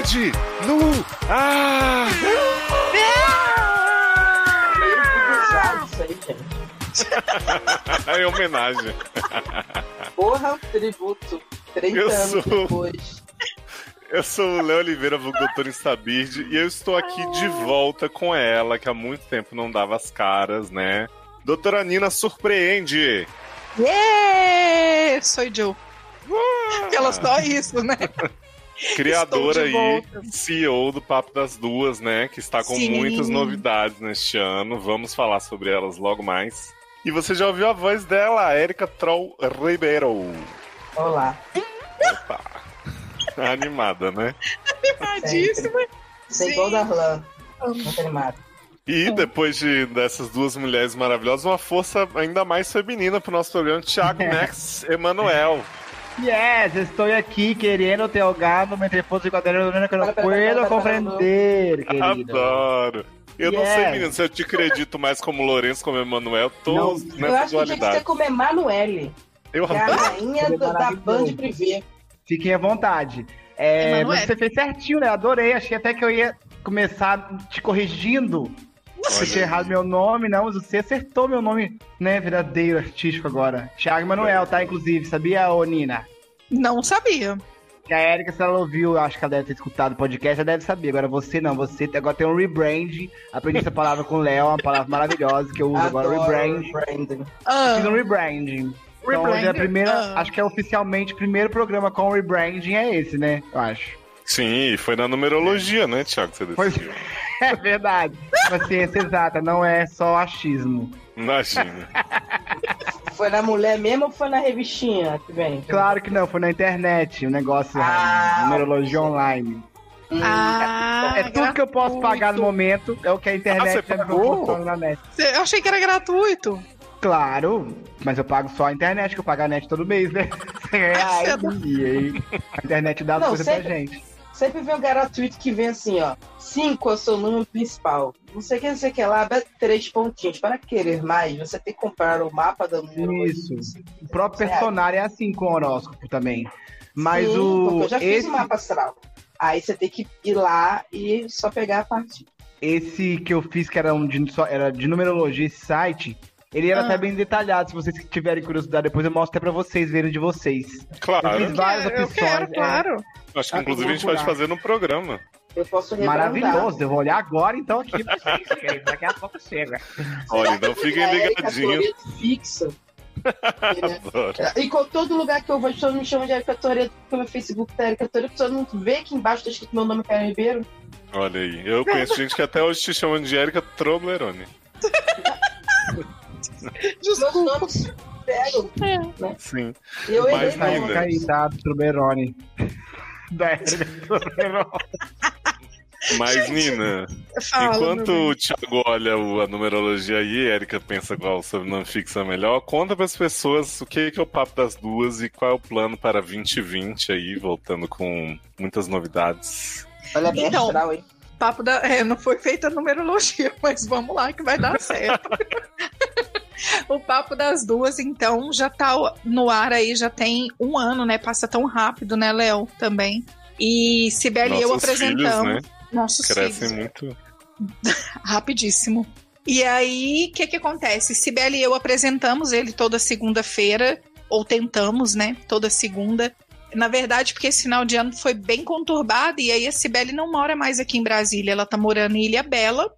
Ed! Nu! Ah! Isso aí, gente. É homenagem. Porra, tributo. 30 Eu anos sou- depois. Eu sou o Léo Oliveira, vulgo Doutor Instabird, e eu estou aqui de volta com ela, que há muito tempo não dava as caras, né? Doutora Nina surpreende! Yeah! Sou Joe. Ela só isso, né? Criadora volta. CEO do Papo das Duas, né? Que está com Sim. muitas novidades neste ano. Vamos falar sobre elas logo mais. E você já ouviu a voz dela, a Erika Troll Ribeiro. Olá. Opa! Animada, né? Animadíssima. É igual o Darlan. Muito animado. E depois de, dessas duas mulheres maravilhosas, uma força ainda mais feminina pro nosso programa, Thiago Max Emanuel. Yes, estou aqui querendo ter ahogado me telefone de quadrilha que não pera, puedo pera, compreender, querido. Adoro. Eu não Yes. sei, menino, se eu te acredito mais como Lourenço, como Emanuel, tô Não. Eu nessa acho que tinha que ser dualidade. como Emanuele, Eu que é a rainha do- da. Band Privé. Fiquem à vontade. É, você fez certinho, né? Adorei. Achei até que eu ia começar te corrigindo. Se tinha errado meu nome, não, mas você acertou meu nome, né? Verdadeiro, artístico agora. Thiago Emanuel, tá? Inclusive, sabia, ô Nina? Não sabia. Que a Erika, se ela ouviu, acho que ela deve ter escutado o podcast, ela deve saber. Agora você não, você agora tem um rebrand. Aprendi essa palavra com o Léo, uma palavra maravilhosa que eu uso agora, Adoro rebrand. Brandon. Ah, Fiz um rebranding. Então, hoje é a Rebranding? primeira, Ah. acho que é oficialmente o primeiro programa com rebranding é esse, né? Eu acho. Sim, e foi na numerologia, né, Thiago, que você Pois decidiu. é verdade. Uma ciência exata, não é só achismo. Imagina. Foi na mulher mesmo ou foi na revistinha que vem? Claro que não, foi na internet, o negócio, Ah, numerologia online. ah, é tudo que eu posso pagar no momento, é o que a Ah, internet você me pagou? na net. Cê- Eu achei que era gratuito. Claro, mas eu pago só a internet, que eu pago a net todo mês, né? 100 reais. cedo. E aí, a internet dá as coisas pra gente. Sempre vem um gratuito que vem assim, ó. 5 é o seu número principal. Não sei o que, não sei o que lá, três pontinhos. Para querer mais, você tem que comprar o mapa da número. Isso. O próprio personagem é assim com o horóscopo também. Mas Sim, o. porque eu já fiz esse, o mapa astral. Aí você tem que ir lá e só pegar a parte. esse que eu fiz, que era, um de, só- era de numerologia, esse site, ele era Ah. até bem detalhado. Se vocês tiverem curiosidade, depois eu mostro até pra vocês verem de vocês. Eu Claro. fiz várias eu opções. quero, é, claro. Acho que Ah, inclusive a gente pode fazer no programa. Eu posso rebrandar. maravilhoso. Eu vou olhar agora, então, aqui pra vocês. que Daqui a pouco chega. Olha, então fiquem É, ligadinhos. Fixa. E, né, Adoro. E com todo lugar que eu vou, as pessoas me chamam de Erika Toreto, porque meu Facebook tá Erika Toreto, a pessoa não vê que embaixo tá escrito meu nome é Ribeiro. Olha aí. Eu conheço gente que até hoje te chamam de Erika Troblerone. Meus Desculpa. nomes pegam. Sim. E eu Mas errei ainda. aí, tá? Truberoni. Da Truberoni. Mas, Nina, Fala, enquanto o Thiago olha a numerologia aí, a Erika pensa qual sobrenome fixa melhor, conta pras pessoas o que, que é o papo das duas e qual é o plano para 2020 aí, voltando com muitas novidades. Olha bem Então. astral, hein? Papo da. É, não foi feita a numerologia, mas vamos lá que vai dar certo. o papo das duas, então, já tá no ar aí, já tem um ano, né? Passa tão rápido, né, Léo? Também. E Sibeli e eu Nossos filhos, apresentamos. né? Nossos Crescem filhos. muito. rapidíssimo. E aí, o que que acontece? Sibeli e eu apresentamos ele toda segunda-feira, ou tentamos, né? Toda segunda. Na verdade, porque esse final de ano foi bem conturbado, e aí a Sibeli não mora mais aqui em Brasília, ela tá morando em Ilha Bela.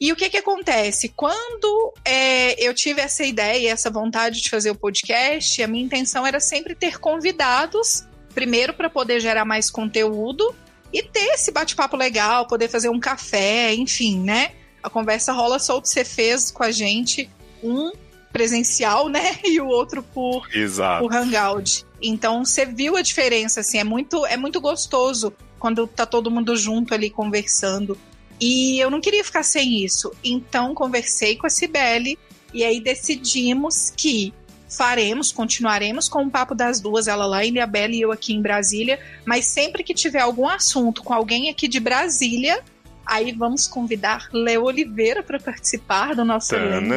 E o que que acontece? Quando é, eu tive essa ideia, essa vontade de fazer o podcast, a minha intenção era sempre ter convidados, primeiro para poder gerar mais conteúdo, e ter esse bate-papo legal, poder fazer um café, enfim, né? A conversa rola solto, você fez com a gente um presencial, né? E o outro por, Exato. por Hangout. Então você viu a diferença, assim, é muito, é muito gostoso quando tá todo mundo junto ali conversando. E eu não queria ficar sem isso. Então conversei com a Cibele e aí decidimos que faremos, continuaremos com o Papo das Duas, ela lá em Ilhabela e eu aqui em Brasília, mas sempre que tiver algum assunto com alguém aqui de Brasília, aí vamos convidar Léo Oliveira para participar do nosso elenco.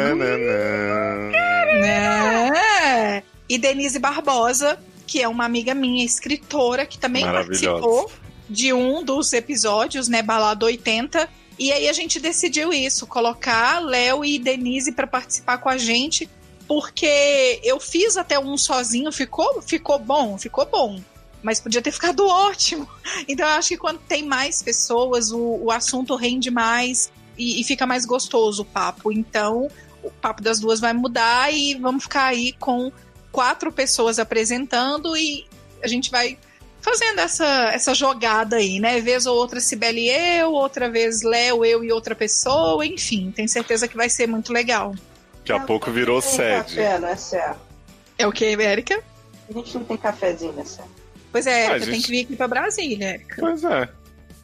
Né? E Denise Barbosa, que é uma amiga minha, escritora, que também participou de um dos episódios, né, Balada 80. E aí a gente decidiu isso, colocar Léo e Denise para participar com a gente, porque eu fiz até um sozinho, ficou, ficou bom, ficou bom. Mas podia ter ficado ótimo. Então eu acho que quando tem mais pessoas, o, o assunto rende mais e, e fica mais gostoso o papo. Então, o papo das duas vai mudar e vamos ficar aí com quatro pessoas apresentando e a gente vai fazendo essa, essa jogada aí, né? Vez ou outra Sibeli e eu, outra vez Léo, eu e outra pessoa, enfim, tenho certeza que vai ser muito legal. Daqui a pouco virou Tem sede. Café? É o que, Érica? A gente não tem cafezinho, né? Pois é, Ah, Érica, tem gente. que vir aqui pra Brasília, Érica. Pois é.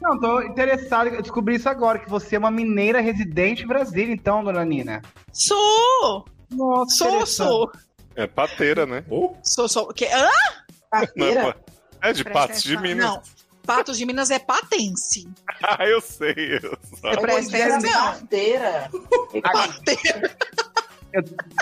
Não, tô interessado, eu descobri isso agora, que você é uma mineira residente em Brasília, então, dona Nina. Sou! Nossa, Sou, sou! É pateira, né? Sou, sou. Que, hã? Não, é, Parteira? pa- é de Presta Patos de. Minas. Não, Patos de Minas é patense. Ah, eu sei. Eu É presta atenção. parteira. Parteira.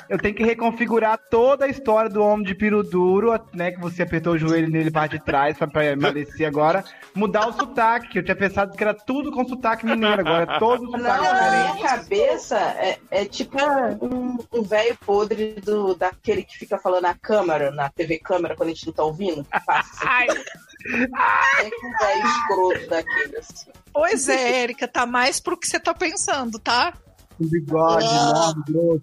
Eu tenho que reconfigurar toda a história do homem de piro duro, né? Que você apertou o joelho nele parte de trás pra, pra emagrecer agora. Mudar o sotaque, que eu tinha pensado que era tudo com sotaque mineiro, agora todo Não, sotaque na diferente. minha cabeça é, é tipo um, um velho podre do, daquele que fica falando na câmera, na TV câmera, quando a gente não tá ouvindo. Passa isso Ai, aqui. É que um velho escroto daquele, assim. Pois é, Érica, tá mais pro que você tá pensando, tá? com bigode, Ah. nome, grosso.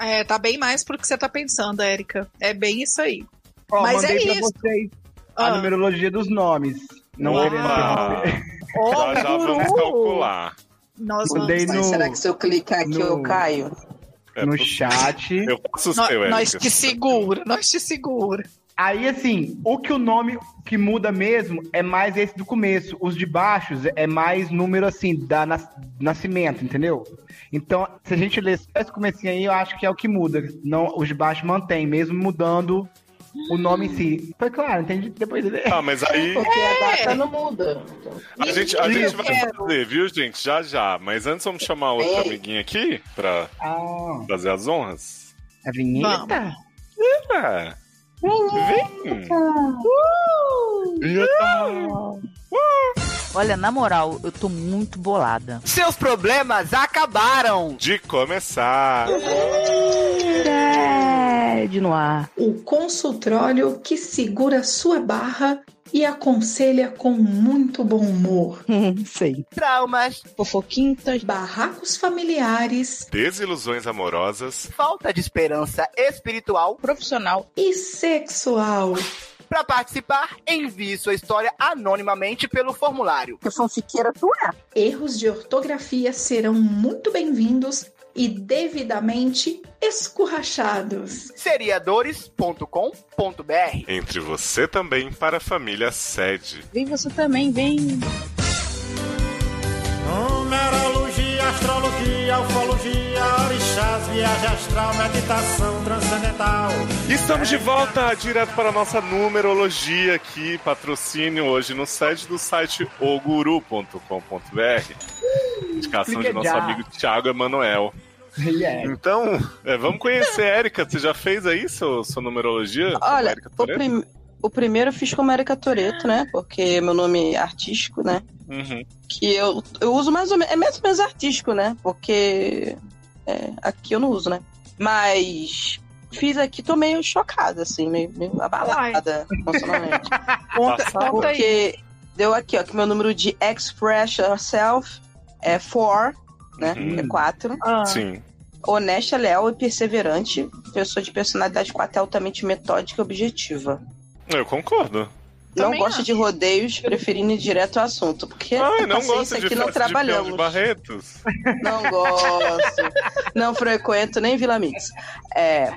É, tá bem mais pro que você tá pensando, Érica. É bem isso aí. Ó, Mas mandei é pra isso. vocês a Ah. numerologia dos nomes. Não Opa! querendo interromper. Ó, já, vamos calcular. Nós Mandei vamos. Mas no- será que se eu clicar aqui no- eu caio? É no chat. Eu posso Nó- ser, Érica, nós te se- segura, nós te segura. Aí, assim, o que o nome que muda mesmo é mais esse do começo. Os de baixo é mais número, assim, da nas- nascimento, entendeu? Então, se a gente ler só esse comecinho aí, eu acho que é o que muda. Não, os de baixo mantém, mesmo mudando o nome em si. Foi claro, entendi depois de ler. Ah, mas aí Porque a É. data não muda. a gente, a gente vai fazer, viu, gente? Já já. Mas antes vamos chamar outro Ei. amiguinho aqui pra Ah, fazer as honras. a vinheta? É. Vem! Olha, na moral, eu tô muito bolada. Seus problemas acabaram! De começar. Sede no ar. o consultório que segura sua barra e aconselha com muito bom humor. Sei. Traumas, Fofoquintas, barracos familiares Desilusões amorosas. falta de esperança espiritual. profissional e sexual. Para participar, envie sua história anonimamente pelo formulário. Que fanfiqueira tu é? Erros de ortografia serão muito bem-vindos e devidamente escurrachados. seriadores.com.br Entre você também para a família sede. Vem você também, vem. Numerologia, astrologia, ufologia, orixás, viagem astral, meditação transcendental. Estamos de volta direto para a nossa numerologia aqui, patrocínio hoje no site do site oguru.com.br. Indicação de nosso amigo Thiago Emanuel. Yeah. Então, é, vamos conhecer a Erika. Você já fez aí seu, sua numerologia? Olha, Érica o, prim- o primeiro eu fiz como Erika Toreto, né? Porque meu nome é artístico, né? Uhum. Que eu, eu uso mais ou menos. É mais ou menos artístico, né? Porque é, aqui eu não uso, né? Mas fiz aqui, tô meio chocada, assim, meio, meio abalada emocionalmente. Conta. Porque deu aqui, ó, que meu número de Express Yourself é 4, né? Uhum. É 4. Ah, Sim. Honesta, leal e perseverante. Pessoa de personalidade 4 é altamente metódica e objetiva. Eu concordo. Não Também gosta acho. de rodeios, preferindo ir direto ao assunto. Porque Ai, com não paciência gosto de aqui não de de trabalhamos. Barretos. Não gosto. não frequento nem Vila Mix. É.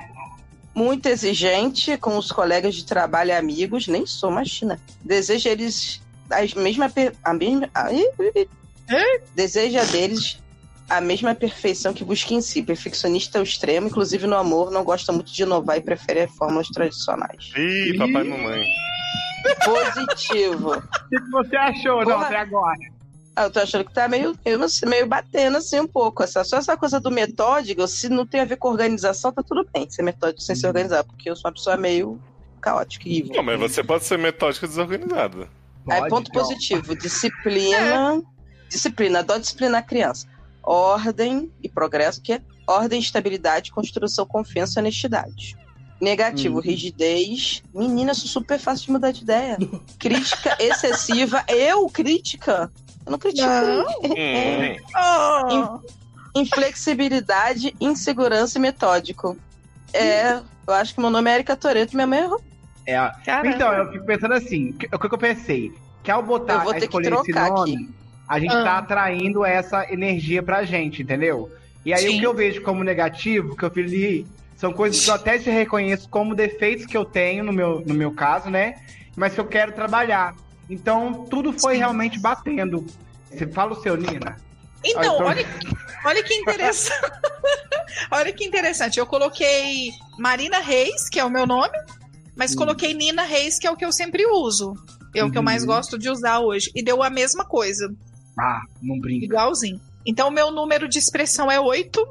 Muito exigente com os colegas de trabalho e amigos, nem sou machina. Deseja eles a mesma, a mesma deseja deles a mesma perfeição que busca em si, perfeccionista ao extremo, inclusive no amor, não gosta muito de inovar e prefere fórmulas tradicionais. Ih, papai e mamãe. Positivo. O que você achou, não, Porra. até agora? Ah, eu tô achando que tá meio, meio, meio batendo assim um pouco. Essa, só essa coisa do metódico, se não tem a ver com organização, tá tudo bem ser metódico sem se organizar, porque eu sou uma pessoa meio caótica e evil. Não, mas você pode ser metódica e desorganizada. Aí, Pode, ponto então. positivo: disciplina. Disciplina, adoro disciplinar a criança. Ordem e progresso, que é ordem, estabilidade, construção, confiança e honestidade. Negativo, Hum. rigidez. Menina, sou super fácil de mudar de ideia. Crítica excessiva. Eu, crítica? Eu não critico. Não. Hum, Oh. Inflexibilidade, insegurança e metódico. É, eu acho que meu nome é Erika Toreto, minha mãe errou. É, Caramba. então, eu fico pensando assim, que- o que que eu pensei? Que ao Eu botar, vou a ter que escolher esse trocar nome, aqui. a gente Ah. tá atraindo essa energia pra gente, entendeu? E aí Sim. o que eu vejo como negativo, que eu fiz são coisas que eu até se reconheço como defeitos que eu tenho, no meu, no meu caso, né? Mas que eu quero trabalhar. Então, tudo foi realmente batendo. Você fala o seu, Nina? Então, Ah, então- olha, olha que interessante. olha que interessante. Eu coloquei Marina Reis, que é o meu nome, mas Hum. coloquei Nina Reis, que é o que eu sempre uso. É o que eu mais Uhum. gosto de usar hoje. E deu a mesma coisa, Ah, não brinca. igualzinho. Então, o meu número de expressão é 8,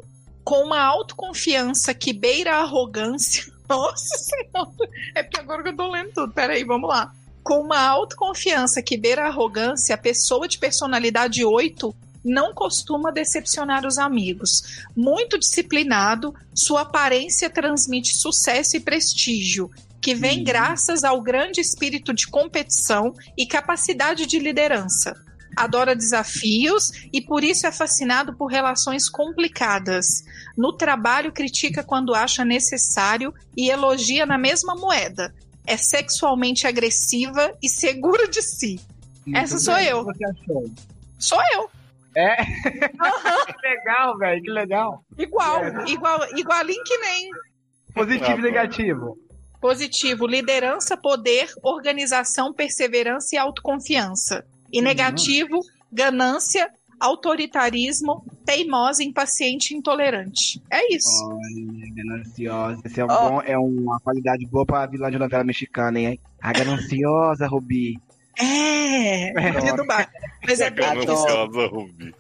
com uma autoconfiança que beira a arrogância. Nossa Senhora! É porque agora que eu tô lendo tudo. Peraí, vamos lá. Com uma autoconfiança que beira a arrogância, a pessoa de personalidade 8 não costuma decepcionar os amigos. Muito disciplinado, sua aparência transmite sucesso e prestígio, que vem Uhum. graças ao grande espírito de competição e capacidade de liderança. Adora desafios e por isso é fascinado por relações complicadas. No trabalho, critica quando acha necessário e elogia na mesma moeda. É sexualmente agressiva e segura de si. Essa sou eu. Sou eu. É? Aham, Que legal, velho, que legal. igual, É. igual, igualinho que nem. Positivo e negativo. Positivo, liderança, poder, organização, perseverança e autoconfiança. E negativo, ganância, autoritarismo, teimosa, impaciente e intolerante. É isso. Olha, gananciosa. Esse é, um Ó. bom, é uma qualidade boa pra vilã de novela mexicana, hein? A gananciosa, Rubi. É, é do bar. Mas é isso. Gananciosa Rubi.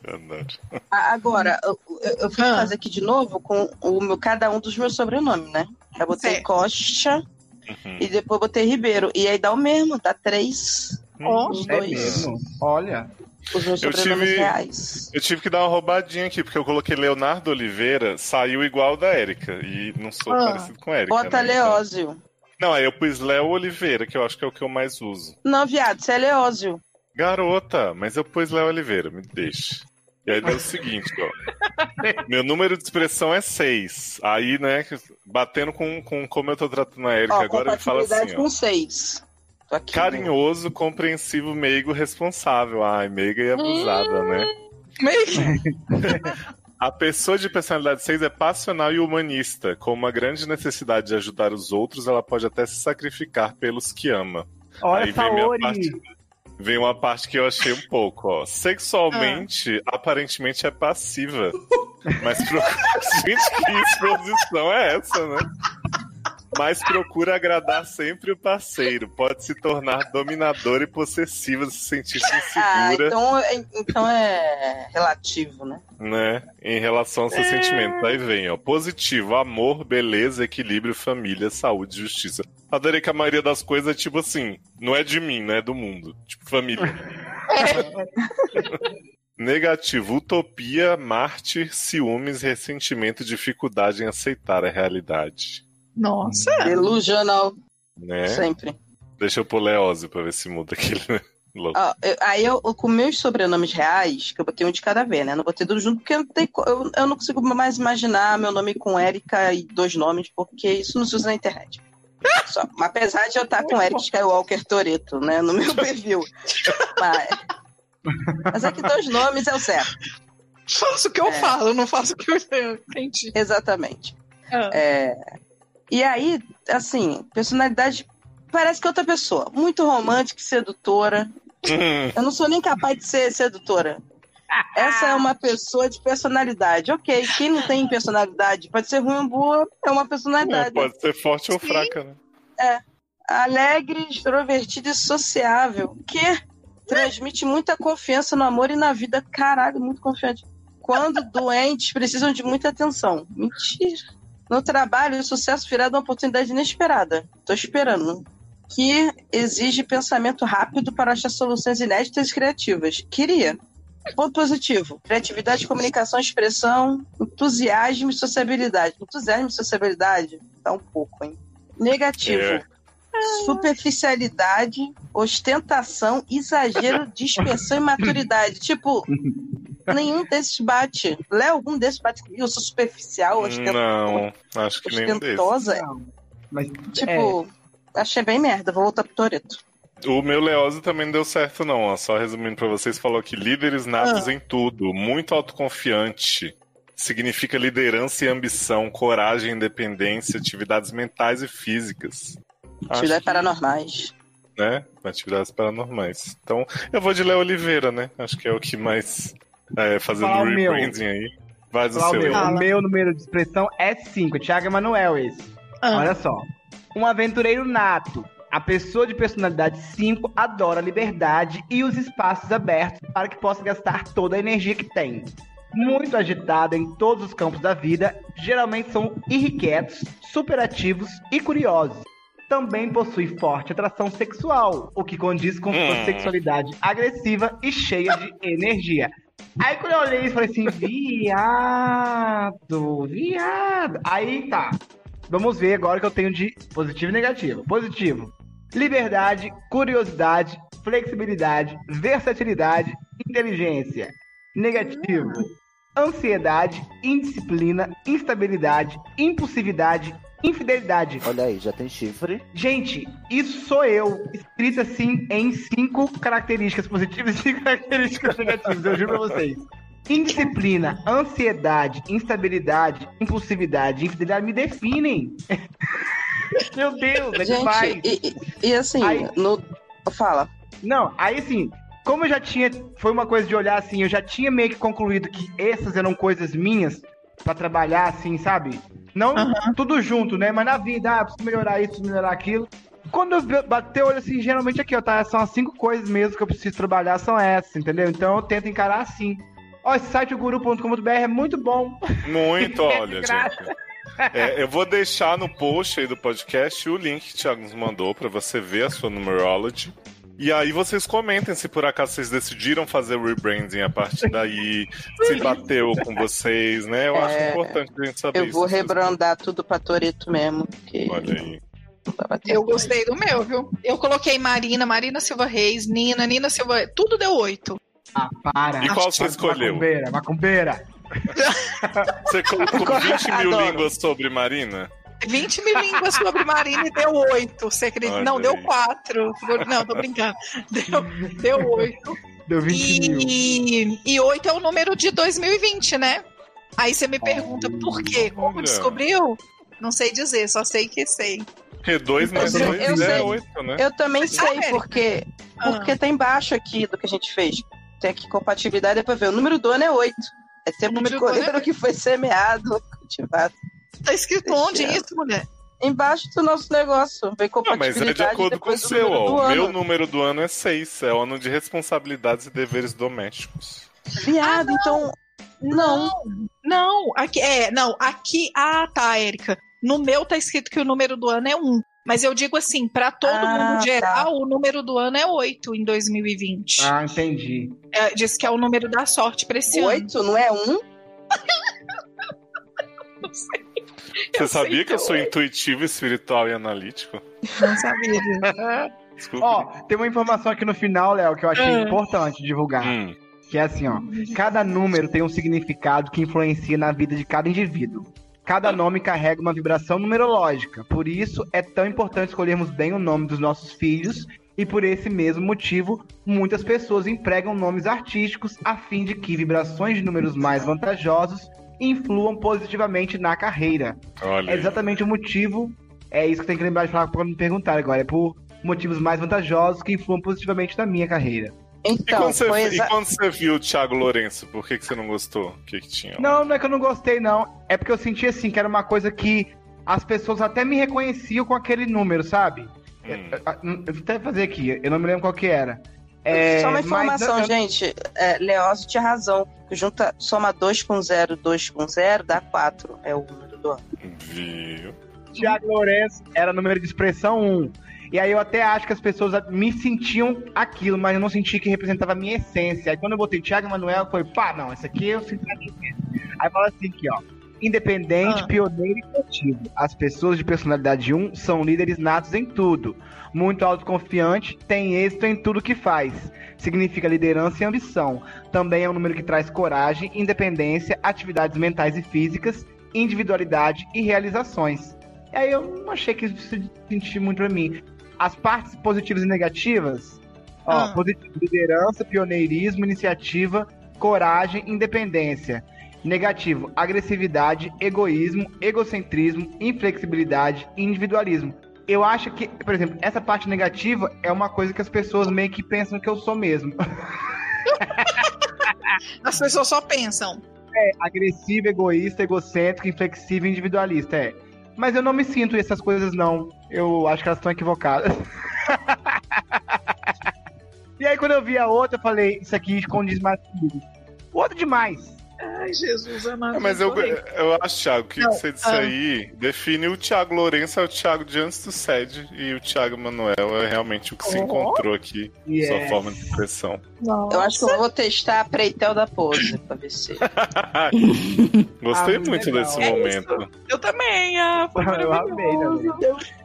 Agora, eu, eu, Ah. fazer aqui de novo com o meu, cada um dos meus sobrenomes, né? Eu botei Certo. Costa Uhum. e depois botei Ribeiro. E aí dá o mesmo, dá três. Uhum. Os é dois. Mesmo? Olha. Os meus eu tive, reais. Eu tive que dar uma roubadinha aqui, porque eu coloquei Leonardo Oliveira, saiu igual da Érica. E não sou ah, parecido com a Érica. Bota né, Leózio. Não, aí eu pus Léo Oliveira, que eu acho que é o que eu mais uso. Não, viado, você é Leózio. Garota, mas eu pus Léo Oliveira, me deixe. E aí deu o seguinte, ó. Meu número de expressão é 6. Aí, né, batendo com, com como eu tô tratando a Erika agora, ele fala assim. Ó, com aqui. Carinhoso, compreensivo, meigo, responsável. Ai, meiga e abusada, né? A pessoa de personalidade 6 é passional e humanista. Com uma grande necessidade de ajudar os outros, ela pode até se sacrificar pelos que ama. Olha, Aí vem minha parte. Vem uma parte que eu achei um pouco, ó. Sexualmente, aparentemente é passiva. Mas procura. Gente, que exposição é essa, né? Mas procura agradar sempre o parceiro. Pode se tornar dominadora e possessiva se sentir Ah, insegura, então, é- então é relativo, né? né? Em relação aos seus sentimentos. Aí vem, ó. Positivo, amor, beleza, equilíbrio, família, saúde, justiça. Adorei que a maioria das coisas é tipo assim, não é de mim, né? É do mundo. Tipo, família. Negativo, utopia, mártir, ciúmes, ressentimento, dificuldade em aceitar a realidade. Nossa. Delusional, Né? sempre. Deixa eu pôr Leózio pra ver se muda aquele louco. Ó, eu- aí eu, com meus sobrenomes reais, que eu botei um de cada vez, né? Não botei tudo junto, porque eu não, tenho eu, eu não consigo mais imaginar meu nome com Érica e dois nomes, porque isso não se usa na internet. Só. Mas apesar de eu estar com Eric Skywalker Toreto, né? No meu perfil. Mas, mas é que dois nomes é o certo. Faço o que eu É. falo, não faço o que eu entendi. Exatamente. Ah. É, e aí, assim, personalidade parece que é outra pessoa. Muito romântica e sedutora. Hum, Eu não sou nem capaz de ser sedutora. Essa é uma pessoa de personalidade. Ok, quem não tem personalidade pode ser ruim ou boa, é uma é, personalidade. pode ser forte ou Sim. fraca, né? Alegre, extrovertida e sociável. Que transmite muita confiança no amor e na vida. Caralho, muito confiante. Quando doentes precisam de muita atenção. Mentira. No trabalho, o sucesso virá de uma oportunidade inesperada. Tô esperando. que exige pensamento rápido para achar soluções inéditas e criativas. Queria. Ponto positivo: criatividade, comunicação, expressão, entusiasmo e sociabilidade. Entusiasmo e sociabilidade? Tá um pouco, hein? Negativo: É. superficialidade, ostentação, exagero, dispersão e maturidade. Tipo, nenhum desses bate. Léo, algum desses bate comigo? Eu sou superficial, ostenta- Não, acho que nenhum desses. ostentosa. Não, mas Tipo, achei bem merda. Vou voltar pro Toreto. O meu Leose também não deu certo, não. ó. Só resumindo pra vocês, falou que líderes natos Ah. em tudo, muito autoconfiante. Significa liderança e ambição, coragem, independência, atividades mentais e físicas. Atividades que, paranormais. né? Atividades paranormais. Então, eu vou de Léo Oliveira, né? Acho que é o que mais. É, fazendo Fala rebranding aí. Vai do Lá o seu. meu, o meu número de expressão é 5. Thiago Emanuel esse. Ah. Olha só. Um aventureiro nato. A pessoa de personalidade 5 adora a liberdade e os espaços abertos para que possa gastar toda a energia que tem. Muito agitado em todos os campos da vida, geralmente são irrequietos, superativos e curiosos. Também possui forte atração sexual, o que condiz com sua Hum. sexualidade agressiva e cheia de energia. Aí quando eu olhei eu falei assim, viado, viado. Aí tá. Vamos ver agora que eu tenho de positivo e negativo. Positivo. Liberdade, curiosidade, flexibilidade, versatilidade, inteligência. Negativo. Ansiedade, indisciplina, instabilidade, impulsividade, infidelidade. Olha aí, já tem chifre. Gente, isso sou eu, escrito assim em cinco características positivas e cinco características negativas, eu juro pra vocês. Indisciplina, ansiedade, instabilidade, impulsividade, infidelidade me definem. Meu Deus, é demais. Gente, e, e- e assim, Aí- no. Fala. Não, aí assim, como eu já tinha. Foi uma coisa de olhar assim, eu já tinha meio que concluído que essas eram coisas minhas pra trabalhar, assim, sabe? Não tudo junto, né? Mas na vida, ah, preciso melhorar isso, preciso melhorar aquilo. Quando eu bater o olho assim, geralmente aqui, ó, tá? São as cinco coisas mesmo que eu preciso trabalhar, são essas, entendeu? Então eu tento encarar assim. Ó, esse site, o guru.com.br, é muito bom. Muito, olha, Graça. gente. É, eu vou deixar no post aí do podcast o link que o Thiago nos mandou pra você ver a sua numerology. E aí vocês comentem se por acaso vocês decidiram fazer o rebranding a partir daí, se bateu com vocês, né? Eu acho É, importante a gente saber Eu isso. vou rebrandar tudo pra Toreto mesmo. Porque Olha aí. Eu gostei do meu, viu? Eu coloquei Marina, Marina Silva Reis, Nina, Nina Silva. Tudo deu oito. Ah, para. E qual você escolheu? Macumbeira, macumbeira. Você colocou 20 mil Adoro. línguas sobre Marina? 20 mil línguas sobre Marina e deu oito. Você acredita? Olha Não, deu aí. quatro. Não, tô brincando. Deu, deu oito. Deu 20 mil. E, e oito é o número de 2020, né? Aí você me pergunta por quê? Como Olha. descobriu? Não sei dizer, só sei que sei. Porque 2 mais Eu 2 sei- eu é sei. 8, né? Eu também sei, Erika? porque, Ah. porque tá embaixo aqui do que a gente fez. Tem aqui compatibilidade, depois ver. O número do ano é 8. É tempo número de do ano é que foi semeado, cultivado. Tá escrito Deixa onde eu- isso, mulher? Embaixo do nosso negócio. Vem Não, mas compatibilidade. é de acordo com o seu, ó. O meu número do ano é 6. É o ano de responsabilidades e deveres domésticos. Viado, então. Não. Não, aqui é, não, aqui, ah, tá, Érica. No meu tá escrito que o número do ano é um. Mas eu digo assim, pra todo Ah, mundo geral, tá. o número do ano é oito em 2020. Ah, entendi. É, diz que é o número da sorte pra esse ano. 8, não é 1? Você Eu sabia que eu sou é intuitivo, espiritual e analítico? Não sabia disso. Desculpa. Ó, tem uma informação aqui no final, Léo, que eu achei Ah. importante divulgar. Hum, Que é assim, ó. Cada número tem um significado que influencia na vida de cada indivíduo. Cada nome carrega uma vibração numerológica. Por isso, é tão importante escolhermos bem o nome dos nossos filhos. E por esse mesmo motivo, muitas pessoas empregam nomes artísticos a fim de que vibrações de números mais vantajosos influam positivamente na carreira. olha. É exatamente o motivo. É isso que tem que lembrar de falar quando me perguntar agora. É por motivos mais vantajosos que influam positivamente na minha carreira. E, Então, quando você, foi e exa- quando você viu o Thiago Lourenço, por que, que você não gostou? O que, que tinha? Não, não é que eu não gostei, não. É porque eu senti assim que era uma coisa que as pessoas até me reconheciam com aquele número, sabe? Hum. Eu, eu vou até fazer aqui, eu não me lembro qual que era. É, Só uma mas informação, eu- gente. É, Leózio tinha razão. Junta, soma 2 com 0, 2 com 0, dá 4. É o número do ano. Viu? Tiago Lourenço era número de expressão 1. E aí eu até acho que as pessoas me sentiam aquilo, mas eu não senti que representava a minha essência. Aí quando eu botei Thiago Manuel, foi, pá, não, esse aqui eu sinto a minha essência. Aí fala assim aqui, ó. Independente, Ah. pioneiro e criativo. As pessoas de personalidade 1 são líderes natos em tudo. Muito autoconfiante, tem êxito em tudo que faz. Significa liderança e ambição. Também é um número que traz coragem, independência, atividades mentais e físicas, individualidade e realizações. E aí eu não achei que isso se sentir muito pra mim. As partes positivas e negativas, ó, Ah. positivo, liderança, pioneirismo, iniciativa, coragem, independência. Negativo, agressividade, egoísmo, egocentrismo, inflexibilidade e individualismo. Eu acho que, por exemplo, essa parte negativa é uma coisa que as pessoas meio que pensam que eu sou mesmo. As pessoas só pensam. É, agressivo, egoísta, egocêntrico, inflexível, individualista, é. Mas eu não me sinto essas coisas, não. Eu acho que elas estão equivocadas. e aí, quando eu vi a outra, eu falei, isso aqui esconde mais comigo. O outro demais. Ai, Jesus amado. É, mas eu, eu acho, Thiago, que Não, você disse ah. aí define o Thiago Lourenço é o Thiago de antes do SED e o Thiago Manuel é realmente o que se Oh. encontrou aqui, Yeah. sua forma de expressão. Eu acho que eu vou testar a Preitel da pose pra ver se. Gostei Ah, muito legal. desse É momento. Eu também, ah, foi Eu amei, maravilhoso.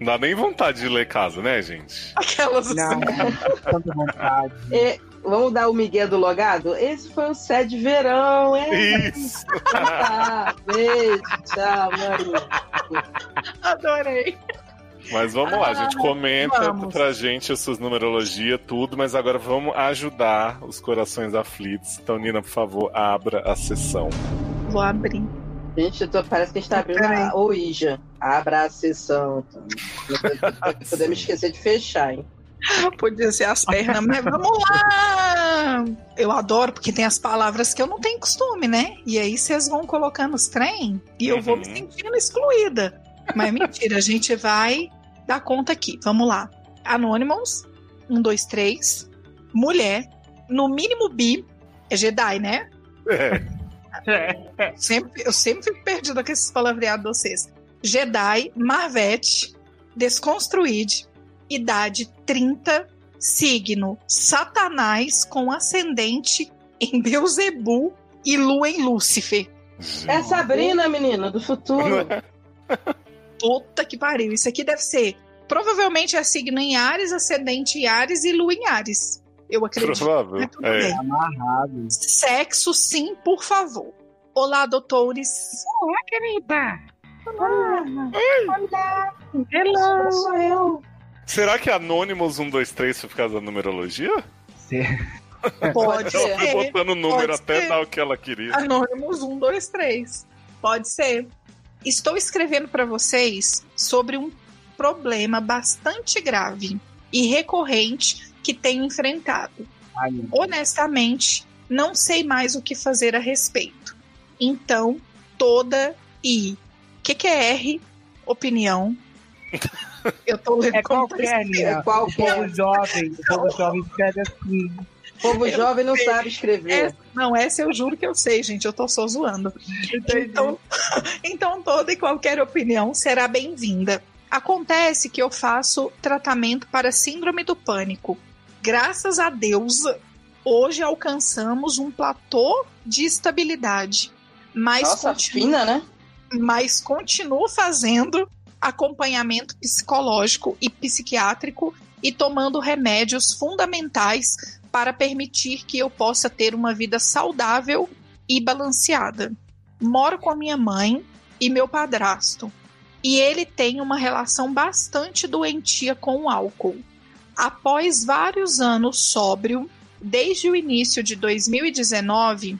Não dá nem vontade de ler casa, né, gente? Aquelas Não, tanta vontade. E, vamos dar o Miguel do logado? Esse foi o sede verão, é? Isso! Tá, beijo, tchau, Maria. Adorei. Mas vamos lá, gente. Comenta Ah, vamos. pra gente as suas numerologias, tudo, mas agora vamos ajudar os corações aflitos. Então, Nina, por favor, abra a sessão. Vou abrir. Gente, eu tô- parece que a gente tá abrindo a Ouija. Abra a sessão. Então. Não podemos esquecer de fechar, hein? Podia ser as pernas, mas vamos lá! Eu adoro, porque tem as palavras que eu não tenho costume, né? E aí vocês vão colocando os trem e eu vou me Uhum. sentindo excluída. Mas mentira, a gente vai dar conta aqui. Vamos lá. Anonymous, um, dois, três. Mulher, no mínimo bi, é Jedi, né? É. Sempre, eu sempre fico perdida com esses palavreados de vocês. Jedi, Marvete, Desconstruíde, idade 30, signo Satanás com ascendente em Beuzebu e lua em Lúcifer. É Sabrina, menina, do futuro. Puta que pariu. Isso aqui deve ser. Provavelmente é signo em Ares, ascendente em Ares e lua em Ares. Eu acredito. Provável. Mas tudo É. bem. Amarrado. Sexo, sim, por favor. Olá, doutores. Olá, querida. Olá. Hello. Sou eu. Será que é Anonymous 123 foi por causa da numerologia? Pode Ela foi ser. botando o número pode até ser. dar o que ela queria. Anônimos 1, 2, 3. Pode ser. Estou escrevendo para vocês sobre um problema bastante grave e recorrente que tenho enfrentado. Ai, Honestamente, não sei mais o que fazer a respeito. Então, toda e. O que, que é R? Opinião. Eu tô lendo É qualquer. Nina. É O qualquer. povo jovem, o povo jovem escreve assim. O povo jovem não sabe escrever. É, não, essa eu juro que eu sei, gente. Eu tô só zoando. Então, então, toda e qualquer opinião será bem-vinda. Acontece que eu faço tratamento para síndrome do pânico. Graças a Deus, hoje alcançamos um platô de estabilidade. Mas, Nossa, continuo, fina, né? mas continuo fazendo acompanhamento psicológico e psiquiátrico e tomando remédios fundamentais para permitir que eu possa ter uma vida saudável e balanceada. Moro com a minha mãe e meu padrasto, e ele tem uma relação bastante doentia com o álcool. Após vários anos sóbrio, desde o início de 2019,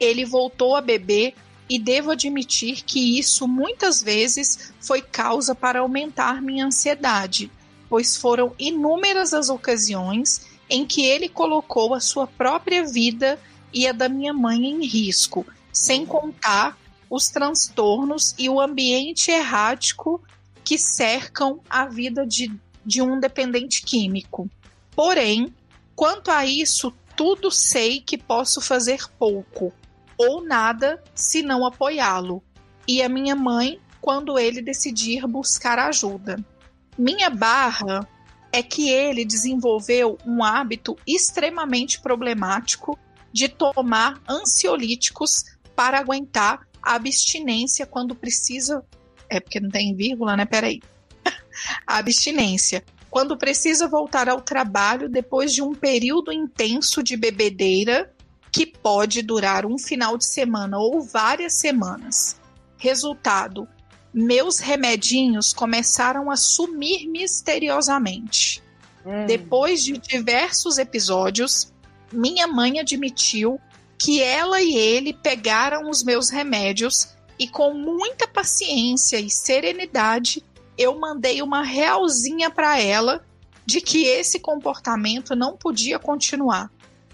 ele voltou a beber e devo admitir que isso muitas vezes foi causa para aumentar minha ansiedade, pois foram inúmeras as ocasiões em que ele colocou a sua própria vida e a da minha mãe em risco, sem contar os transtornos e o ambiente errático que cercam a vida de, de um dependente químico. Porém, quanto a isso, tudo sei que posso fazer pouco ou nada se não apoiá-lo, e a minha mãe quando ele decidir buscar ajuda. Minha barra é que ele desenvolveu um hábito extremamente problemático de tomar ansiolíticos para aguentar a abstinência quando precisa. É porque não tem vírgula, né? Peraí. a abstinência. Quando precisa voltar ao trabalho depois de um período intenso de bebedeira que pode durar um final de semana ou várias semanas. Resultado: meus remedinhos começaram a sumir misteriosamente. Hum. Depois de diversos episódios, minha mãe admitiu que ela e ele pegaram os meus remédios e, com muita paciência e serenidade, eu mandei uma realzinha para ela de que esse comportamento não podia continuar.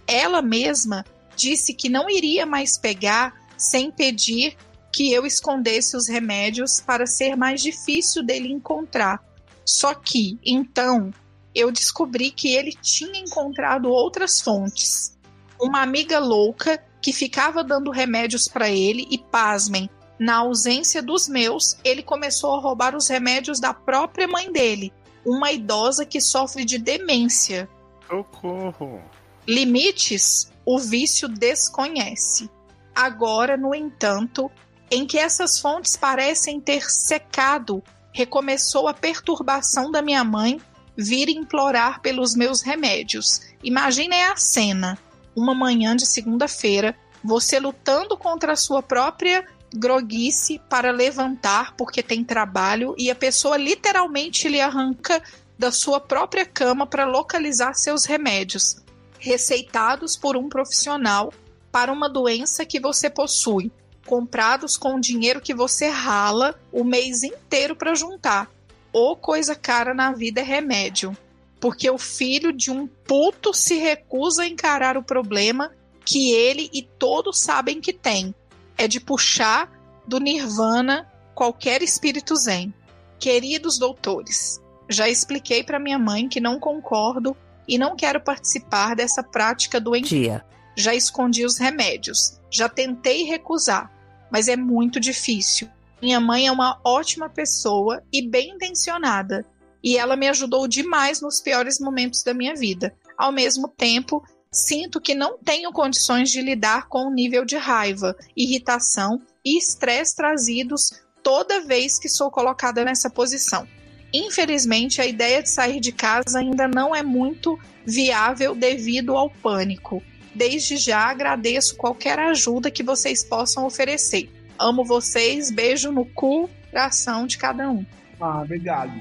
Ela mesma disse que não iria mais pegar sem pedir que eu escondesse os remédios para ser mais difícil dele encontrar. Só que, então, eu descobri que ele tinha encontrado outras fontes. Uma amiga louca que ficava dando remédios para ele e, pasmem, na ausência dos meus, ele começou a roubar os remédios da própria mãe dele, uma idosa que sofre de demência. Socorro. Limites, o vício desconhece. Agora, no entanto, em que essas fontes parecem ter secado, recomeçou a perturbação da minha mãe vir implorar pelos meus remédios. Imaginem a cena: uma manhã de segunda-feira, você lutando contra a sua própria groguice para levantar porque tem trabalho e a pessoa literalmente lhe arranca da sua própria cama para localizar seus remédios, receitados por um profissional para uma doença que você possui comprados com o dinheiro que você rala o mês inteiro para juntar. Ou coisa cara na vida é remédio. Porque o filho de um puto se recusa a encarar o problema que ele e todos sabem que tem. É de puxar do nirvana qualquer espírito zen. Queridos doutores, já expliquei para minha mãe que não concordo e não quero participar dessa prática doentia. Já escondi os remédios. Já tentei recusar, mas é muito difícil. Minha mãe é uma ótima pessoa e bem intencionada, e ela me ajudou demais nos piores momentos da minha vida. Ao mesmo tempo, sinto que não tenho condições de lidar com o nível de raiva, irritação e estresse trazidos toda vez que sou colocada nessa posição. Infelizmente, a ideia de sair de casa ainda não é muito viável devido ao pânico. Desde já agradeço qualquer ajuda que vocês possam oferecer. Amo vocês, beijo no cu, coração de cada um. Ah, obrigado.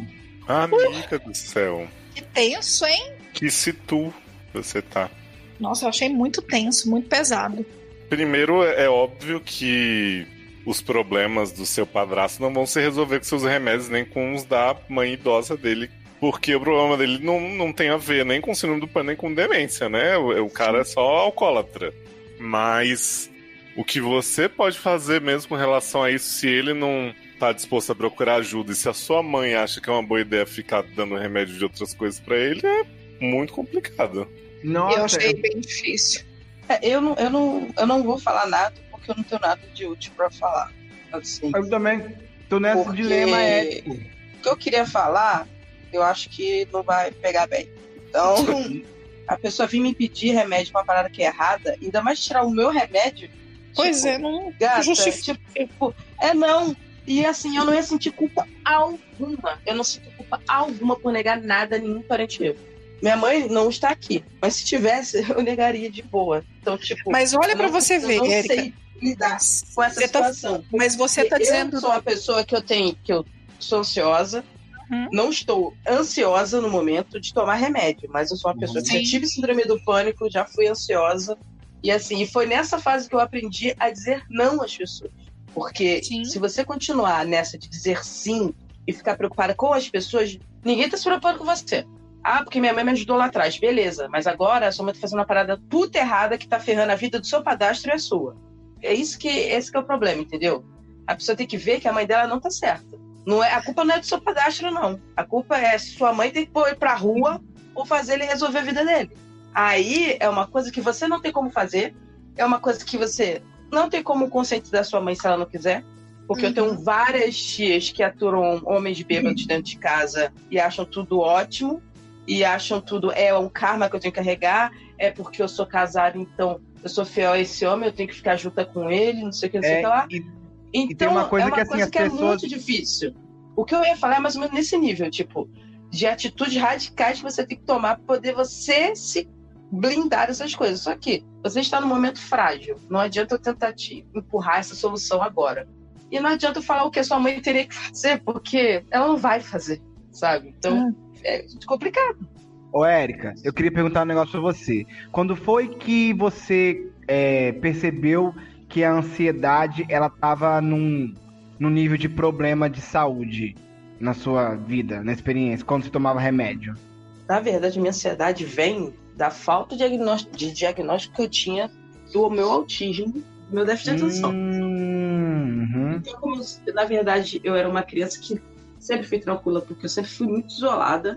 Amiga do céu. Que tenso, hein? Que se tu você tá. Nossa, eu achei muito tenso, muito pesado. Primeiro, é óbvio que os problemas do seu padrasto não vão se resolver com seus remédios, nem com os da mãe idosa dele. Porque o problema dele não, não tem a ver nem com síndrome do pânico, nem com demência, né? O, o cara é só alcoólatra. Mas o que você pode fazer mesmo com relação a isso, se ele não tá disposto a procurar ajuda e se a sua mãe acha que é uma boa ideia ficar dando remédio de outras coisas para ele, é muito complicado. Nossa, eu achei bem difícil. É, eu, não, eu, não, eu não vou falar nada porque eu não tenho nada de útil para falar. Assim, eu também tô nesse Porque- dilema ético. o que eu queria falar, eu acho que não vai pegar bem. Então, a pessoa vir me pedir remédio pra uma parada que é errada, ainda mais tirar o meu remédio. Pois tipo, é, não Gata, justifica. tipo, é não. E assim, eu não ia sentir culpa alguma. Eu não sinto culpa alguma por negar nada a nenhum parente meu. Minha mãe não está aqui, mas se tivesse, eu negaria de boa. Então, tipo. Mas olha não- você eu ver, sei lidar com essa Você tá- situação. Mas você tá eu dizendo. sou uma pessoa que eu tenho, que eu sou ansiosa. Uhum. Não estou ansiosa no momento de tomar remédio, mas eu sou uma pessoa que já tive síndrome do pânico, já fui ansiosa. E assim, foi nessa fase que eu aprendi a dizer não às pessoas. Porque Sim. se você continuar nessa de dizer sim e ficar preocupada com as pessoas, ninguém tá se preocupando com você. Ah, porque minha mãe me ajudou lá atrás. Beleza, mas agora a sua mãe tá fazendo uma parada puta errada que tá ferrando a vida do seu padastro e a sua. É isso que, esse que é o problema, entendeu? A pessoa tem que ver que a mãe dela não tá certa. Não é, a culpa não é do seu padastro, não. A culpa é se sua mãe tem que pôr ele pra rua ou fazer ele resolver a vida dele. Aí é uma coisa que você não tem como fazer, é uma coisa que você não tem como conscientizar sua mãe se ela não quiser, Porque eu tenho várias tias que aturam homens bêbados dentro de casa e acham tudo ótimo. E acham tudo é um karma que eu tenho que carregar, é porque eu sou casada, então eu sou fiel a esse homem, eu tenho que ficar junto com ele, não sei o que, não sei o É, que lá. e- Então, tem uma coisa é uma que, assim, coisa as que é pessoas- muito difícil. O que eu ia falar é mais ou menos nesse nível, tipo, de atitudes radicais que você tem que tomar para poder você se blindar dessas coisas. Só que você está num momento frágil. Não adianta eu tentar te empurrar essa solução agora. E não adianta eu falar o que a sua mãe teria que fazer, porque ela não vai fazer, sabe? Então, é complicado. Ô, Érica, eu queria perguntar um negócio pra você. Quando foi que você é, percebeu que a ansiedade ela tava num, num nível de problema de saúde na sua vida, na experiência, quando você tomava remédio? Na verdade, minha ansiedade vem da falta de diagnóstico, de diagnóstico que eu tinha do meu autismo, do meu déficit de atenção. Hum, uhum. Então, como, na verdade, eu era uma criança que sempre fui tranquila, porque eu sempre fui muito isolada.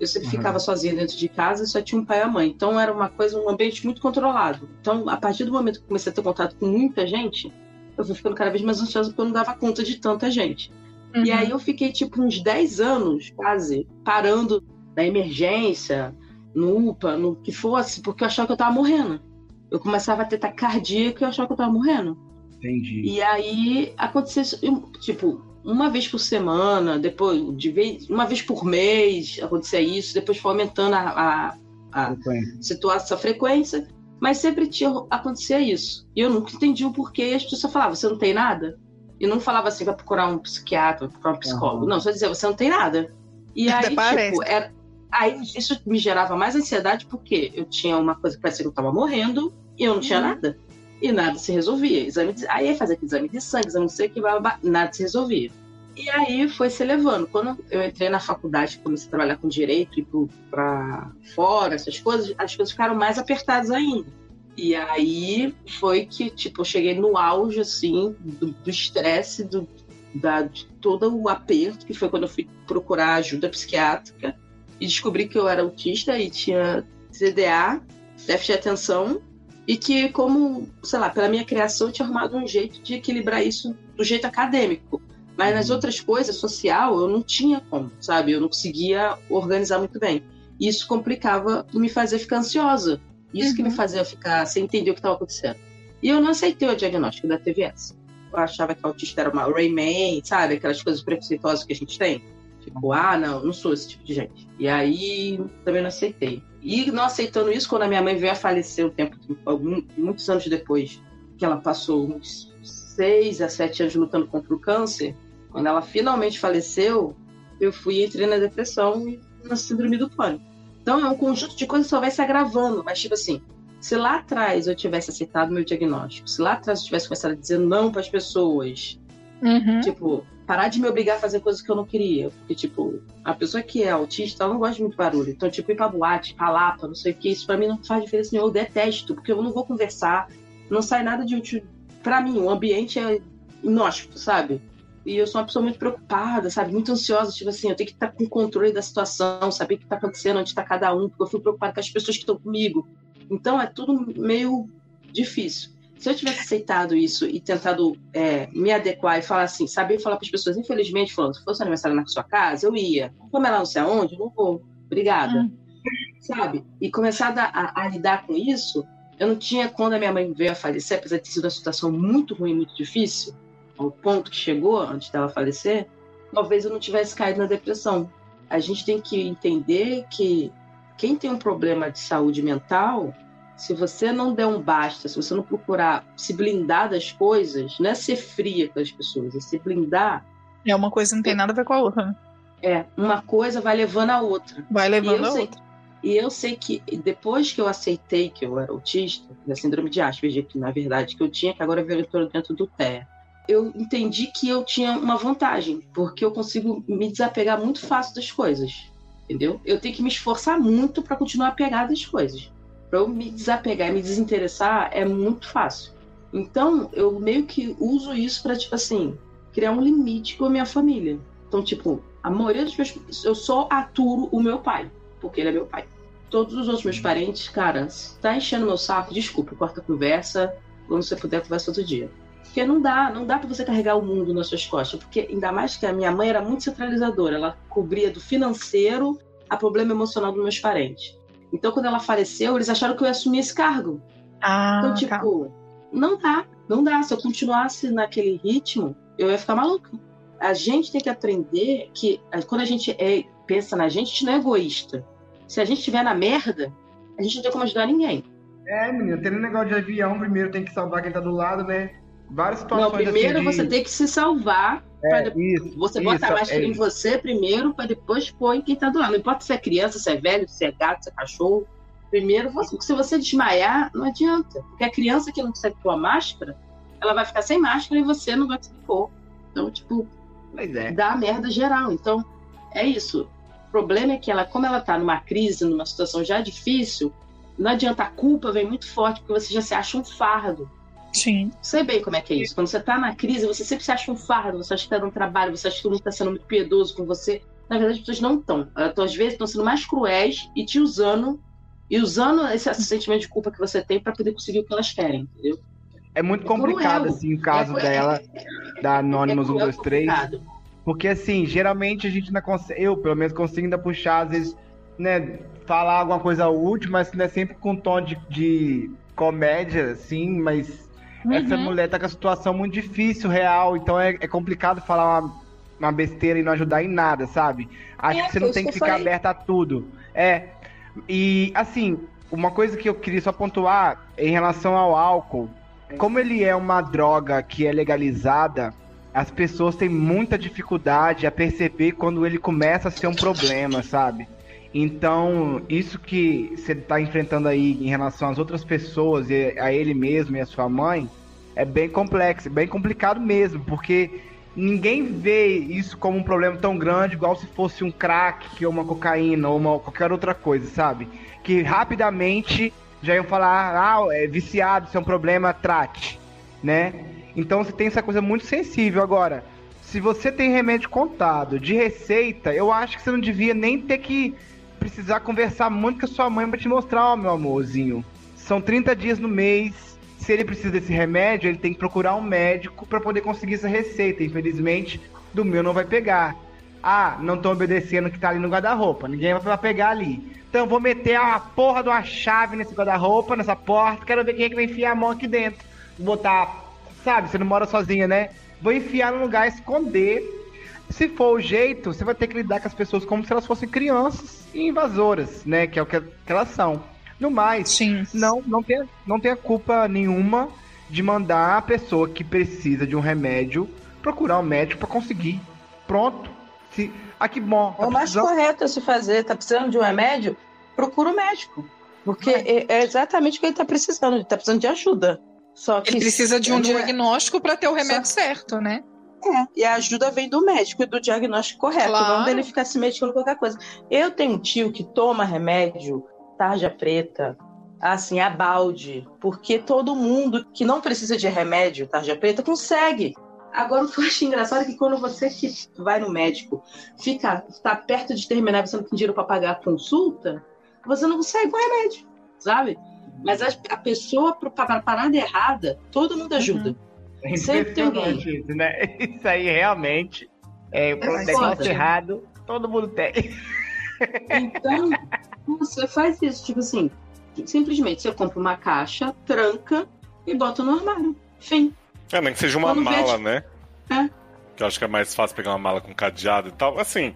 Eu sempre Uhum. ficava sozinha dentro de casa e só tinha um pai e a mãe. Então era uma coisa, um ambiente muito controlado. Então, a partir do momento que eu comecei a ter contato com muita gente, eu fui ficando cada vez mais ansiosa porque eu não dava conta de tanta gente. E Uhum. aí eu fiquei tipo uns 10 anos, quase, parando na emergência, no UPA, no que fosse, porque eu achava que eu tava morrendo. Eu começava a ter taquicardia e eu achava que eu tava morrendo. Entendi. E aí acontecia isso, eu, tipo, uma vez por semana, depois de vez, uma vez por mês acontecia isso, depois foi aumentando a, a, a situação, a frequência, mas sempre tinha, acontecia isso. E eu nunca entendi o porquê, e as pessoas falavam, você não tem nada? E não falava assim, vai procurar um psiquiatra, vai procurar um psicólogo. Uhum. Não, só dizer, você não tem nada. E Até aí, parece. tipo, era, aí isso me gerava mais ansiedade porque eu tinha uma coisa que parecia que eu tava morrendo e eu não tinha Uhum. nada. E nada se resolvia. Exame de, aí aquele exame de sangue, exame não sei o que, nada se resolvia. E aí foi se levando. Quando eu entrei na faculdade, comecei a trabalhar com direito e para fora, essas coisas, as coisas ficaram mais apertadas ainda. E aí foi que, tipo, eu cheguei no auge, assim, do do estresse, do, da, de todo o aperto, que foi quando eu fui procurar ajuda psiquiátrica e descobri que eu era autista e tinha CDA, déficit de atenção, e que, como, sei lá, pela minha criação, eu tinha arrumado um jeito de equilibrar isso do jeito acadêmico. Mas nas outras coisas, social, eu não tinha como, sabe? Eu não conseguia organizar muito bem. E isso complicava e me fazia ficar ansiosa. Isso que me fazia ficar sem entender o que estava acontecendo. E eu não aceitei o diagnóstico da TVS. Eu achava que autista era uma Rayman, sabe? Aquelas coisas preconceituosas que a gente tem. Tipo, ah, não, não sou esse tipo de gente. E aí também não aceitei. E não aceitando isso, quando a minha mãe veio a falecer um tempo, muitos anos depois, que ela passou uns seis a sete anos lutando contra o câncer, quando ela finalmente faleceu, eu fui entrei na depressão e na síndrome do pânico. Então é um conjunto de coisas que só vai se agravando. Mas, tipo assim, se lá atrás eu tivesse aceitado meu diagnóstico, se lá atrás eu tivesse começado a dizer não para as pessoas, Uhum. tipo, parar de me obrigar a fazer coisas que eu não queria. Porque, tipo, a pessoa que é autista, ela não gosta de muito barulho. Então, tipo, ir pra boate, pra lapa, não sei o que, isso pra mim não faz diferença nenhuma. Eu detesto, porque eu não vou conversar, não sai nada de útil. Pra mim, o ambiente é inóspito, sabe? E eu sou uma pessoa muito preocupada, sabe? Muito ansiosa, tipo assim, eu tenho que estar com controle da situação, saber o que tá acontecendo, onde tá cada um, porque eu fico preocupada com as pessoas que estão comigo. Então, é tudo meio difícil. Se eu tivesse aceitado isso e tentado é, me adequar e falar assim, saber falar para as pessoas, infelizmente, falando, se fosse aniversário na sua casa, eu ia. Como ela não sei aonde, não vou. Obrigada. Sabe? E começar a, a- a lidar com isso, eu não tinha, quando a minha mãe veio a falecer, apesar de ter sido uma situação muito ruim, muito difícil, ao ponto que chegou antes dela falecer, talvez eu não tivesse caído na depressão. A gente tem que entender que quem tem um problema de saúde mental, se você não der um basta, se você não procurar se blindar das coisas, não é ser fria com as pessoas, é se blindar. É uma coisa não tem nada a ver com a outra, né? É, uma coisa vai levando a outra. Vai levando eu a sei, outra. E eu sei que depois que eu aceitei que eu era autista, da síndrome de Asperger, que na verdade que eu tinha, que agora eu estou dentro do TEA, eu entendi que eu tinha uma vantagem, porque eu consigo me desapegar muito fácil das coisas, entendeu? Eu tenho que me esforçar muito para continuar apegada às coisas. Para eu me desapegar e me desinteressar é muito fácil. Então, eu meio que uso isso para tipo assim, criar um limite com a minha família. Então, tipo, a maioria dos meus eu só aturo o meu pai, porque ele é meu pai todos os outros meus parentes, cara, se tá enchendo meu saco, desculpa, corta a conversa, quando você puder, conversa outro dia. Porque não dá, não dá para você carregar o mundo nas suas costas. Porque ainda mais que a minha mãe era muito centralizadora. Ela cobria do financeiro a problema emocional dos meus parentes. Então, quando ela faleceu, eles acharam que eu ia assumir esse cargo. Ah, Então, tipo, não dá, não dá. Se eu continuasse naquele ritmo, eu ia ficar maluca. A gente tem que aprender que eh, quando a gente é- pensa na gente, a gente não é egoísta. Se a gente estiver na merda, a gente não tem como ajudar ninguém. É, menino, tem um negócio de avião, primeiro tem que salvar quem tá do lado, né? Várias situações Não, primeiro assim de... você tem que se salvar. É, isso, você isso, bota a máscara é em você primeiro, para depois pôr em quem tá do lado. Não importa se é criança, se é velho, se é gato, se é cachorro. Primeiro, você, se você desmaiar, não adianta. Porque a criança que não consegue pôr a máscara, ela vai ficar sem máscara e você não vai conseguir pôr. Então, tipo, é. dá merda geral. Então, é isso. O problema é que ela, como ela tá numa crise, numa situação já difícil, não adianta, a culpa vem muito forte, porque você já se acha um fardo. Sim. Sei bem como é que é isso. Quando você tá na crise, você sempre se acha um fardo, você acha que tá dando trabalho, você acha que todo mundo tá sendo muito piedoso com você. Na verdade, as pessoas não estão. Às vezes estão sendo mais cruéis e te usando, e usando esse sentimento de culpa que você tem para poder conseguir o que elas querem, entendeu? É muito É cruel. complicado, assim, o caso É- dela, da Anonymous é cruel, 123. complicado. Porque, assim, geralmente a gente ainda consegue, eu pelo menos consigo ainda puxar, às vezes, né, falar alguma coisa útil, mas né, sempre com tom de, de comédia, assim, mas essa Uhum. mulher tá com a situação muito difícil, real, então é, é complicado falar uma, uma besteira e não ajudar em nada, sabe? Acho É, que você não tem que ficar aberta a tudo. É. E, assim, uma coisa que eu queria só pontuar em relação ao álcool, como ele é uma droga que é legalizada, as pessoas têm muita dificuldade a perceber quando ele começa a ser um problema, sabe? Então, isso que você está enfrentando aí em relação às outras pessoas e a ele mesmo e a sua mãe é bem complexo, bem complicado mesmo, porque ninguém vê isso como um problema tão grande igual se fosse um crack ou uma cocaína ou uma, qualquer outra coisa, sabe? Que rapidamente já iam falar, ah, é viciado, isso é um problema, trate, né? Então você tem essa coisa muito sensível. Agora, se você tem remédio contado de receita, eu acho que você não devia nem ter que precisar conversar muito com a sua mãe pra te mostrar, ó, meu amorzinho. São 30 dias no mês. Se ele precisa desse remédio, ele tem que procurar um médico pra poder conseguir essa receita. Infelizmente, do meu não vai pegar. Ah, não tô obedecendo o que tá ali no guarda-roupa. Ninguém vai pegar ali. Então vou meter a porra de uma chave nesse guarda-roupa, nessa porta. Quero ver quem é que vai enfiar a mão aqui dentro. Vou botar. Sabe, você não mora sozinha, né? Vou enfiar num lugar, esconder. Se for o jeito, você vai ter que lidar com as pessoas como se elas fossem crianças e invasoras, né? Que é o que, elas são. No mais, Sim. não, não tem, não tem culpa nenhuma de mandar a pessoa que precisa de um remédio procurar um médico pra conseguir. Pronto. Se, ah, que bom. É o mais precisando- correto a se fazer. Tá precisando de um remédio? Procura o médico. Porque é, é exatamente o que ele tá precisando. Ele tá precisando de ajuda. Só que Ele precisa de um é- diagnóstico para ter o remédio certo, né? É, e a ajuda vem do médico e do diagnóstico correto, Claro. não dele ficar se medicando qualquer coisa. Eu tenho um tio que toma remédio, tarja preta, assim, a balde, porque todo mundo que não precisa de remédio, tarja preta, consegue. Agora, o que eu acho engraçado é que quando você que vai no médico fica tá perto de terminar, você não tem dinheiro para pagar a consulta, você não consegue o remédio, sabe? Mas a, a pessoa, para parada errada, todo mundo ajuda. É Sempre tem alguém. impressionante isso, né? Isso aí realmente é o É negócio errado, todo mundo tem. Então, você faz isso, tipo assim, simplesmente você compra uma caixa, tranca e bota no armário. Fim. É, nem que seja uma Quando vê, mala, tipo, né? É. Que eu acho que é mais fácil pegar uma mala com cadeado e tal. Assim,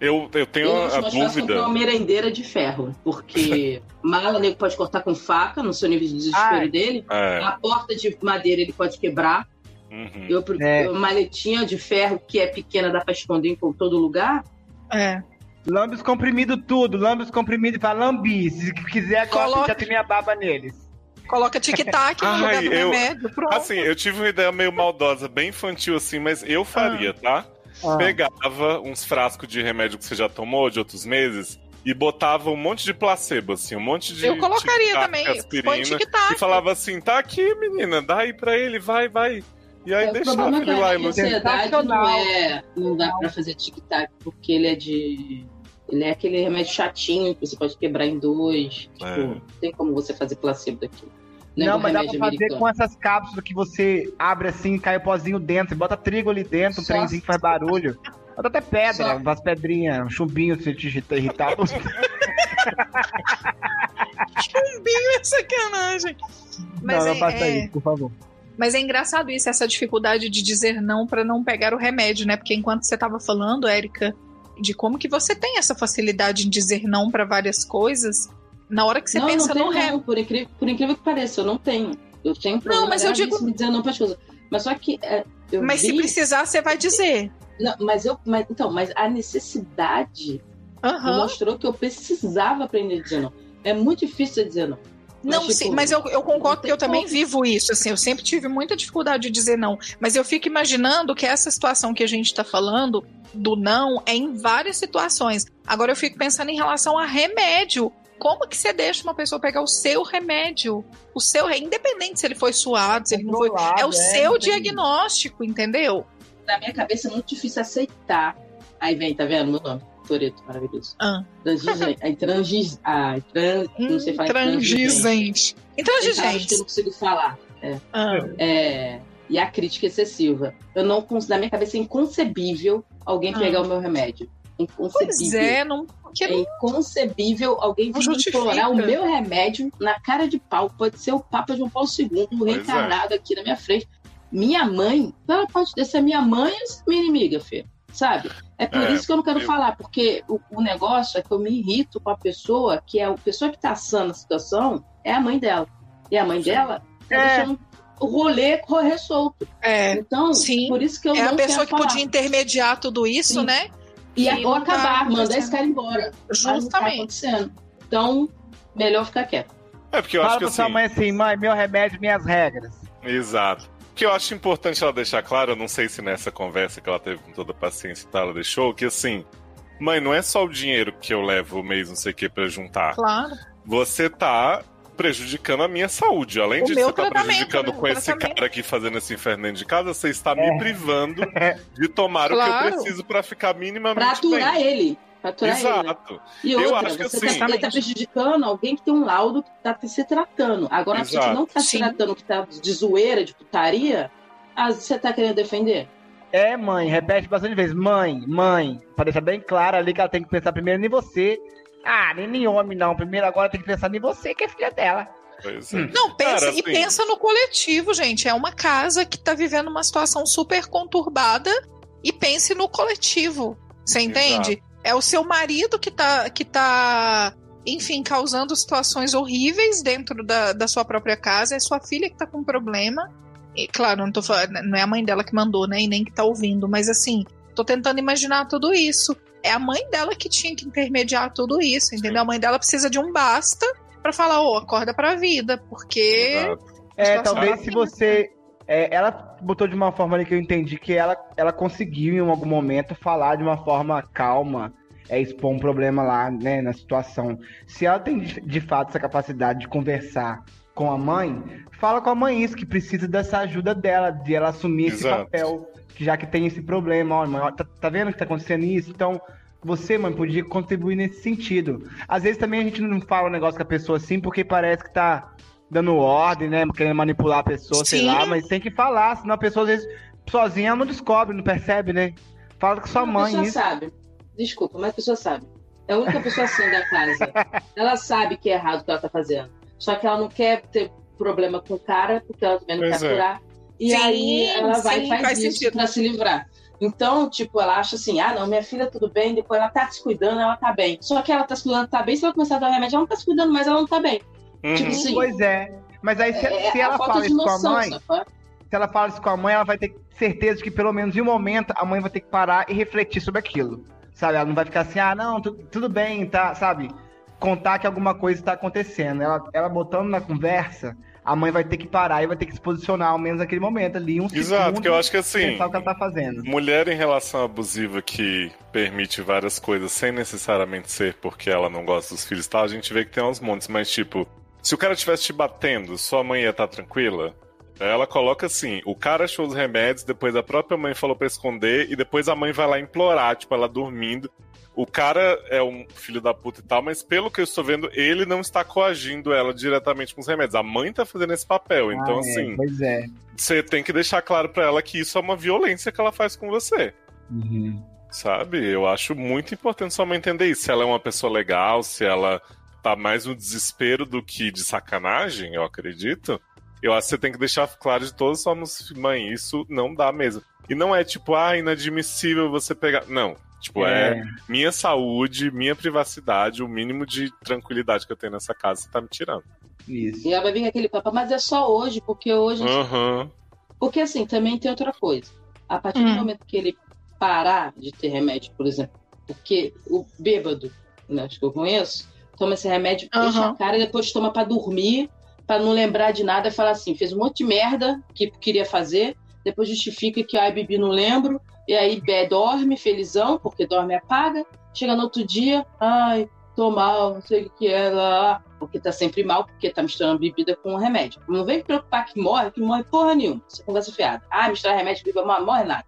eu, eu tenho Eu a, dúvida. comprar uma merendeira de ferro, porque mala nego pode cortar com faca no seu nível de desespero Ai. dele. É, A porta de madeira ele pode quebrar. uhum. Eu, É. Uma maletinha de ferro que é pequena, dá pra esconder em todo lugar. É. Lambe os comprimidos tudo, lambe os comprimidos e fala lambi. Se quiser, Coloca- já tem minha baba neles. Coloca tic-tac no lugar do eu- remédio. Pronto. Assim, eu tive uma ideia meio maldosa, bem infantil assim, mas eu faria, tá? Ah. Pegava uns frascos de remédio que você já tomou de outros meses e botava um monte de placebo, assim, um monte de. eu colocaria tic-tac, também. Aspirina, e falava assim: tá aqui, menina, dá aí pra ele, vai, vai. E aí É, deixava problema é ele lá ansiedade não é. Não dá pra fazer tic-tac, porque ele é de. Ele é aquele remédio chatinho que você pode quebrar em dois. Tipo, É. não tem como você fazer placebo daquilo. Não, mas dá pra fazer americano. com essas cápsulas que você abre assim e cai o pozinho dentro. Você bota trigo ali dentro, um Só- trenzinho que faz barulho. Bota até pedra, Só- umas pedrinhas, um chumbinho se te irrita- irritar. Chumbinho é sacanagem. Mas não, não é- faça é- isso, por favor. Mas é engraçado isso, essa dificuldade de dizer não pra não pegar o remédio, né? Porque enquanto você tava falando, Érica, de como que você tem essa facilidade em dizer não pra várias coisas, na hora que você não, pensa não tenho, no não, por incrível, por incrível que pareça, eu não tenho. Eu tenho problema mas eu digo- de dizer não para as coisas. Mas só que é, eu Mas se vi- precisar, você vai dizer. Não, mas eu, mas, então, mas a necessidade Aham. mostrou que eu precisava aprender a dizer não. É muito difícil dizer não. Não, Mas, sim, tipo, mas eu, eu concordo não que eu tem também como. vivo isso, assim, eu sempre tive muita dificuldade de dizer não, mas eu fico imaginando que essa situação que a gente tá falando do não é em várias situações. Agora eu fico pensando em relação a remédio. Como que você deixa uma pessoa pegar o seu remédio? O seu, independente se ele foi suado, se ele não foi. É o seu não tem- diagnóstico, entendeu? Na minha cabeça é muito difícil aceitar. Aí vem, tá vendo meu nome? Toreto, maravilhoso. Ah. Aí transiz. Ai, trans, não sei falar. Intransigente. Tem palavras que eu Intransigente. não consigo falar. Ah, É, e a crítica excessiva. Eu não na minha cabeça é inconcebível alguém Ah. pegar o meu remédio. Pois Inconcebível. é, não. É não inconcebível alguém vir implorar o meu remédio na cara de pau. Pode ser o Papa João Paulo II Pois é. reencarnado aqui na minha frente. Minha mãe, ela pode ser minha mãe ou minha inimiga, filho. Sabe? É por É, isso que eu não quero eu- falar, porque o, o negócio é que eu me irrito com a pessoa que é a pessoa que tá assando a situação é a mãe dela. E a mãe dela tá É. deixando o rolê correr solto. é. Então, Sim. por isso que eu É não a pessoa que falar. podia intermediar tudo isso, Sim. né? E agora não tá acabar, mandar esse cara embora. Tá Justamente. acontecendo. Então, melhor ficar quieto. É porque eu Fala acho que pra sua assim. mãe assim, mãe, meu remédio, minhas regras. Exato. O que eu acho importante ela deixar claro, eu não sei se nessa conversa que ela teve com toda a paciência e tal, ela deixou, que assim, mãe, não é só o dinheiro que eu levo o mês, não sei o que, pra juntar. Claro. Você tá prejudicando a minha saúde. Além O de você estar tá prejudicando com esse cara aqui fazendo esse inferno dentro de casa, você está me É. privando de tomar o que Claro. eu preciso pra ficar minimamente Pra aturar bem. ele. Pra aturar ele. Exato. E Eu outra, acho que você assim- tá, ele tá prejudicando alguém que tem um laudo que tá se tratando. Agora, se Exato. não tá se tratando que tá de zoeira, de putaria, você tá querendo defender? É, mãe, repete bastante vezes. Mãe, mãe. Pra deixar bem claro ali que ela tem que pensar primeiro em você. Ah, nem em homem, não. Primeiro agora tem que pensar em você, que é filha dela. Pois é. Hum. Não, pensa, Cara, e assim- pensa no coletivo, gente. É uma casa que tá vivendo uma situação super conturbada e pense no coletivo. Você entende? É o seu marido que tá, que tá, enfim, causando situações horríveis dentro da, da sua própria casa. É sua filha que tá com problema. E, claro, não tô falando, não é a mãe dela que mandou, né? E nem que tá ouvindo, mas assim, tô tentando imaginar tudo isso. É a mãe dela que tinha que intermediar tudo isso, entendeu? A mãe dela precisa de um basta pra falar, ô, acorda pra vida, porque. Exato. É, talvez da se você. é, ela botou de uma forma ali que eu entendi que ela, ela conseguiu em algum momento falar de uma forma calma, é, expor um problema lá, né, na situação. Se ela tem de, de fato essa capacidade de conversar com a mãe, fala com a mãe isso, que precisa dessa ajuda dela, de ela assumir esse Exato. papel, que já que tem esse problema, ó, mãe, ó, tá, tá vendo que tá acontecendo isso? Então, você, mãe, podia contribuir nesse sentido. Às vezes também a gente não fala um negócio com a pessoa assim, porque parece que tá dando ordem, né? Querendo manipular a pessoa, sei Sim. lá, mas tem que falar, senão a pessoa às vezes sozinha ela não descobre, não percebe, né? Fala com sua a mãe pessoa isso. sabe. Desculpa, mas a pessoa sabe. É a única pessoa assim da casa. Ela sabe que é errado o que ela tá fazendo. Só que ela não quer ter problema com o cara, porque ela também não Pois quer é. curar. E Sim, aí ela vai sim, e faz, faz isso pra se livrar. Então, tipo, ela acha assim, ah, não, minha filha tudo bem, depois ela tá se cuidando, ela tá bem. Só que ela tá se cuidando, tá bem, se ela começar a dar remédio, ela não tá se cuidando, mas ela não tá bem. Uhum. Tipo assim, Pois é. Mas aí se, é, se a ela fala isso com a noção, mãe, sacou? se ela fala isso com a mãe, ela vai ter certeza de que pelo menos em um momento a mãe vai ter que parar e refletir sobre aquilo. Sabe? Ela não vai ficar assim, ah, não, tu- tudo bem, tá, sabe? Contar que alguma coisa está acontecendo. Ela, ela botando na conversa, a mãe vai ter que parar e vai ter que se posicionar, ao menos naquele momento ali, um Exato, segundo, porque eu acho que assim. pensar o que ela tá fazendo. Mulher em relação abusiva que permite várias coisas sem necessariamente ser porque ela não gosta dos filhos e tal, a gente vê que tem uns montes, mas tipo, se o cara estivesse te batendo, sua mãe ia estar tranquila? Ela coloca assim, o cara achou os remédios, depois a própria mãe falou pra esconder, e depois a mãe vai lá implorar, tipo, ela dormindo. O cara é um filho da puta e tal, mas pelo que eu estou vendo, ele não está coagindo ela diretamente com os remédios. A mãe tá fazendo esse papel. Então, Ah, é, assim, Pois é. você tem que deixar claro pra ela que isso é uma violência que ela faz com você. Uhum. Sabe? Eu acho muito importante sua mãe entender isso. Se ela é uma pessoa legal, se ela tá mais no desespero do que de sacanagem, eu acredito. Eu acho que você tem que deixar claro de todas as formas, mãe, isso não dá mesmo. E não é tipo, ah, inadmissível você pegar. Não. Tipo, é, É. minha saúde, minha privacidade, o mínimo de tranquilidade que eu tenho nessa casa, você tá me tirando. Isso. E ela vai vir aquele papo, mas é só hoje, porque hoje. Aham. Porque assim, também tem outra coisa. A partir do Hum. momento que ele parar de ter remédio, por exemplo, porque o bêbado, né, acho que eu conheço, toma esse remédio, Aham. enche a cara e depois toma pra dormir, pra não lembrar de nada e falar assim, fez um monte de merda que queria fazer, depois justifica que, ai, bebi, não lembro, e aí bé, dorme, felizão, porque dorme apaga, chega no outro dia, ai, tô mal, não sei o que é, lá, porque tá sempre mal, porque tá misturando bebida com remédio. Não vem preocupar que morre, que morre porra nenhuma. Você conversa fiada. Ah, misturar remédio bebida, morre, nada.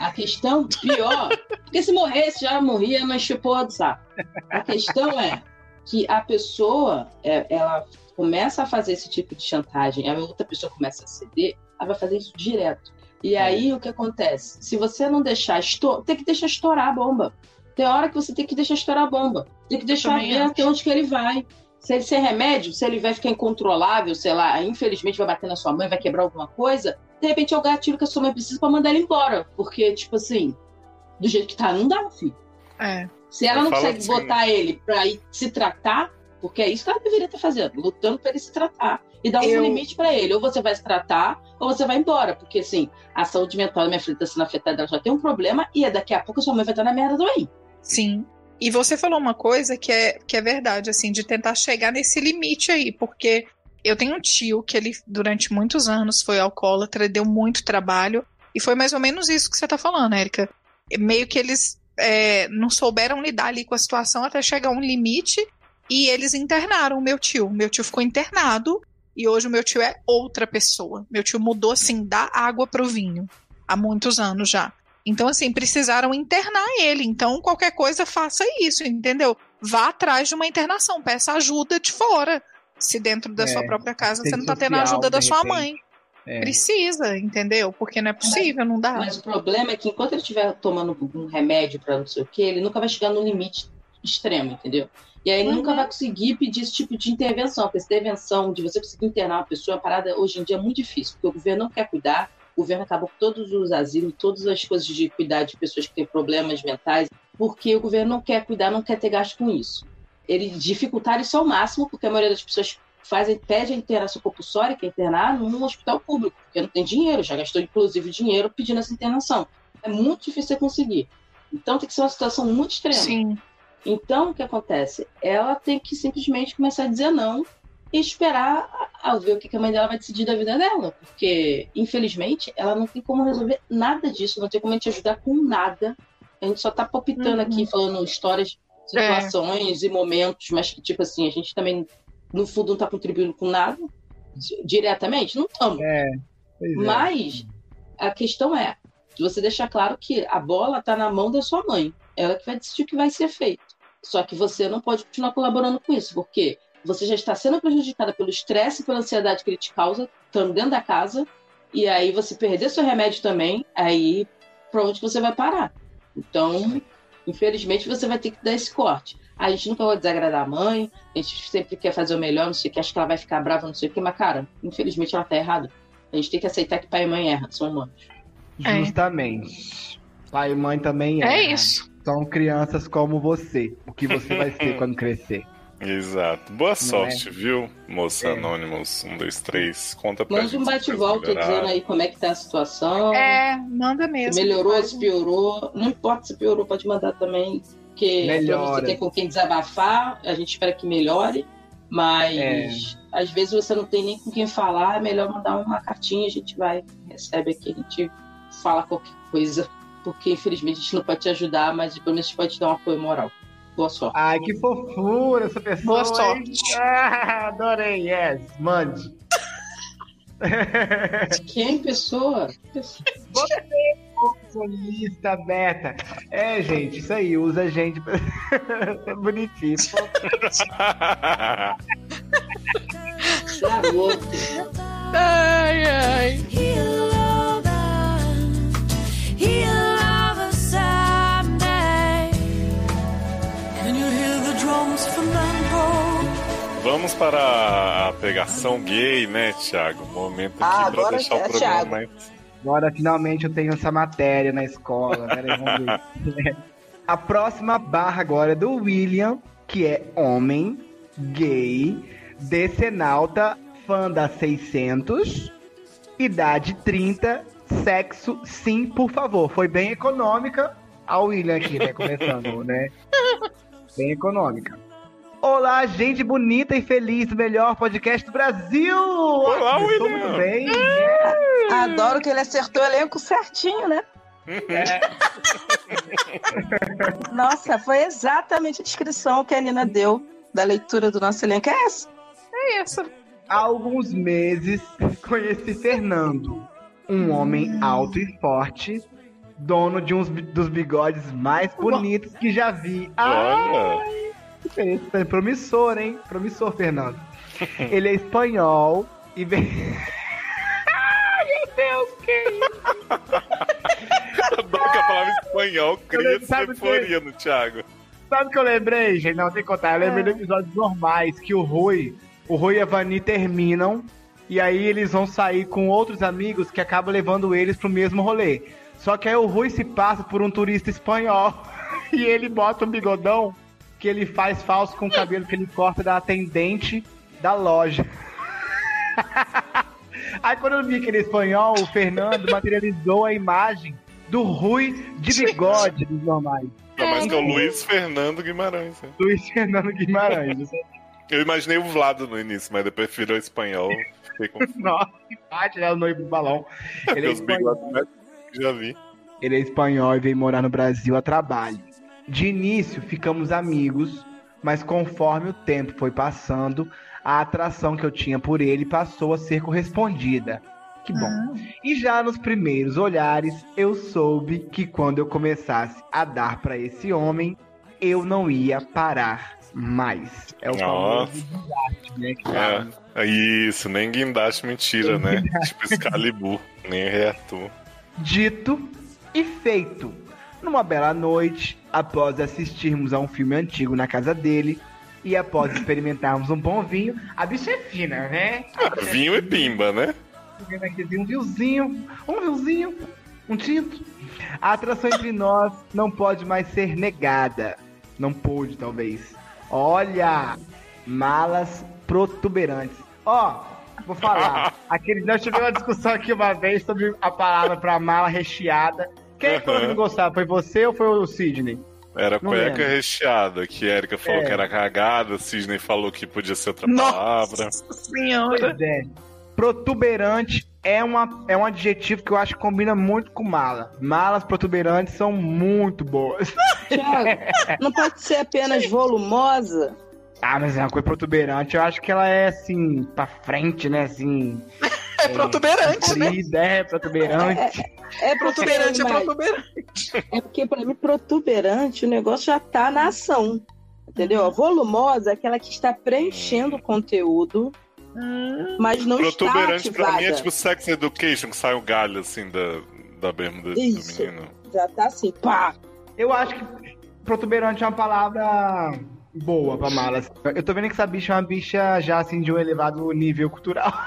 A questão, pior, porque se morresse, já morria, encheu porra do saco. A questão é que a pessoa, é, ela começa a fazer esse tipo de chantagem, a outra pessoa começa a ceder, vai fazer isso direto. E aí o que acontece? Se você não deixar estourar, tem que deixar estourar a bomba. Tem hora que você tem que deixar estourar a bomba. Tem que deixar ver até onde que ele vai. Se ele ser remédio, se ele vai ficar incontrolável, sei lá, infelizmente vai bater na sua mãe, vai quebrar alguma coisa, de repente é o gatilho que a sua mãe precisa pra mandar ele embora. Porque, tipo assim, do jeito que tá, não dá, filho. É. Se ela Eu não consegue assim, botar ele pra ir se tratar, porque é isso que ela deveria estar fazendo, lutando pra ele se tratar. E dar um Eu- limite pra ele. Ou você vai se tratar, ou você vai embora. Porque, assim, a saúde mental da minha filha tá sendo afetada, ela já tem um problema, e daqui a pouco sua mãe vai estar na merda também. Sim. E você falou uma coisa que é, que é verdade, assim, de tentar chegar nesse limite aí, porque eu tenho um tio que ele, durante muitos anos, foi alcoólatra, deu muito trabalho, e foi mais ou menos isso que você tá falando, Érica. Meio que eles é, não souberam lidar ali com a situação até chegar a um limite, e eles internaram o meu tio. Meu tio ficou internado, e hoje o meu tio é outra pessoa. Meu tio mudou, assim, da água pro vinho, há muitos anos já. Então, assim, precisaram internar ele. Então, qualquer coisa, faça isso, entendeu? Vá atrás de uma internação, peça ajuda de fora. Se dentro da É, sua própria casa você não tá tendo a ajuda da de sua repente. mãe. É. Precisa, entendeu? Porque não é possível, não dá. Mas o problema é que enquanto ele estiver tomando um remédio pra não sei o que, ele nunca vai chegar no limite extremo, entendeu? E aí Uhum. nunca vai conseguir pedir esse tipo de intervenção, porque essa intervenção de você conseguir internar uma pessoa, é uma parada hoje em dia é muito difícil, porque o governo não quer cuidar, o governo acabou com todos os asilos, todas as coisas de cuidar de pessoas que têm problemas mentais, porque o governo não quer cuidar, não quer ter gasto com isso. Ele dificultar isso ao máximo, porque a maioria das pessoas fazem, pede a internação compulsória, que é internar num hospital público, porque não tem dinheiro, já gastou inclusive dinheiro pedindo essa internação. É muito difícil você conseguir. Então tem que ser uma situação muito extrema. Sim. Então, o que acontece? Ela tem que simplesmente começar a dizer não e esperar a, ver o que a mãe dela vai decidir da vida dela. Porque, infelizmente, ela não tem como resolver nada disso, não tem como gente ajudar com nada. A gente só tá palpitando Uhum. aqui, falando histórias, situações e momentos, mas que, tipo assim, a gente também, no fundo, não tá contribuindo com nada di- diretamente. Não estamos. É, é. Mas a questão é, você deixar claro que a bola está na mão da sua mãe. Ela que vai decidir o que vai ser feito. Só que você não pode continuar colaborando com isso, porque você já está sendo prejudicada pelo estresse e pela ansiedade que ele te causa, estando dentro da casa, e aí você perder seu remédio também, aí para onde você vai parar? Então, infelizmente, você vai ter que dar esse corte. A gente nunca vai desagradar a mãe, a gente sempre quer fazer o melhor, não sei o que, acha que ela vai ficar brava, não sei o que, mas, cara, infelizmente ela tá errada. A gente tem que aceitar que pai e mãe erram, são humanos. É. Justamente. Pai e mãe também É erram. isso. São crianças como você. O que você vai ser quando crescer. Exato. Boa sorte, é? viu, moça É. Anonymous 1, 2, 3. Conta pra Manda gente. um bate-volta dizendo aí como é que tá a situação. É, manda mesmo. Se melhorou, se piorou. Não importa se piorou, pode mandar também. Porque você ter com quem desabafar, a gente espera que melhore. Mas às vezes você não tem nem com quem falar, é melhor mandar uma cartinha, a gente vai, recebe aqui, a gente fala qualquer coisa. Porque infelizmente a gente não pode te ajudar, mas pelo menos a gente pode te dar um apoio moral. Boa sorte. Ai, que fofura essa pessoa. Boa sorte. Ah, adorei, yes. Mande. Quem pessoa? pessoa. Lista aberta. É, gente, isso aí, usa a gente. É Bonitinho. Ai, ai. Vamos para a pegação gay, né, Thiago? Momento aqui Ah, pra agora deixar o programa Thiago. mais. Agora, finalmente, eu tenho essa matéria na escola. Pera aí, vamos ver. A próxima barra agora é do William, que é homem, gay, decenalta, fã da 600, idade 30, sexo sim, por favor. Foi bem econômica. A William aqui, né? Começando, né? Bem econômica. Olá, gente bonita e feliz melhor podcast do Brasil! Olá, William! muito bem. Adoro que ele acertou o elenco certinho, né? Nossa, foi exatamente a descrição que a Nina deu da leitura do nosso elenco. É essa? É isso. Há alguns meses conheci Fernando, um homem alto e forte, dono de uns bi- dos bigodes mais bonitos que já vi. Olha. Ai. Promissor, hein? Promissor, Fernando. Ele é espanhol e vem. Ai, meu Deus, que isso? Adoro que a palavra espanhol cria euforia no Thiago. Sabe o que eu lembrei, gente? Não, tem que contar. Eu lembrei de episódios normais que o Rui, o Rui e a Vani terminam e aí eles vão sair com outros amigos que acabam levando eles pro mesmo rolê. Só que aí o Rui se passa por um turista espanhol e ele bota um bigodão que ele faz falso com o cabelo que ele corta da atendente da loja. Aí quando eu vi aquele espanhol, o Fernando materializou a imagem do Rui de bigode dos normais. Não, mas que é o Luiz Fernando Guimarães. né? Luiz Fernando Guimarães. Eu imaginei o Vlado no início, mas depois virou espanhol. Fiquei com Nossa, que parte, né? O noivo do balão. Ele é, espanhol, bigodes já vi. ele é espanhol e veio morar no Brasil a trabalho. De início, ficamos amigos, mas conforme o tempo foi passando, a atração que eu tinha por ele passou a ser correspondida. Que bom. E já nos primeiros olhares, eu soube que quando eu começasse a dar pra esse homem, eu não ia parar mais. É o famoso desgaste, né? Que. É, isso, nem guindaste mentira, né? tipo Excalibur, nem reator. Dito e feito. Numa bela noite, após assistirmos a um filme antigo na casa dele e após experimentarmos um bom vinho, a bicha é fina, né? Vinho e pimba, né? Um vinhozinho, um vinhozinho, um tinto. A atração entre nós não pode mais ser negada. Não pôde, talvez. Olha, malas protuberantes. Ó, vou falar. Aquele, nós tivemos uma discussão aqui uma vez sobre a palavra pra mala recheada. Quem falou que não gostava? Foi você ou foi o Sidney? Era Não cueca lembro. recheada, que a Erika falou É. que era cagada, Sidney falou que podia ser outra Nossa palavra. senhora. Pois é. Protuberante é, uma, é um adjetivo que eu acho que combina muito com mala. Malas protuberantes são muito boas. Thiago, não pode ser apenas volumosa? Ah, mas é uma coisa protuberante. Eu acho que ela é assim, pra frente, né? Assim. É protuberante, né? comprida, É, protuberante. É Protuberante é mas- protuberante. É porque, pra mim, protuberante, o negócio já tá na ação. Entendeu? A volumosa é aquela que está preenchendo o conteúdo, mas não está Protuberante pra mim é tipo sex education, que sai o galho assim da, da bermuda do menino. Já tá assim, pá! Eu acho que protuberante é uma palavra boa pra malas. Eu tô vendo que essa bicha é uma bicha já assim de um elevado nível cultural.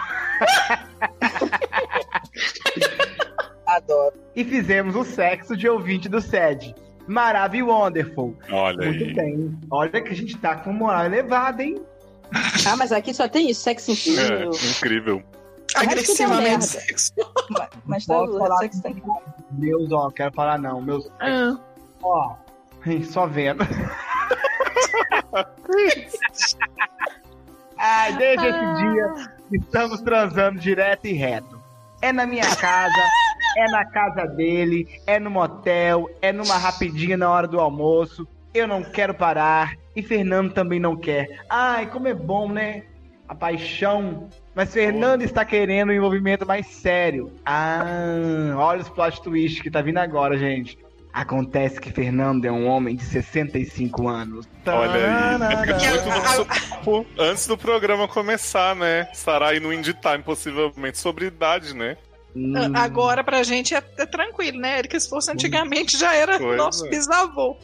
Adoro. E fizemos o sexo de ouvinte do SED. Maravilha Wonderful. Olha Muito aí. bem. Olha que a gente tá com moral elevada, hein? Ah, mas aqui só tem isso, sexo É, incrível. incrível. Agressivamente sexual. Mas- Mas tá, falar sexo tem Meus, ó, quero falar não. Meus, Ah. ó, só vendo. Ai, desde esse dia, estamos transando direto e reto. É na minha casa, é na casa dele, é no motel, é numa rapidinha na hora do almoço. Eu não quero parar e Fernando também não quer. Ai, como é bom, né? A paixão Mas Fernando está querendo um envolvimento mais sério. Ah, olha os plot twist que tá vindo agora, gente. Acontece que Fernando é um homem de 65 anos. Olha aí. É antes do programa começar, né? Estará aí no Indie Time, possivelmente, sobre idade, né? Hum, Agora pra gente é, é tranquilo, né, Erika? Se fosse antigamente já era Pois nosso é. bisavô.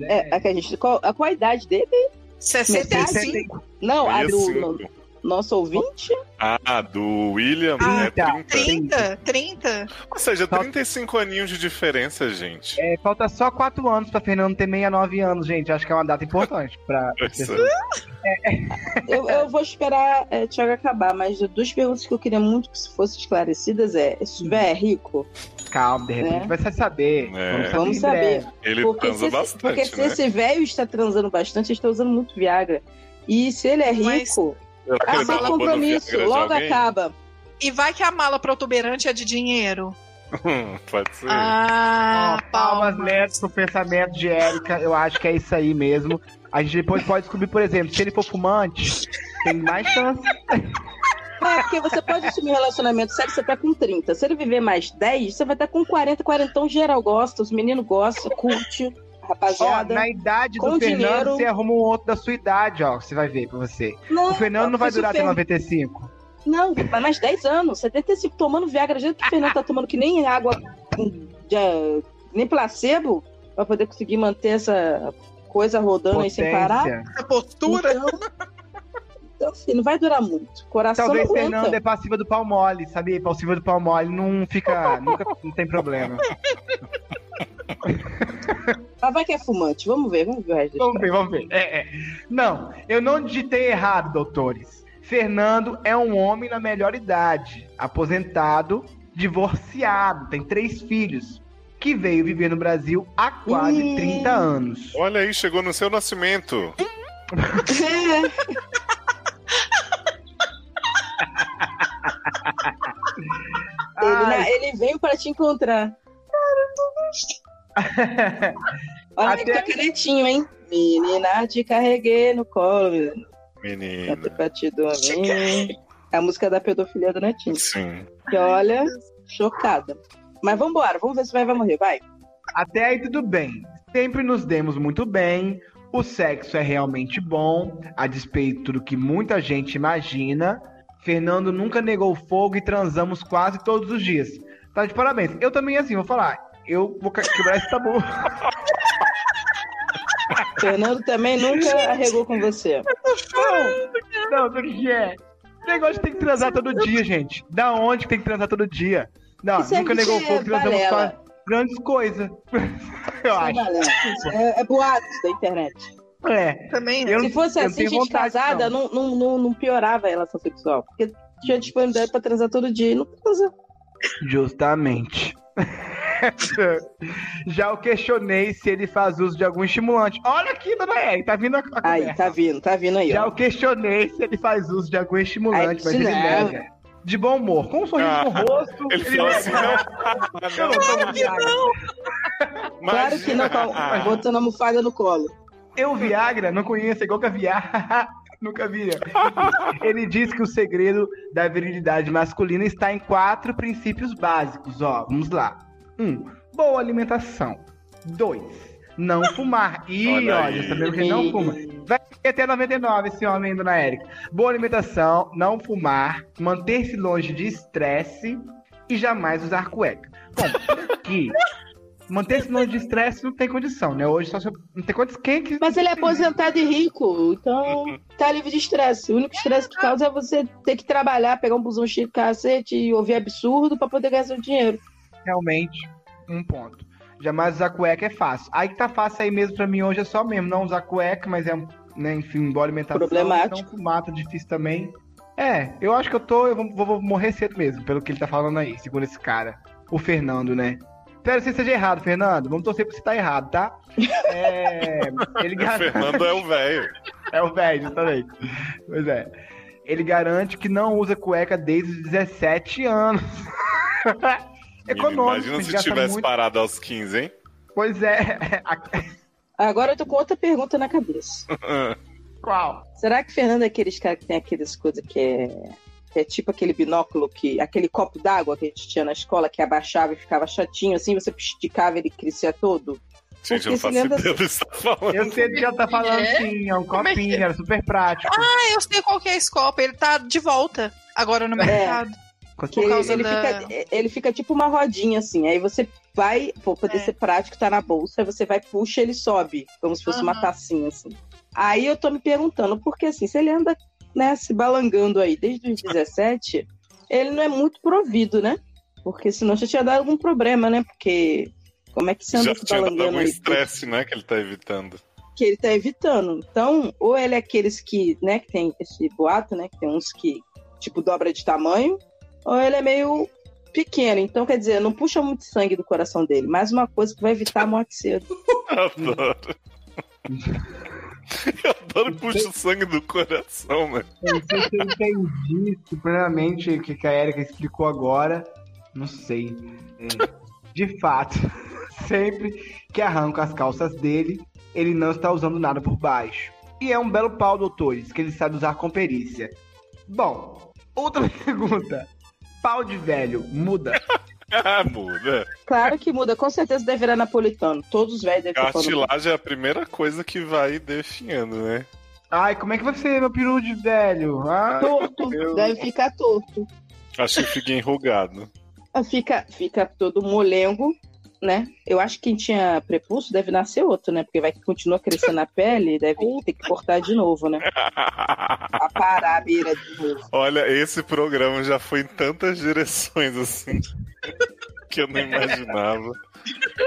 É, a, que a, gente, qual, a qual a idade dele? 65. Não, a do 65. Nosso ouvinte? Ah, do William, Ah, né? 30. 30, 30. Ou seja, 35 aninhos de diferença, gente. É, falta só 4 anos pra Fernando ter 69 anos, gente. Acho que é uma data importante pra é. pessoas. Eu, eu vou esperar é, Thiago acabar, mas duas perguntas que eu queria muito que fossem esclarecidas é: esse velho é rico? Calma, de repente É. vai saber. É. Vamos saber. Ele Porque transa se, esse- bastante, porque se né? esse velho está transando bastante, ele está usando muito Viagra. E se ele é Mas- rico, Será que ah, tá roubando compromisso, logo alguém? acaba. E vai que a mala protuberante é de dinheiro. Pode ser. Ah, palmas lentas pro pensamento de Érica. Eu acho que é isso aí mesmo. A gente depois pode descobrir, por exemplo, se ele for fumante, tem mais chance. É, porque você pode assumir um relacionamento sério, você tá com 30. Se ele viver mais 10, você vai estar com 40, 40. Então, geral gosta, os meninos gostam, curte, Ó, rapaziada. na idade do Fernando, dinheiro- você arruma um outro da sua idade, ó. Você vai ver pra você. Não, O Fernando não vai durar até Fer- 95. Não, mas mais 10 anos. 75 tomando Viagra, do jeito que o Fernando tá tomando que nem água, de- nem placebo, pra poder conseguir manter essa coisa rodando aí sem parar. Potência. A postura. Então, então, assim, não vai durar muito. Coração Talvez não Fernando é passiva do pau mole, sabia? Passiva do pau mole não fica. nunca não tem problema. Mas vai que é fumante. Vamos ver, vamos ver o resto Vamos ver, vamos ver. É, é. Não, eu não digitei errado, doutores. Fernando é um homem na melhor idade, aposentado, divorciado, tem três filhos, que veio viver no Brasil há quase Ih. 30 anos. Olha aí, chegou no seu nascimento. Ele, ele veio para te encontrar. Olha Até- que tá canetinho, hein? Menina, te carreguei no colo. Menina. Bota pra te dormir. É a música da pedofilia do Netinho. Sim. Que olha, chocada. Mas vambora, vamos ver se vai, vai morrer, vai. Até aí tudo bem. Sempre nos demos muito bem. O sexo é realmente bom, a despeito do que muita gente imagina. Fernando nunca negou fogo e transamos quase todos os dias. Tá de parabéns. Eu também, assim, vou falar. Eu vou que- quebrar esse tabu. Fernando também nunca arregou com você. Não, não, o que é? Negócio de tem que transar todo dia, gente. Da onde tem que transar todo dia? Não, Isso é nunca negou de fogo, transamos quase grandes coisas. Eu Sem acho. É, é boatos da internet. É. Também. Eu Se fosse eu assim, gente vontade, casada, não. Não, não, não piorava a relação sexual. Porque tinha disponibilidade pra transar todo dia e não transa. Justamente. Já o questionei se ele faz uso de algum estimulante. Olha aqui, dona Eri, tá vindo a, a Aí, conversa. tá vindo, tá vindo aí, Já ó. o questionei se ele faz uso de algum estimulante, Ai, mas ele não. nega. De bom humor, com um sorriso Ah, no rosto. Ele falou nega. assim, não. Não tomo Viagra. Claro que não, com- botando a almofada no colo. Eu, Viagra, não conheço, é igual caviar. Nunca vi. Ele diz que o segredo da virilidade masculina está em quatro princípios básicos, ó. Vamos lá. Um, boa alimentação. Dois, não fumar. Ih, Olha ó, aí. já sabemos que ele não fuma. Vai ter até 99 esse homem, hein, dona Érica. Boa alimentação, não fumar, manter-se longe de estresse e jamais usar cueca. Bom, aqui, manter-se longe de estresse não tem condição, né? Hoje só se eu- não tem condição. Quem que Mas ele é aposentado e rico, então tá livre de estresse. O único estresse que causa é você ter que trabalhar, pegar um busão chique cacete e ouvir absurdo pra poder gastar o dinheiro. Realmente um ponto. Jamais usar cueca é fácil. Aí que tá fácil aí mesmo pra mim hoje é só mesmo não usar cueca, mas é, né, enfim, boa alimentação. Problemático. Então fumar tá difícil também. É, eu acho que eu tô, eu vou, vou- morrer cedo mesmo, pelo que ele tá falando aí, segundo esse cara. O Fernando, né? Espero que você esteja errado, Fernando. Vamos torcer pra você tá errado, tá? É, ele O garante... Fernando é o velho. É o velho, justamente. Pois é. Ele garante que não usa cueca desde os 17 anos. Econômico. Imagina tem que se tivesse muito. parado aos 15, hein? Pois é. Agora eu tô com outra pergunta na cabeça. Qual? Será que Fernando é aqueles caras que tem aquelas coisas que é que é tipo aquele binóculo que. aquele copo d'água que a gente tinha na escola, que abaixava e ficava chatinho, assim, você esticava ele crescia todo. Gente, eu não faço ideia do que você tá falando. Eu sei do que ela tá falando, É? sim. É um é copinho, é? era super prático. Ah, eu sei qual que é esse copo. Ele tá de volta agora no mercado. Que ele, causa ele da- fica, ele fica tipo uma rodinha, assim. Aí você vai, pra poder É. ser prático, tá na bolsa, aí você vai, puxa, ele sobe, como se fosse uma Aham. tacinha, assim. Aí eu tô me perguntando, porque assim, se ele anda, né, se balangando aí desde os 17, ele não é muito provido, né? Porque senão já tinha dado algum problema, né? Porque como é que você anda Já se tinha dado balangando algum aí? estresse, né, que ele tá evitando. que ele tá evitando. Então, ou ele é aqueles que, né, que tem esse boato, né, que tem uns que, tipo, dobra de tamanho, ou ele é meio pequeno. Então, quer dizer, não puxa muito sangue do coração dele. Mais uma coisa que vai evitar a morte cedo. Adoro. Eu adoro puxar o sangue do coração, né? Eu não sei se eu entendi plenamente o que que a Erika explicou agora. Não sei. É, de fato, sempre que arranca as calças dele, ele não está usando nada por baixo. E é um belo pau, doutores, que ele sabe usar com perícia. Bom, outra pergunta. Pau de velho muda? Ah, muda. Claro que muda, com certeza deve virar napolitano. Todos os velhos devem Cartilagem é a primeira coisa que vai definhando, né? Ai, como é que vai ser meu peru de velho? Ai, Torto, meu deve ficar torto. Acho que fica enrugado. Fica, fica todo molengo, né? Eu acho que quem tinha prepulso deve nascer outro, né? Porque vai continuar crescendo a pele, deve ter que cortar de novo, né? Pra parar a beira de novo. Olha, esse programa já foi em tantas direções assim que eu não imaginava.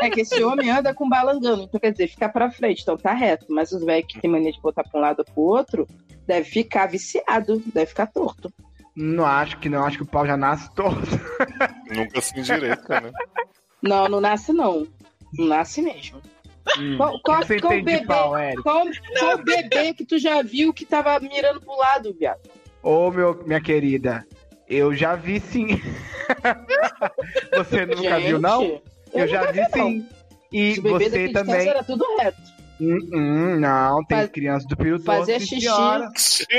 É que esse homem anda com balangando, então quer dizer, fica pra frente, então tá reto. Mas os velhos que tem mania de botar pra um lado ou pro outro, deve ficar viciado, deve ficar torto. Não acho que não, acho que o pau já nasce torto. Nunca se endireita, né? Não, não nasce não. Não nasce mesmo. Hum. Qual, O qual, que você qual bebê, pau, qual, qual bebê que tu já viu que tava mirando pro lado, viado? Ô, meu, minha querida, eu já vi sim. você nunca viu, não? Gente, Eu, já vi não. sim. E você de casa também. Era tudo reto. Hum, hum, não, tem Faz- criança do peru Fazer xixi, senhora.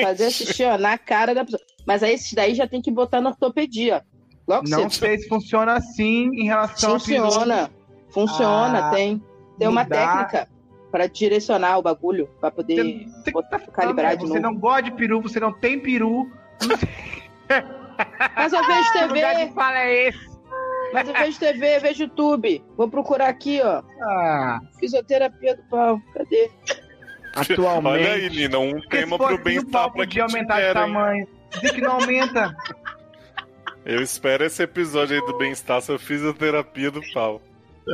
fazer xixi ó, na cara da pessoa. Mas aí esses daí já tem que botar na ortopedia. Logo Não cedo. sei se funciona assim em relação a peru. Funciona. Funciona, Ah, tem. Tem uma mudar. técnica pra direcionar o bagulho, pra poder Você, botar, tá calibrar falando, de você novo. não gosta de peru, você não tem peru. Mas eu vejo Que lugar TV, fala é esse? mas eu vejo TV, vejo YouTube. Vou procurar aqui, ó. Ah, Fisioterapia do pau. Cadê? atualmente. Olha aí, Nina, um tema pro o bem-estar pra quem aumentar de tamanho. Diz que não aumenta. Eu espero esse episódio aí do bem-estar sobre fisioterapia do pau.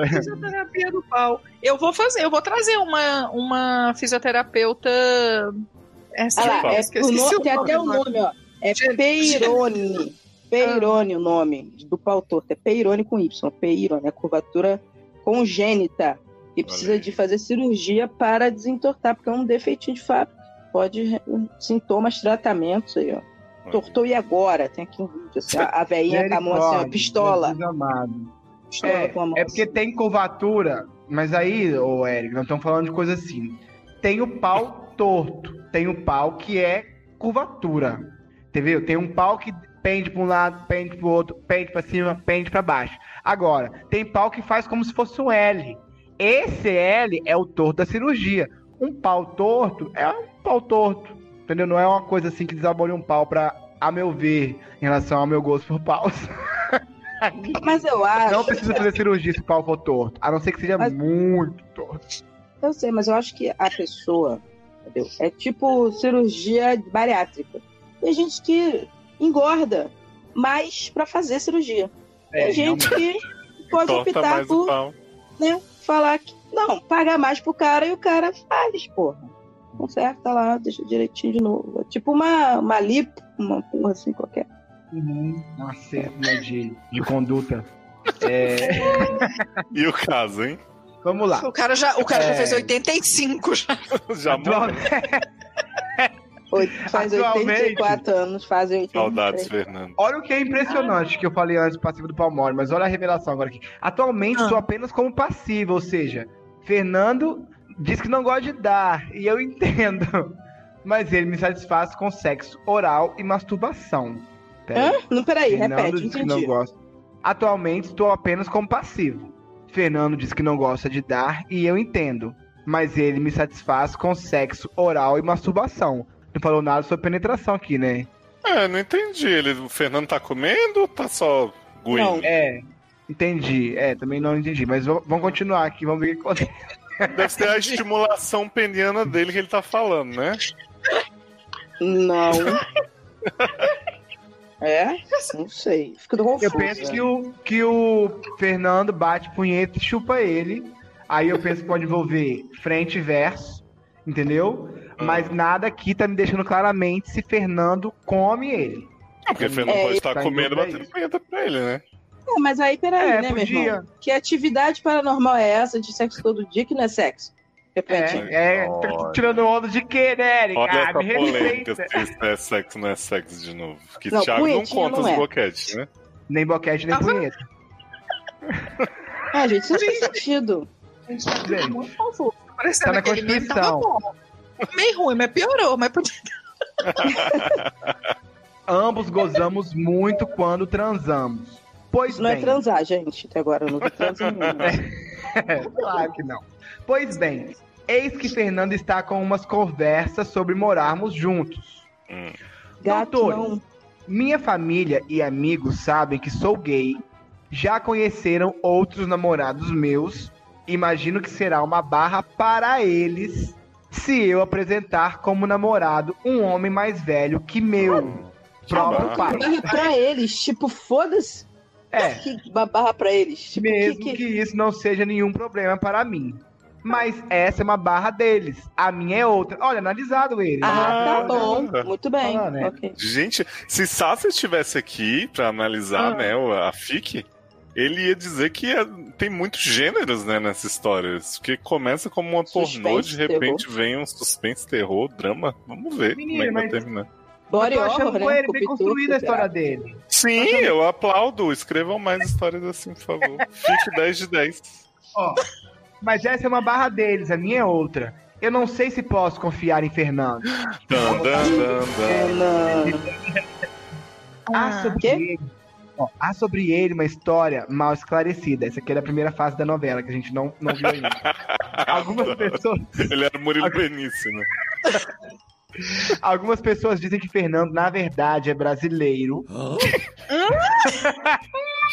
Fisioterapia do pau. Eu vou fazer, eu vou trazer uma, uma fisioterapeuta. Essa Ah lá, é, o nome- tem até o nome, ó. É Peirone. Peirone o nome do pau torto. É Peirone com Y. Peirone, a curvatura congênita. E precisa de fazer cirurgia para desentortar, porque é um defeitinho de fábrica. Pode. Sintomas, tratamentos aí, ó. Tortou e agora? Tem aqui um vídeo. Assim, a, a velhinha com a mão assim, ó, Misericórdia, pistola. Pistola É, com a mão é porque tem curvatura, mas aí, ô Eric, nós estamos falando de coisa assim. Tem o pau torto, tem o pau que é curvatura. Entendeu? Tem um pau que pende para um lado, pende para o outro, pende para cima, pende para baixo. Agora, tem pau que faz como se fosse um L. Esse L é o torto da cirurgia. Um pau torto é um pau torto. Entendeu? Não é uma coisa assim que desabone um pau para, a meu ver, em relação ao meu gosto por paus. Mas eu acho. Não precisa fazer cirurgia se o pau for torto. A não ser que seja Mas- muito torto. Eu sei, mas eu acho que a pessoa, entendeu? É tipo cirurgia bariátrica. Tem gente que engorda mais pra fazer cirurgia. É, Tem gente que pode Torta optar por né, falar que não, paga mais pro cara e o cara faz, porra. Conserta lá, deixa direitinho de novo. É tipo uma, uma lipo, uma porra assim qualquer. Uhum. Um acerto né, de, de conduta. É, E o caso, hein? vamos lá. O cara já, o cara já É. fez 85 já. Já Faz Atualmente- 84 anos, fazem 83. Saudades, Fernando. Olha o que é impressionante que eu falei antes passivo do Palmore, mas olha a revelação agora aqui. Atualmente Ah. sou apenas como passivo, ou seja, Fernando diz que não gosta de dar, e eu entendo. Mas ele me satisfaz com sexo oral e masturbação. Pera aí. Hã? Não, peraí, Fernando repete, diz que não gosta. Atualmente estou apenas como passivo. Fernando diz que não gosta de dar e eu entendo. Mas ele me satisfaz com sexo oral e masturbação. Não falou nada sobre penetração aqui, né? É, não entendi. Ele, o Fernando tá comendo ou tá só guindo? É, entendi. É, também não entendi. Mas vamos continuar aqui, vamos ver o que acontece. Deve ser a estimulação peniana dele que ele tá falando, né? Não. é? Não sei. Fico confuso. Eu penso que o, que o Fernando bate punheta e chupa ele. Aí eu penso que pode envolver frente e verso, entendeu? Mas nada aqui tá me deixando claramente se Fernando come ele. Porque o Fernando É, pode estar tá comendo e batendo punheta pra ele, né? É, mas aí, peraí, É, né, meu podia. irmão? Que atividade paranormal é essa de sexo todo dia que não é sexo? Repete. É, é tá tirando onda de quê, né, Erika? Olha Ah, essa me polêmica se isso é sexo não é sexo de novo. Que Não, Thiago não conta não os é. boquetes, né? Nem boquete, nem vendo? punheta. Ah, gente, isso não faz sentido. Gente, tá tudo Gente. muito confuso. Parecendo Tá na Constituição. Meio ruim, mas piorou. Mas podia... Ambos gozamos muito quando transamos. Pois não é bem, transar, gente. Até agora eu não vi transar nenhuma. claro que não. Pois bem, eis que Fernando está com umas conversas sobre morarmos juntos. Hum. Gato, não. Minha família e amigos sabem que sou gay, já conheceram outros namorados meus. Imagino que será uma barra para eles se eu apresentar como namorado um homem mais velho que meu próprio barra. pai. Barra pra eles, tipo, foda-se. É, Que uma barra pra eles. Tipo, mesmo que, que, que... isso não seja nenhum problema para mim. Mas essa é uma barra deles. A minha é outra. Olha, analisado ele. Ah, tá Ah, bom. Muito bem. Ah, né? Ok. Gente, se Sassi estivesse aqui pra analisar, Ah. né, o- a FIC, ele ia dizer que é- tem muitos gêneros, né, nessa história. Porque começa como uma pornô, de repente vem um suspense, terror, drama. Vamos ver como é que vai terminar. Body Eu tô achando horror, com né? ele bem Cupituco, construída a história dele. Sim, eu aplaudo. Escrevam mais histórias assim, por favor. Fique 10 de 10. Ó, mas essa é uma barra deles, a minha é outra. Eu não sei se posso confiar em Fernando. Dan, dan, dan. Há sobre ele. ó, há sobre ele uma história mal esclarecida. Essa aqui é a primeira fase da novela, que a gente não, não viu ainda. Algumas pessoas, Ele era Murilo Benício, né? Algumas pessoas dizem que Fernando, na verdade, é brasileiro.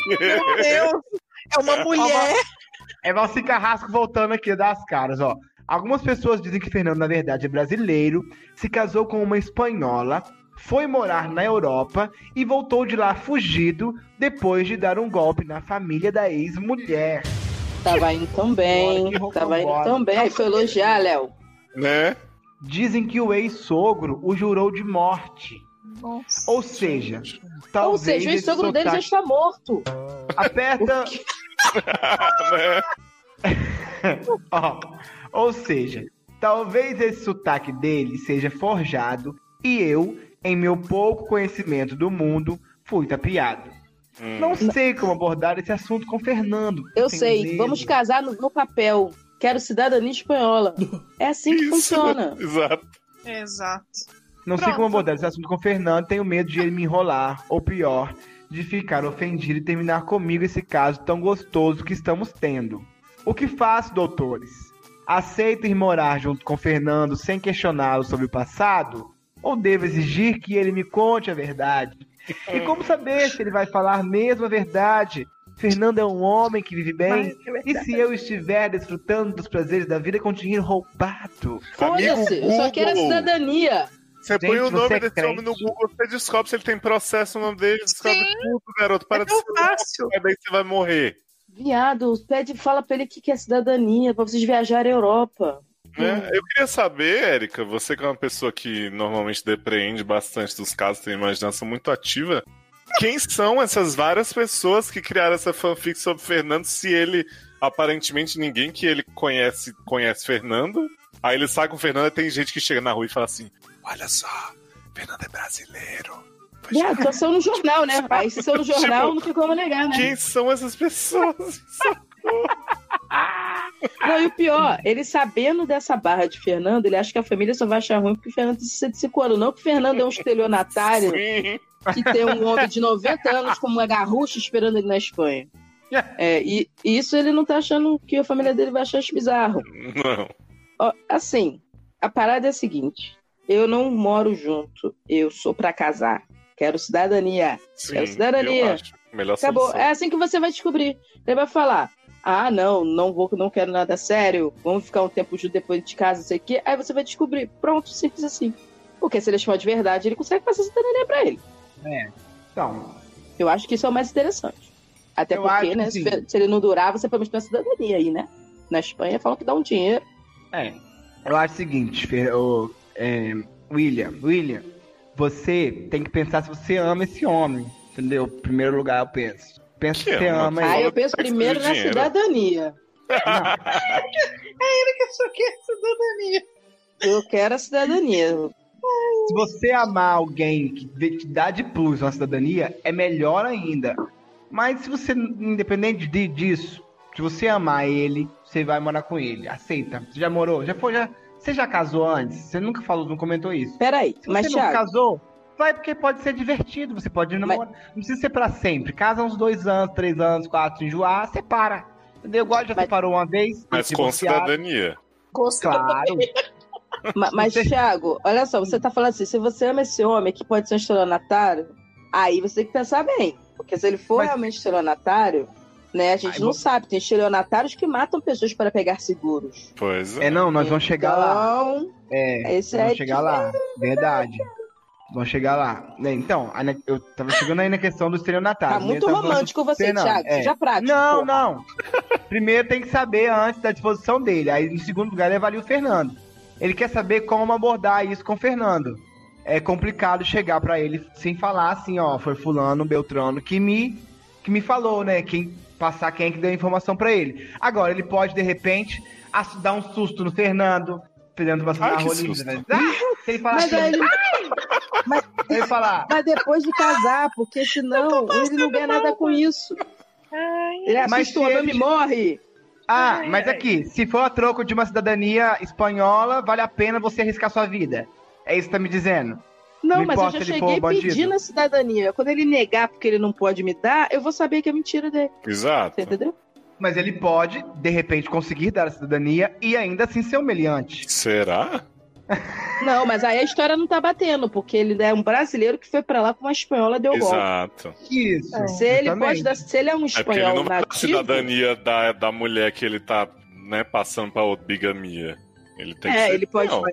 Meu Deus! É uma mulher. É Valci Carrasco voltando aqui das caras, ó. Algumas pessoas dizem que Fernando, na verdade, é brasileiro, se casou com uma espanhola, foi morar na Europa e voltou de lá fugido depois de dar um golpe na família da ex-mulher. Tava indo tão bem. Tava indo tão bem. Aí foi elogiar, Léo. Né? Dizem que o ex-sogro o jurou de morte. Nossa. Ou seja, Ou talvez seja, o esse sogro dele já está morto. Aperta. Né? Ó, ou seja, talvez esse sotaque dele seja forjado e eu, em meu pouco conhecimento do mundo, fui tapeado. Hum. Não sei como abordar esse assunto com Fernando. Eu sei. medo. Vamos casar no, no papel. Quero cidadania espanhola. É assim que Isso. funciona. Exato. Exato. Não sei Pronto. como abordar esse assunto com Fernando, tenho medo de ele me enrolar, ou pior, de ficar ofendido e terminar comigo esse caso tão gostoso que estamos tendo. O que faço, doutores? Aceito ir morar junto com Fernando sem questioná-lo sobre o passado? Ou devo exigir que ele me conte a verdade? E como saber se ele vai falar mesmo a verdade? Fernando é um homem que vive bem. E se eu estiver desfrutando dos prazeres da vida com dinheiro roubado? Foda-se. Eu só quero a cidadania. Você põe o Gente, nome é desse crente? homem no Google, você descobre se ele tem processo no nome dele, descobre Sim. tudo, garoto. Para É de ser fácil. louco, daí você vai morrer. Viado, pede, fala pra ele que quer cidadania, pra vocês viajarem à Europa. Né? Eu queria saber, Érica, você que é uma pessoa que normalmente depreende bastante dos casos, tem uma imaginação muito ativa. Quem são essas várias pessoas que criaram essa fanfic sobre Fernando, se ele, aparentemente, ninguém que ele conhece, conhece Fernando? Aí ele sai com o Fernando e tem gente que chega na rua e fala assim: Olha só, Fernando é brasileiro. Viado, só saiu no jornal, né? Aí se saiu no jornal, Tipo, não tem como negar, né? Quem são essas pessoas? Não, e o pior, ele sabendo dessa barra de Fernando, ele acha que a família só vai achar ruim porque o Fernando 65 anos. Não que o Fernando é um estelionatário Sim. Que tem um homem de 90 anos com uma garrucha esperando ele na Espanha. É, e e isso ele não tá achando que a família dele vai achar isso bizarro. Não. Ó, assim, a parada é a seguinte: eu não moro junto, eu sou pra casar. Quero cidadania. Sim, Quero cidadania. Melhor Acabou. solução. É assim que você vai descobrir. Ele vai falar: Ah, não, não vou, não quero nada sério. Vamos ficar um tempo junto depois de casa, não sei o quê. Aí você vai descobrir. Pronto, simples assim. Porque se ele chamar de verdade, ele consegue passar cidadania pra ele. Então, Eu acho que isso é o mais interessante. Até Eu porque, né, que se, se ele não durar, você pelo menos tem uma cidadania aí, né? Na Espanha falam que dá um dinheiro. é. Eu acho o seguinte, Fer, ô, é, William, William, você tem que pensar se você ama esse homem, entendeu? Em primeiro lugar, eu penso. Pensa Que se você ama? ele. eu penso que primeiro na dinheiro. cidadania. Eu só quero cidadania. Eu quero a cidadania. Se você amar alguém que te dá de plus uma cidadania, é melhor ainda. Mas se você, independente de, disso, se você amar ele, você vai morar com ele. Aceita. Você já morou? Já foi? Já, você já casou antes? Você nunca falou, não comentou isso. Peraí, Se mas você não Thiago, casou, vai porque pode ser divertido. Você pode namorar. Não precisa ser pra sempre. Casa uns dois anos, três anos, quatro, enjoar, separa. Entendeu? Igual já Mas- separou uma vez. Mas com cidadania. Claro. Ma- mas Você- Thiago, olha só, você tá falando assim, se você ama esse homem que pode ser um estelionatário, aí você tem que pensar bem. Porque se ele for Mas- realmente estelionatário, né, a gente Aí não sabe, tem estelionatários que matam pessoas para pegar seguros. Pois é. É, não, nós vamos chegar lá. Então, É, esse vamos aí chegar que- lá. Verdade. Vamos chegar lá. Então, eu tava chegando aí na questão do estelionatário. tá muito romântico você, não, Thiago. é. Seja prático. Não, porra. não. Primeiro tem que saber antes da disposição dele. Aí, em segundo lugar, ele avalia o Fernando. Ele quer saber como abordar isso com o Fernando. É complicado chegar pra ele sem falar assim, ó, foi fulano, Beltrano que me que me falou, né? Quem passar quem é que deu a informação pra ele. Agora ele pode de repente dar um susto no Fernando, Fernando vai Ai, assinar que rolinho, susto. né? Ah! Se ele falar Mas assim, aí ele, ele falar, mas depois de casar, porque senão ele não ganha nada com isso. Ele Mas assusta o homem ele- morre. Ah, mas aqui, se for a troco de uma cidadania espanhola, vale a pena você arriscar sua vida. É isso que tá me dizendo? Não, Não mas eu já cheguei pedindo a cidadania. Quando ele negar porque ele não pode me dar, eu vou saber que é mentira dele. Exato. Você entendeu? Mas ele pode, de repente, conseguir dar a cidadania e ainda assim ser humilhante. Será? Não, mas aí a história não tá batendo, porque ele é um brasileiro que foi pra lá com uma espanhola deu golpe. Exato. Isso. Se ele pode dar, se ele é um É porque ele espanhol não vai dar nativo, cidadania da, da mulher que ele tá né, passando pra outra bigamia. Ele tem que é, ser ele pode, não.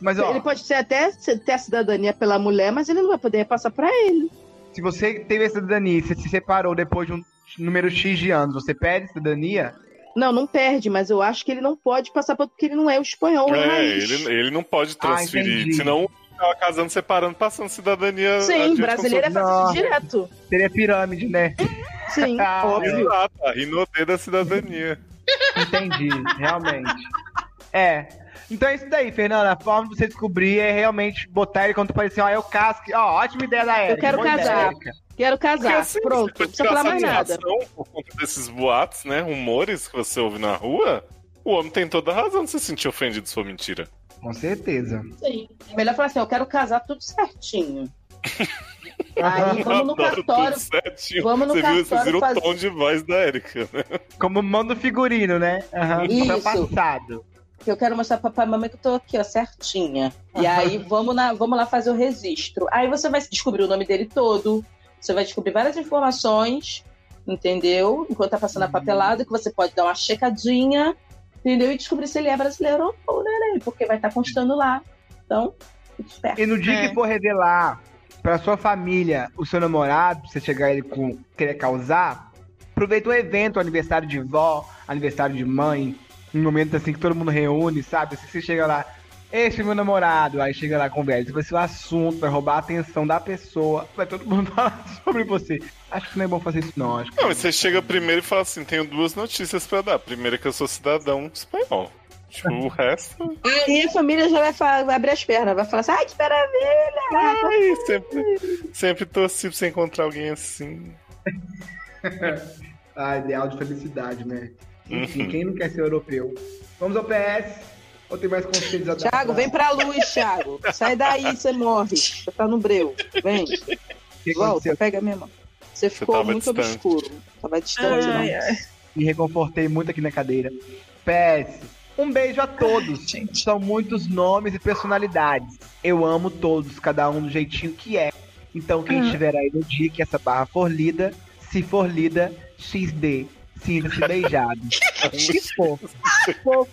Mas ó, ele pode ser até ter a cidadania pela mulher, mas ele não vai poder passar pra ele. se você teve a cidadania e você se separou depois de um número X de anos, você pede cidadania? Não, não perde, mas eu acho que ele não pode passar porque ele não é o espanhol É, raiz. ele, ele não pode transferir. entendi. senão tava casando, separando, passando cidadania. Sim, brasileiro é fazer direto. Seria pirâmide, né? Sim, Ah, óbvio. Exato, a Rinodê da cidadania. Entendi, realmente. É. Então é isso daí, Fernanda. A forma de você descobrir é realmente botar ele quando parecer, ó, eu casco. Ó, ótima ideia da Erika. quero boa ideia, casar. Erika. Quero Porque, casar. assim, Pronto, você não precisa falar mais nada. Por conta desses boatos, né? Rumores que você ouve na rua, o homem tem toda a razão de se sentir ofendido se for mentira. Com certeza. Sim. É melhor falar assim, eu quero casar tudo certinho. Aí vamos no Adoro cartório. tudo certinho. vamos no você viu, cartório viu fazer- o tom de voz da Erika, né? Como manda o figurino, né? Aham. Isso. Papel passado. Eu quero mostrar pra papai e mamãe que eu tô aqui, ó, certinha. E aí vamos, na, vamos lá fazer o registro. Aí você vai descobrir o nome dele todo. Você vai descobrir várias informações, entendeu? Enquanto tá passando a papelada, que você pode dar uma checadinha, entendeu? E descobrir se ele é brasileiro ou não, né? Porque vai estar constando lá. Então, esperto. E no dia É. que for revelar pra sua família o seu namorado, pra você chegar ele com querer causar, aproveita o evento, aniversário de vó, aniversário de mãe, um momento assim que todo mundo reúne, sabe? Assim, você chega lá, esse é meu namorado, aí chega lá com o velho, esse vai ser o assunto, vai roubar a atenção da pessoa, vai todo mundo falar sobre você. Acho que não é bom fazer isso não, acho que Não, mas você chega primeiro e fala assim: tenho duas notícias pra dar. Primeiro que eu sou cidadão espanhol. Tipo, o resto. Aí a família já vai, fa- vai abrir as pernas, vai falar assim, ai, que maravilha! Ai, sempre, sempre torci pra você encontrar alguém assim. Ah, ideal de felicidade, né? Enfim, Uhum. quem não quer ser europeu? Vamos ao PS, ou tem mais conselhos a dar? Thiago, vem pra luz, Thiago. Sai daí, você morre. Você tá no breu. Vem. que Volta, aconteceu? pega a minha mão. Você ficou muito distante. obscuro. Tava distante, Ai, não. ai. Me reconfortei muito aqui na cadeira. PS. Um beijo a todos. gente. São muitos nomes e personalidades. Eu amo todos, cada um do jeitinho que é. Então, quem Ah. estiver aí no dia que essa barra for lida, se for lida, XD. Sinta-se beijado. que fofo. Fofo,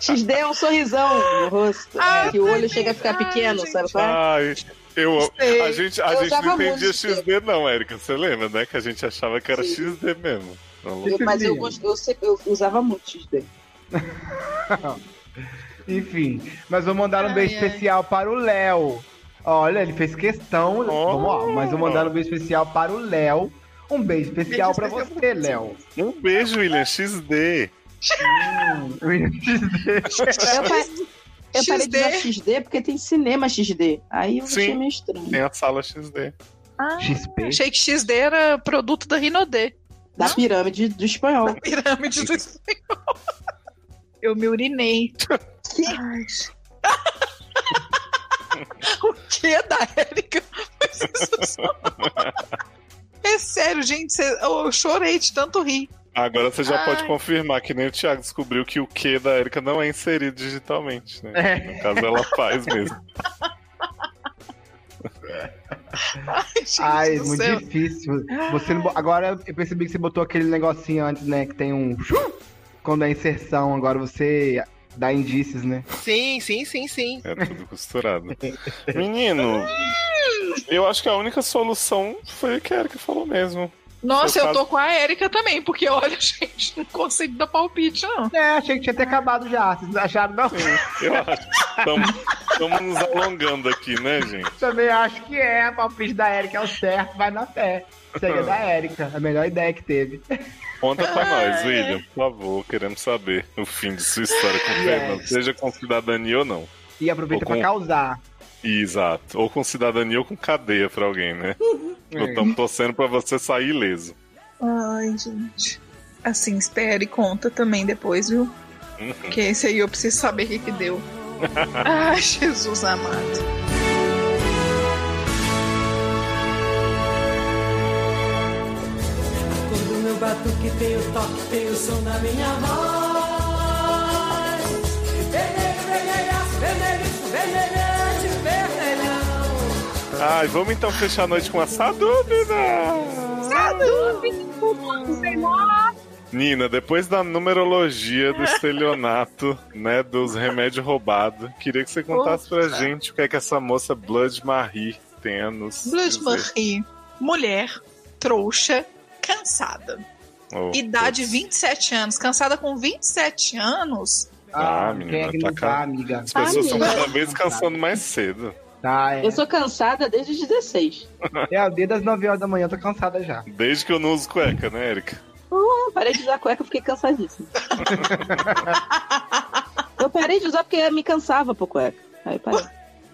XD é um sorrisão no rosto. Ah, que o olho chega a ficar pequeno, Ai, sabe qual é? Ai, eu, Sei. a gente, a Eu gente não entendia XD, não, Érica. Você lembra, né? Que a gente achava que era Sim. XD mesmo. Eu- mas eu, eu, eu usava muito XD. Enfim, mas vou mandar um Ai, beijo ai. especial para o Léo. Olha, ele fez questão. Oh. Vamos lá, mas vou mandar um beijo especial para o Léo. Um beijo especial para você, Léo. Um beijo, William. XD. Eu, pa- eu parei de XD. usar XD porque tem cinema XD. Aí eu achei meio estranho. Tem a sala XD. Ah, XP. achei que XD era produto da Rinodê. Da pirâmide do espanhol. Pirâmide do espanhol. Eu me urinei. Ai. o que da Érica? Mas isso só- É sério, gente. Eu chorei de tanto rir. Agora você já Ai. pode confirmar que nem o Thiago descobriu que o Q da Erika não é inserido digitalmente, né? É. No caso, ela faz mesmo. Ai, gente Ai, muito céu. difícil. Você não Agora eu percebi que você botou aquele negocinho antes, né? Que tem um. Quando é inserção, agora você dá indícios, né? Sim, sim, sim, sim. É tudo costurado. Menino, eu acho que a única solução foi o que a Erika falou mesmo. Nossa, eu tô com a Érica também, porque olha, gente, não consigo dar palpite, não. É, achei que tinha até acabado já. Vocês acharam, não? Sim, eu acho. Estamos nos alongando aqui, né, gente? Também acho que é. O palpite da Erika é o certo, vai na fé. Segue da Erika. A melhor ideia que teve. Conta pra Ai. nós, William, por favor. Queremos saber o fim de sua história com o Yes. Fernando, seja com cidadania ou não. E aproveita Ou com- pra causar. Exato. Ou com cidadania ou com cadeia pra alguém, né? É. Estamos torcendo pra você sair ileso. Ai, gente. Assim, espere e conta também depois, viu? Uhum. Porque esse aí eu preciso saber o que, que deu. Ai, Jesus amado. Quando meu batuque tem o toque, tem o som da minha voz. Vermelho, vermelhaço, vermelho, vermelhão. Ai, vamos então fechar a noite com essa dúvida. Nina, depois da numerologia do estelionato, né, dos remédios roubados, queria que você contasse pra gente o que é que essa moça Blood Marie tem a nos Blood dizer. Marie, mulher, trouxa, cansada. Oh, Idade putz. 27 anos. Cansada com 27 anos? Ah, quem menina, tá amiga? As pessoas estão cada vez cansando mais cedo. Tá, é. Eu sou cansada desde os 16. É, dia das 9 horas da manhã eu tô cansada já. Desde que eu não uso cueca, né, Erika? Ah, parei de usar cueca, fiquei cansadíssima. eu parei de usar porque me cansava por cueca. Aí parei.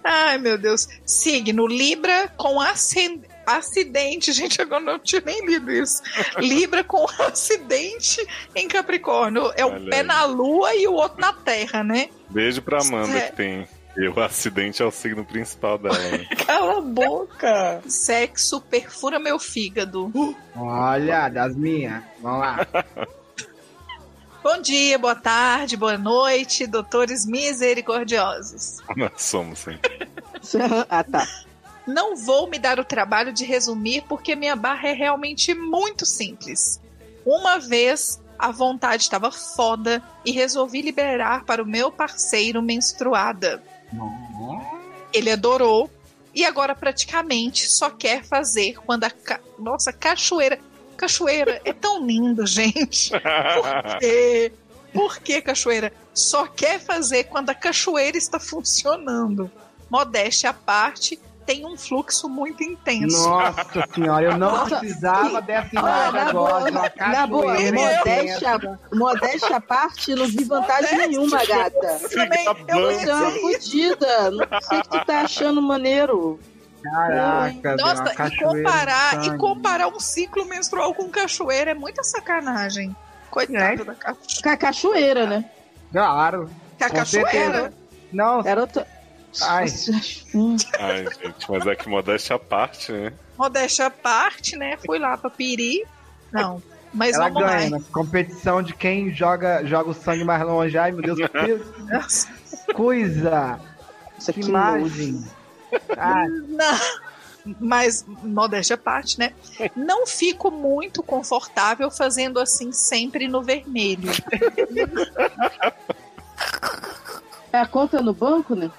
Ai, meu Deus. Signo Libra com acen- acidente. Gente, agora não tinha nem lido isso. Libra com acidente em Capricórnio. É o Olha pé aí. na lua e o outro na terra, né? Beijo pra Amanda, É. que tem. E o acidente é o signo principal dela. Né? Cala a boca. Sexo perfura meu fígado. Olha, das minhas. Vamos lá. Bom dia, boa tarde, boa noite, doutores misericordiosos. Nós somos, sim. ah, tá. Não vou me dar o trabalho de resumir porque minha barra é realmente muito simples. Uma vez a vontade estava foda e resolvi liberar para o meu parceiro menstruada. Ele adorou e agora praticamente só quer fazer quando a ca... nossa cachoeira cachoeira é tão lindo, gente. Por quê? Por que cachoeira? Só quer fazer quando a cachoeira está funcionando. Modéstia à parte, tem um fluxo muito intenso. Nossa senhora, eu não Nossa. precisava dessa imagem na agora. boa, na boa, modéstia, modéstia à parte, não vi vantagem Modéstia. nenhuma, gata. Também, eu. Você é uma fodida. Não sei o que tu tá achando maneiro. Caraca, Nossa, uma e comparar, e comparar um ciclo menstrual com cachoeira é muita sacanagem. Coitada É. da cachoeira. Com a cachoeira, né? Claro. Que a Com cachoeira. Não, Era outra... Ai. Ai, gente, mas é que modéstia à parte, né? Modéstia à parte, né? Fui lá pra Piri. Não, mas Ela vamos ganha lá. competição de quem joga, joga o sangue mais longe. Ai, meu Deus, que coisa! Isso Que imagem! Ai, Não. Mas, modéstia à parte, né? Não fico muito confortável fazendo assim sempre no vermelho. É a conta no banco, né?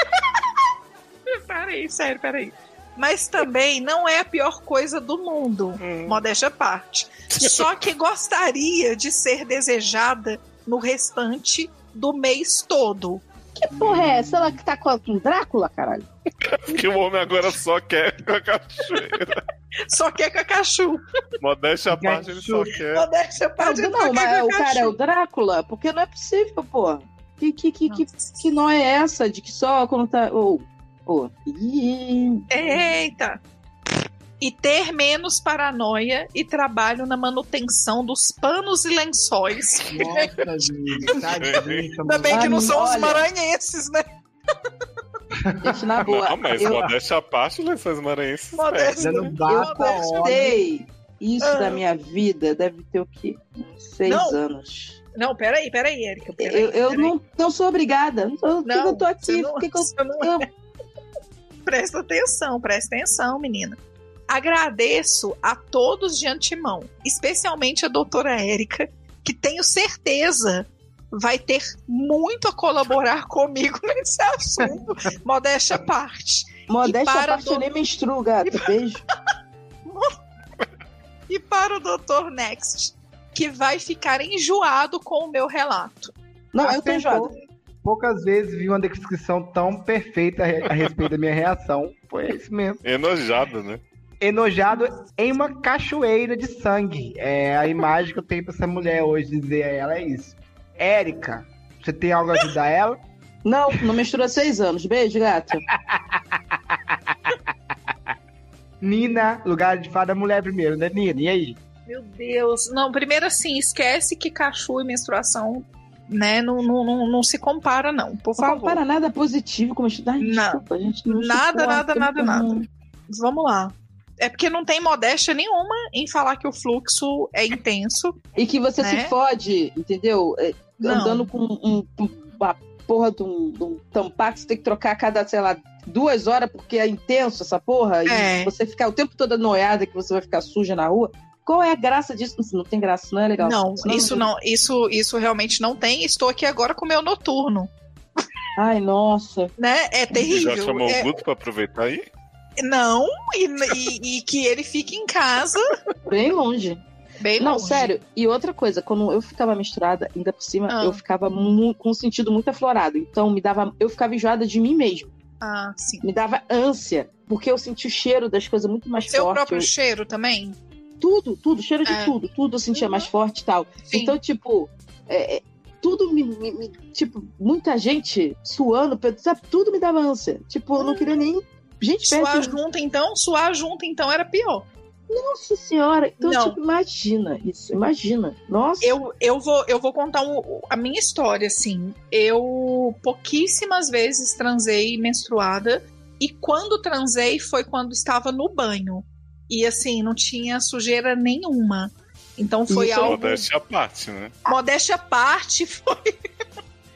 Peraí, sério, peraí. Mas também não é a pior coisa do mundo, modéstia à parte. Só que gostaria de ser desejada no restante do mês todo. Que porra é essa? Ela que tá com com Drácula, caralho? Porque o homem agora só quer a cachoeira. Só quer Cacachu. Modéstia à parte, ele só quer. Modéstia à parte, Não, não, quer mas o cara é o Drácula? Porque não é possível, porra. Que, que, que, que, que nó é essa de que só quando tá. Ô. Ih, Eita! E ter menos paranoia e trabalho na manutenção dos panos e lençóis. nossa, gente, tadinho, Ainda bem que não são os maranhenses, né? gente, na boa. Não, mas eu, modéstia à parte, lençóis maranhenses. Modéstia. Eu postei isso Ah. da minha vida, deve ter o quê? Seis Não. anos. Não, peraí, peraí, Erika. Peraí, Eu, eu peraí. não, não sou obrigada. Não, que que eu tô aqui? não- eu, não- eu- Presta atenção, presta atenção, menina. Agradeço a todos de antemão, especialmente a doutora Érica, que tenho certeza vai ter muito a colaborar comigo nesse assunto. Modéstia à parte. Modéstia à parte, do- eu nem menstruo, gato. Beijo. E para o Dr. Next, que vai ficar enjoado com o meu relato. Não, eu tô enjoada. Poucas vezes vi uma descrição tão perfeita a re- a respeito da minha reação. Foi isso mesmo. Enojado, né? Enojado em uma cachoeira de sangue. É a imagem que eu tenho pra essa mulher hoje dizer a ela é isso. Érica, você tem algo a ajudar ela? Não, não há seis anos. Beijo, gata. Nina, lugar de fada mulher primeiro, né, Nina? E aí? Meu Deus. Não, primeiro assim, esquece que cachu e menstruação, né, não, não, não, não se compara, não, por Não favor. compara nada positivo com. Ai, Não. desculpa, gente. não Nada, nada, nada, não. nada. Vamos lá. É porque não tem modéstia nenhuma em falar que o fluxo é intenso. E que você Né? se fode, entendeu? É, Não. Andando com um, uma porra de um, de um você tem que trocar a cada, sei lá, duas horas porque é intenso essa porra. É. E você ficar o tempo todo noiada que você vai ficar suja na rua. Qual é a graça disso? Não, não tem graça, não é legal. Não, isso não, isso, isso realmente não tem. Estou aqui agora com o meu noturno, Ai, nossa. né? É terrível. Já chamou É- o Guto pra aproveitar aí? não, e, e- e que ele fique em casa, Bem longe. bem Não, longe. sério. E outra coisa, quando eu ficava misturada, ainda por cima, Ah. eu ficava com um sentido muito aflorado. Então, me dava, eu ficava enjoada de mim mesmo. Ah, sim. Me dava ânsia, porque eu sentia o cheiro das coisas muito mais Seu forte. próprio eu- cheiro também? Tudo, tudo, cheiro de É. tudo, tudo eu sentia Uhum. mais forte e tal. Sim. Então, tipo, é, é, tudo me, me- me- Tipo, muita gente suando, sabe? Tudo me dava ânsia. Tipo, eu não queria nem. Gente, Suar perto. junto, então? Suar junto, então, era pior. Nossa senhora. Então, Não. tipo, imagina isso. Imagina. Nossa. Eu, eu, vou, eu vou contar um- a minha história, assim. Eu pouquíssimas vezes transei menstruada. E quando transei foi quando estava no banho. E assim, não tinha sujeira nenhuma. Então foi Isso é algo. Modéstia à parte, né? Modéstia à parte, foi.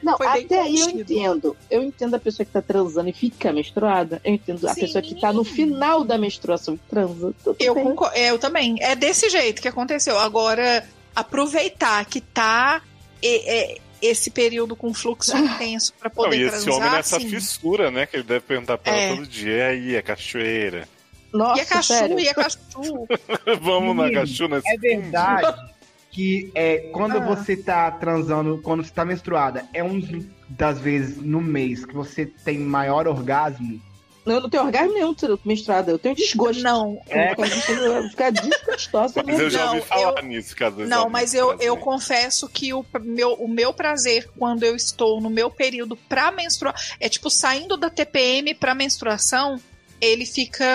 Não, Foi bem até aí eu entendo. Eu entendo a pessoa que tá transando e fica menstruada. Eu entendo a Sim. pessoa que tá no final da menstruação e transa. Tudo Eu, bem. concor- é, eu também. É desse jeito que aconteceu. Agora, aproveitar que tá é, é, esse período com fluxo intenso pra Não, poder e esse transar. homem nessa sim. fissura, né? Que ele deve perguntar pra É. ela todo dia. E aí, é cachoeira? Nossa, E a cachu, sério. e a cachu. Vamos na cachu nesse É verdade que é, quando Ah. você tá transando, quando você tá menstruada, é um das vezes no mês que você tem maior orgasmo. Eu não tenho orgasmo nenhum menstruada. Eu tenho desgosto. Não, É. Eu vou ficar desgostosa Mas eu já ouvi Não, falar eu- nisso, caso Não, mas eu, prazer. eu confesso que o meu, o meu prazer quando eu estou no meu período pra menstruar é tipo saindo da TPM pra menstruação, ele fica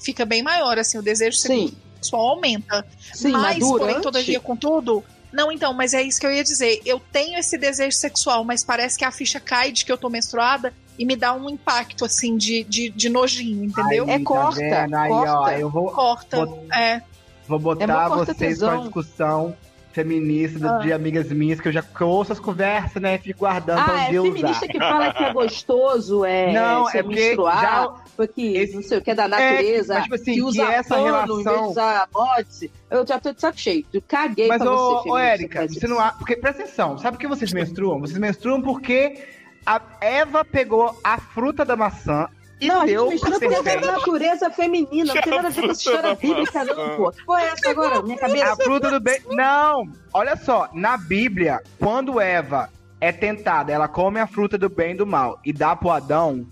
fica bem maior assim, o desejo Sim, sexual aumenta. sim, mas mas porém todavia contudo, não então, mas é isso que eu ia dizer. Eu tenho esse desejo sexual, mas parece que a ficha cai de que eu tô menstruada e me dá um impacto, assim, de, de, de nojinho, entendeu? É corta, vendo? Aí, ó, corta. eu vou, Corta, Vou- é. vou É botar corta vocês pra discussão feminista Ah. de amigas minhas, que eu já que eu ouço as conversas, né? Fico guardando pra um Ah, é dia feminista usar. que fala que é gostoso, é. Não, é porque menstruar, já- porque esse- não sei o que é da natureza, mas, tipo assim, que que usa essa pano relação- em vez de usar bote. Eu já tô de saco cheio. Eu caguei Mas, pra ô, você, ô feminista, Érica, faz você isso. não. Porque, presta atenção, sabe por que vocês menstruam? Vocês menstruam porque a Eva pegou a fruta da maçã e Não, a gente mistura pra da serpente. natureza feminina. Não tem nada a ver com essa história bíblica, não, pô. É essa agora? Minha A cabeça. fruta do bem. Não! Olha só, na Bíblia, quando Eva é tentada, ela come a fruta do bem e do mal e dá pro Adão.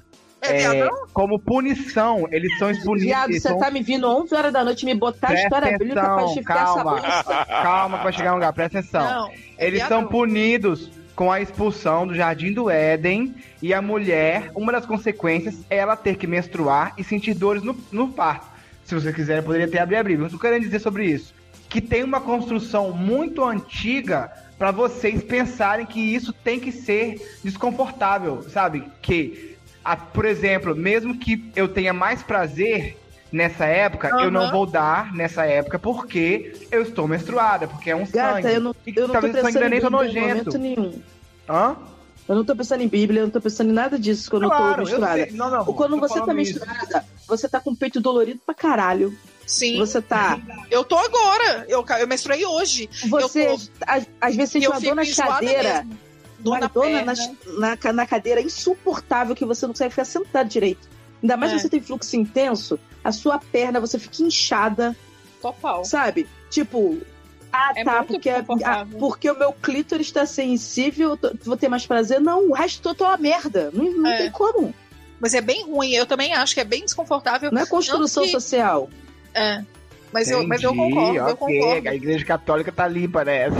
É, é, como punição, eles são expunidos. Viado, você são- tá me vindo 11 horas da noite me botar a Presta história bíblica pra atenção, justificar essa calma. bosta. Calma que vai chegar um lugar, presta atenção. Não, é Eles viadão. são punidos com a expulsão do jardim do Éden e a mulher, uma das consequências é ela ter que menstruar e sentir dores no, no parto. Se você quiser, eu poderia até abrir a Bíblia. Mas eu tô querendo dizer sobre isso. Que tem uma construção muito antiga para vocês pensarem que isso tem que ser desconfortável, sabe? Que, a- por exemplo, mesmo que eu tenha mais prazer nessa época, eu não vou dar nessa época porque eu estou menstruada, porque é um Gata, sangue. eu não, eu não tô talvez o sangue pensando não é em nem tão nojento. nenhum. Hã? Eu não tô pensando em Bíblia, eu não tô pensando em nada disso quando eu Claro, tô eu misturada. sei. Não, não, Ou quando tô você tá falando isso. você tá com o peito dolorido pra caralho. Sim. Você tá. Eu tô agora. Eu, eu menstruei hoje. Você, Eu tô- às, às vezes, sente eu uma dor na cadeira. mesmo. Dor Uma na na, na, na cadeira insuportável que você não consegue ficar sentado direito. Ainda mais É. se você tem fluxo intenso, a sua perna, você fica inchada, Total. sabe? Tipo, ah, É tá, porque, ah, porque o meu clítoris tá sensível, tô- vou ter mais prazer. Não, o resto todo é uma merda. Não, não É. tem como. Mas é bem ruim. Eu também acho que é bem desconfortável. Não é construção que- social. É. Mas eu, mas eu Entendi, concordo, eu ok. concordo. A igreja católica tá limpa nessa.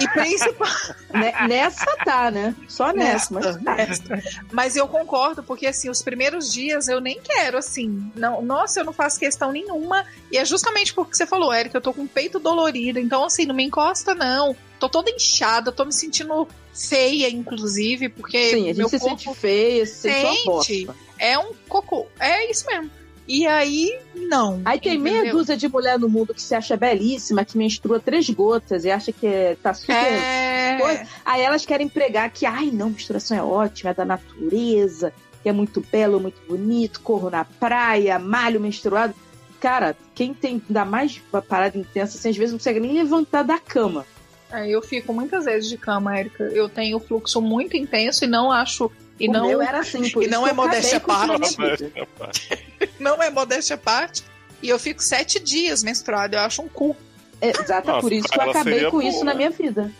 E principal, Ne- Nessa tá, né? Só nessa. Nessa, mas tá. Mas eu concordo, porque assim, os primeiros dias eu nem quero, assim. Não, nossa, eu não faço questão nenhuma. E é justamente porque você falou, Érica, eu tô com o peito dolorido. Então, assim, não me encosta, não. Tô toda inchada, tô me sentindo feia, inclusive, porque Sim, a gente meu se corpo sente feia, se sente uma sente. bosta. é um cocô. É isso mesmo. E aí, não. Aí tem meia entendeu? dúzia de mulher no mundo que se acha belíssima, que menstrua três gotas e acha que é- tá super. É. coisa. Aí elas querem pregar que, ai, não, menstruação é ótima, é da natureza, que é muito belo, muito bonito, corro na praia, malho menstruado. Cara, quem tem ainda mais uma parada intensa, assim, às vezes não consegue nem levantar da cama. É, eu fico muitas vezes de cama, Érica. Eu tenho fluxo muito intenso e não acho. E o não, meu era assim, por e isso não é modéstia parte. não é modéstia à parte. E eu fico sete dias menstruada. Eu acho um cu. É, Exato, Nossa, por isso que eu acabei com boa. isso na minha vida.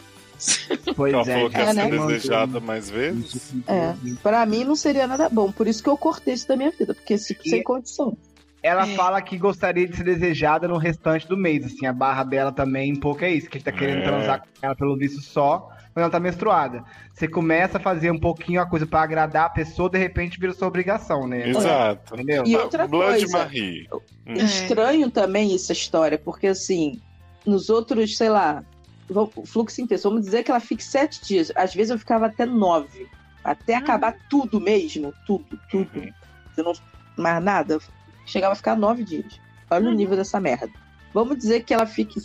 Pois Ela é. falou que É, ia né? ser desejada mais vezes. É, pra mim não seria nada bom, por isso que eu cortei isso da minha vida, porque se, E- sem condição. Ela É. fala que gostaria de ser desejada no restante do mês. Assim, a barra dela também um pouco é isso, que a gente tá querendo É. transar com ela pelo visto só, quando ela tá menstruada. Você começa a fazer um pouquinho a coisa pra agradar a pessoa, de repente vira sua obrigação, né? Exato. Entendeu? E outra Blood coisa, Marie. Hum. É. Estranho também essa história, porque assim, nos outros, sei lá, fluxo intenso, vamos dizer que ela fique sete dias. Às vezes eu ficava até nove. Até acabar tudo mesmo, tudo, tudo. Uhum. Eu não, mais nada. Chegava a ficar nove dias. Olha o nível dessa merda. Vamos dizer que ela fique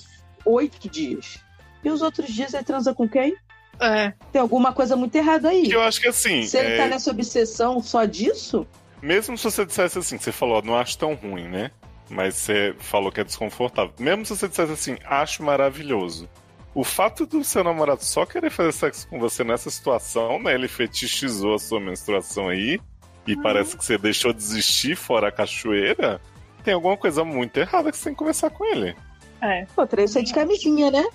oito dias. E os outros dias ele transa com quem? É. Tem alguma coisa muito errada aí. Que eu acho que assim, Se ele é, tá nessa obsessão só disso, mesmo se você dissesse assim, você falou, não acho tão ruim, né? Mas você falou que é desconfortável. Mesmo se você dissesse assim, acho maravilhoso. O fato do seu namorado só querer fazer sexo com você nessa situação, né? Ele fetichizou a sua menstruação aí. E parece que você deixou de existir fora a cachoeira. Tem alguma coisa muito errada que você tem que conversar com ele. É. pô, três de camisinha, né?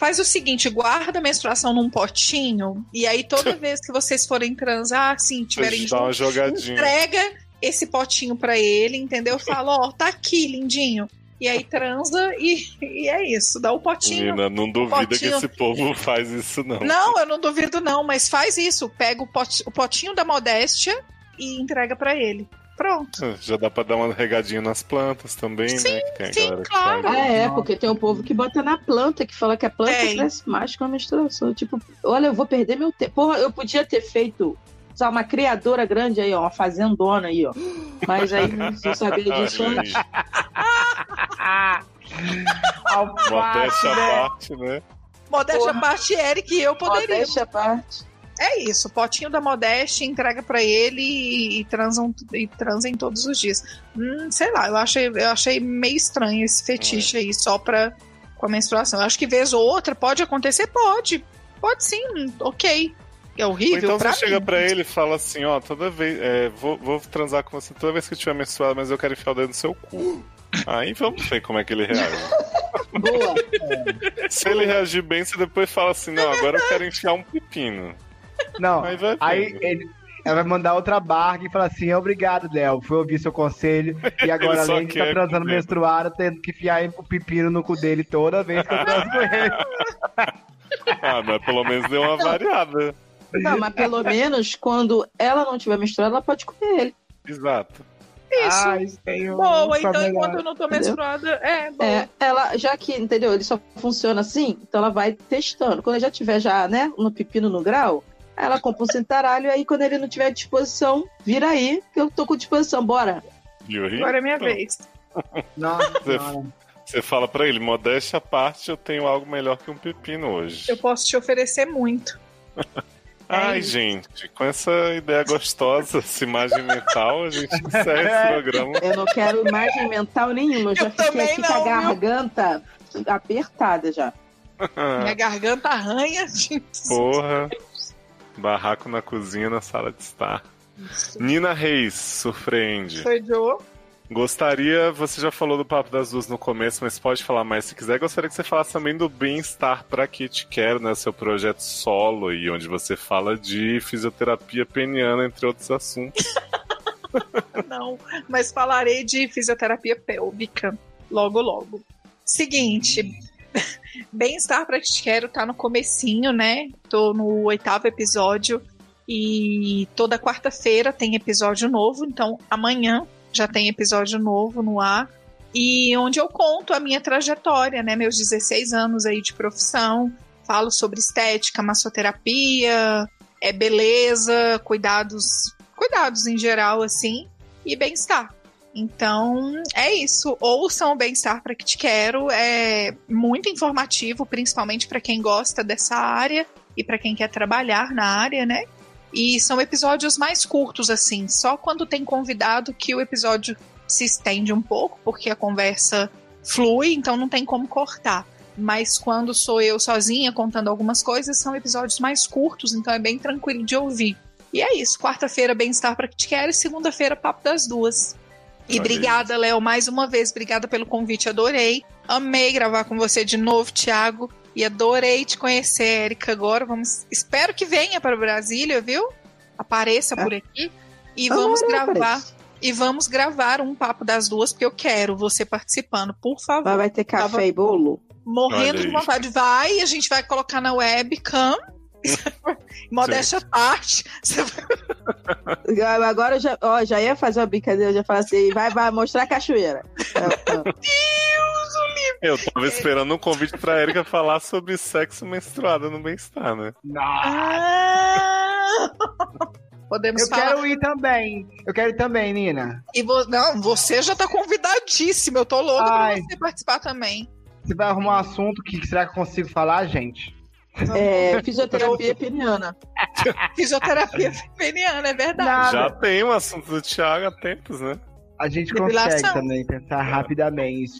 Faz o seguinte, guarda a menstruação num potinho e aí toda vez que vocês forem transar, assim, tiverem juntos, jogadinha. entrega esse potinho pra ele, entendeu? Fala, ó, tá aqui, lindinho. E aí transa e, e é isso, dá o potinho. Menina, não duvida que esse povo faz isso, não. Não, eu não duvido não, mas faz isso, pega o, pot- o potinho da modéstia e entrega pra ele. Pronto. Já dá pra dar uma regadinha nas plantas também, né? Que tem a sim, galera que claro. Ah, é, porque tem um povo que bota na planta, que fala que a planta Tem. cresce mais com a menstruação. Tipo, olha, eu vou perder meu tempo. Porra, eu podia ter feito Só uma criadora grande aí, ó, uma fazendona aí, ó. Mas aí não preciso saber disso antes. Modéstia à né? parte, né? Modéstia à parte, Eric e eu poderia. Modéstia à parte. É isso, potinho da modéstia, entrega pra ele e, e transam e transem todos os dias. Hum, sei lá, eu achei, eu achei meio estranho esse fetiche aí só pra com a menstruação. Eu acho que vez ou outra pode acontecer, pode. Pode sim, ok. É Ou horrível então pra você chega mim. pra ele e fala assim, ó, toda vez. é, vou, vou transar com você toda vez que eu tiver menstruado, mas eu quero enfiar o dedo no seu cu. Aí vamos ver como é que ele reage. Boa. Se ele reagir bem, você depois fala assim, não, agora eu quero enfiar um pepino. Não, Aí vai aí vendo. ele, ela vai mandar outra barra e falar assim: obrigado, Léo, fui ouvir seu conselho. E agora, além de estar quer transando menstruada, tendo que enfiar o pepino no cu dele toda vez que eu transo com ele. Ah, mas pelo menos deu uma variada. Não, mas pelo menos quando ela não tiver menstruada, ela pode comer ele. Exato. Isso. Boa, então melhor. enquanto eu não tô menstruada, é, boa. É, ela, já que, entendeu? Ele só funciona assim, então ela vai testando. Quando ele já tiver já, né, no pepino no grau, ela compra um cintaralho, aí quando ele não tiver disposição, vira aí, que eu tô com disposição, bora. Aí? Agora é minha Então, vez. Nossa, Você- fala pra ele, modéstia à parte, eu tenho algo melhor que um pepino hoje. Eu posso te oferecer muito. Ai, isso. gente, com essa ideia gostosa, essa imagem mental, a gente encerra esse programa. Eu não quero imagem mental nenhuma, eu já fiquei aqui não, com a garganta apertada já. Minha garganta arranha. gente. Porra. Barraco na cozinha, na sala de estar. Nina Reis, surpreende. Sou Joe. Gostaria, você já falou do Papo das Duas no começo, mas pode falar mais se quiser. Gostaria que você falasse também do Bem-Estar pra Kit Care, né? Seu projeto solo aí, onde você fala de fisioterapia peniana, entre outros assuntos. Não, mas falarei de fisioterapia pélvica logo logo. Seguinte, Bem-estar pra te quero tá no comecinho, né? Tô no oitavo episódio e toda quarta-feira tem episódio novo, então amanhã já tem episódio novo no ar. E onde eu conto a minha trajetória, né? Meus 16 anos aí de profissão. Falo sobre estética, massoterapia, é beleza, cuidados, cuidados em geral, assim, e bem-estar. Então, é isso. Ouçam o Bem-Estar para que te quero. É muito informativo, principalmente para quem gosta dessa área e para quem quer trabalhar na área, né? E são episódios mais curtos, assim. Só quando tem convidado que o episódio se estende um pouco, porque a conversa flui, então não tem como cortar. Mas quando sou eu sozinha contando algumas coisas, são episódios mais curtos, então é bem tranquilo de ouvir. E é isso. Quarta-feira, Bem-Estar para que te quero, e segunda-feira, Papo das Duas. E obrigada, Léo, mais uma vez. Obrigada pelo convite, adorei. Amei gravar com você de novo, Thiago. E adorei te conhecer, Érica. Agora vamos. Espero que venha para Brasília, viu? Apareça por aqui. E Tomara, vamos gravar. E vamos gravar um papo das duas, porque eu quero você participando, por favor. Vai, vai ter café Tava- e bolo? Morrendo Olha de vontade. Vai, a gente vai colocar na webcam. Modéstia à parte. Agora eu já, ó, já ia fazer uma brincadeira, eu já falei assim, vai, vai mostrar a cachoeira. Eu tava esperando um convite pra Erika falar sobre sexo menstruado no bem-estar, né? Ah! Podemos Eu falar. quero ir também. Eu quero ir também, Nina. E vo- Não, você já tá convidadíssimo. Eu tô louca Ai. pra você participar também. Você vai arrumar um assunto que será que eu consigo falar, gente? É, fisioterapia peniana. Fisioterapia feminina, é verdade. Já tem um assunto do Thiago há tempos, né? A gente Depilação. consegue também pensar rapidamente.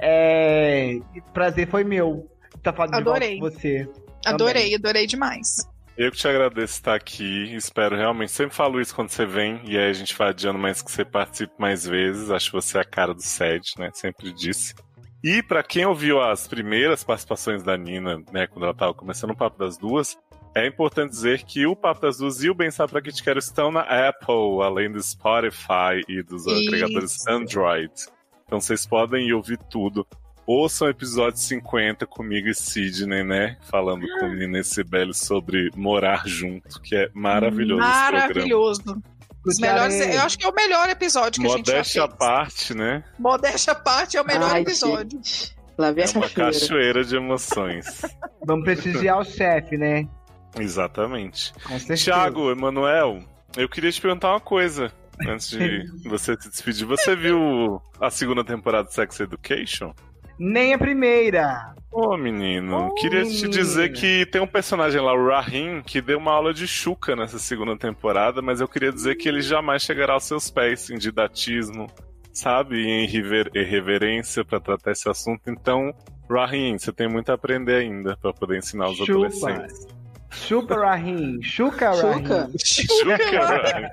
É... Prazer foi meu. Tá falando de volta Adorei. com você. Adorei, adorei demais. Eu que te agradeço estar aqui. Espero realmente. Sempre falo isso quando você vem. E aí a gente vai adiando mais que você participe mais vezes. Acho que você é a cara do SED, né? Sempre disse. E pra quem ouviu as primeiras participações da Nina, né? Quando ela tava começando o Papo das Duas. É importante dizer que o Papo das Duas e o Bem-Estar Pra Que Te Quero estão na Apple, além do Spotify e dos Isso. agregadores Android. Então vocês podem ir ouvir tudo. Ouçam o episódio 50 comigo e Sidney, né? Falando com Nina e Sibeli sobre morar junto, que é maravilhoso. Maravilhoso. Os melhores, eu acho que é o melhor episódio que a gente Modéstia já à fez. parte, né? Modéstia à parte é o melhor Ai, episódio. gente. Lá vem É a uma cachoeira. cachoeira de emoções. Vamos prestigiar o chefe, né? Exatamente. Tiago, Emanuel, eu queria te perguntar uma coisa. Antes de você se despedir, você viu a segunda temporada de Sex Education? Nem a primeira. Ô, menino, Ô, queria te dizer que tem um personagem lá, o Rahim, que deu uma aula de chuca nessa segunda temporada, mas eu queria dizer que ele jamais chegará aos seus pés em didatismo, sabe? E em rever- em reverência pra tratar esse assunto. Então, Rahim, você tem muito a aprender ainda pra poder ensinar os Chupa. adolescentes. Chupa Rahim. Chuca Rahim. Chuca? Chuca, Rahim.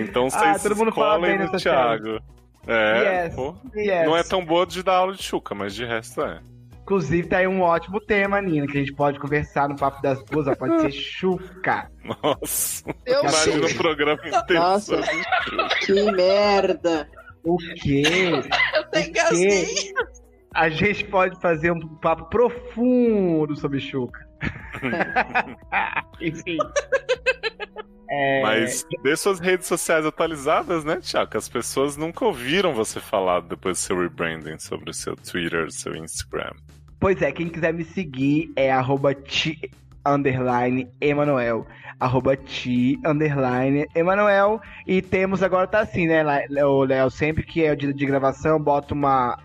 Então Ah, vocês todo mundo fala bem Thiago. É, Yes. pô. Yes. Não é tão boa de dar aula de chuca, mas de resto é. Inclusive, tá aí um ótimo tema, Nina, que a gente pode conversar no Papo das Duas. Pode ser chuca. Nossa, Eu imagina o programa inteiro. Nossa, sobre chuca. que merda. O quê? Eu até engasguei. A gente pode fazer um papo profundo sobre chuca. Enfim. É, Mas dê suas redes sociais atualizadas, né, Tiago? As pessoas nunca ouviram você falar depois do seu rebranding sobre o seu Twitter, seu Instagram. Pois é, quem quiser me seguir é arroba ti, underline, Emanuel. Arroba ti, underline, Emanuel. E temos agora, tá assim, né, Léo, Léo, sempre que é o dia de gravação, eu boto uma,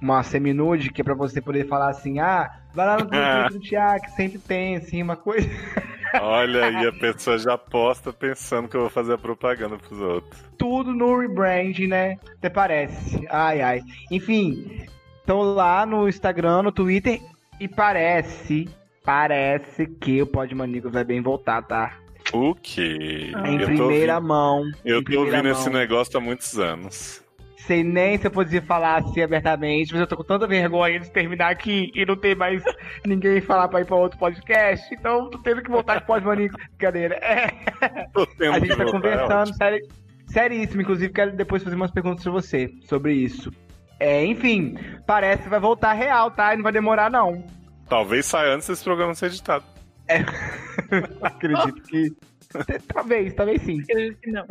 uma seminude, que é pra você poder falar assim, ah, vai lá no Twitter do Thiago, que sempre tem, assim, uma coisa. Olha aí, a pessoa já posta pensando que eu vou fazer a propaganda pros outros. Tudo no rebrand, né? Até parece. Ai, ai. Enfim, estão lá no Instagram, no Twitter, e parece, parece que o Podmaníacos vai bem voltar, tá? O quê? em Eu tô primeira ouvindo- mão. Eu tô primeira ouvindo esse negócio há muitos anos. Sei nem se eu podia falar assim abertamente, mas eu tô com tanta vergonha de terminar aqui e não ter mais ninguém falar pra ir pra outro podcast. Então tô tendo que voltar com o Podmaníacos. Brincadeira. É. Tô tendo A gente que tá é conversando, sério, seríssimo. Inclusive, quero depois fazer umas perguntas pra você sobre isso. É, enfim, parece que vai voltar real, tá? E não vai demorar, não. Talvez saia antes desse programa ser editado. Acredito que. talvez, talvez sim. Não.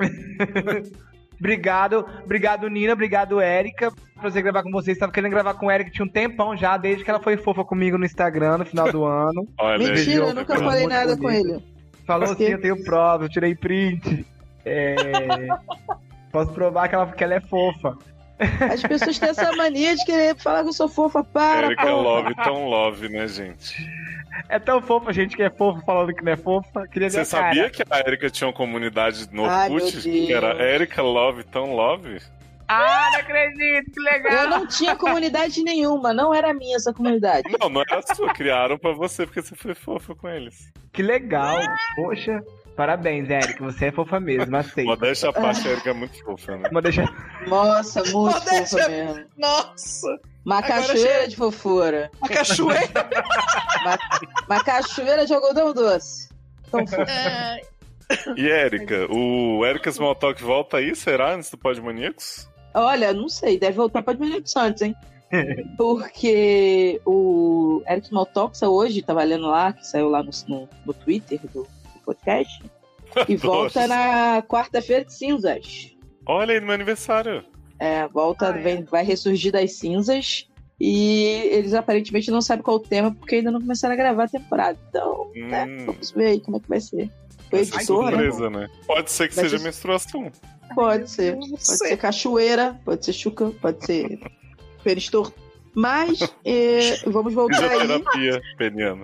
Obrigado, obrigado, Nina, obrigado, Érica. Prazer gravar com vocês. Tava querendo gravar com a Érica tinha um tempão já, desde que ela foi fofa comigo no Instagram no final do ano. Olha. Mentira, eu nunca Pelo falei nada Deus. com ele. Falou Por assim, eu tenho provas, eu tirei print. É, Posso provar que ela, que ela é fofa. As pessoas têm essa mania de querer falar que eu sou fofa. Para, Erika porra. Love, tão love, né, gente? É tão fofa, gente, que é fofa falando que não é fofa. Queria Você a cara. sabia que a Erika tinha uma comunidade no Ai, Orkut que era. Erika Love, tão love? Ah, não acredito, que legal. Eu não tinha comunidade nenhuma, não era minha essa comunidade. Não, não era sua, criaram pra você porque você foi fofa com eles. Que legal. Poxa, parabéns, Érica. Você é fofa mesmo, aceito. Modéstia à parte, a Erika é muito fofa, né? Deixa... Nossa, muito Modéstia. fofa mesmo. Nossa, Uma cachoeira de fofura. a cachoeira. Uma, uma cachoeira de algodão doce. Tão fofa. É, E Erika, o Erika Smalltalk volta aí, será? Antes do Podmaníacos? Olha, não sei, deve voltar para Diminuir Santos, hein? Porque o Eric Smalltalks hoje, tava lendo lá, que saiu lá no, no, no Twitter do podcast, e volta na quarta-feira de cinzas. Olha aí no meu aniversário. É, volta, vem- vai ressurgir das cinzas. E eles aparentemente não sabem qual o tema, porque ainda não começaram a gravar a temporada. Então, né, Hum, vamos ver aí como é que vai ser. O editor, né? surpresa, né? Pode ser que Vai seja ser- menstruação. Pode ser. Pode ser cachoeira, pode ser chuca, pode ser pênis torto. Mas é, vamos voltar aí. Fisioterapia peniana.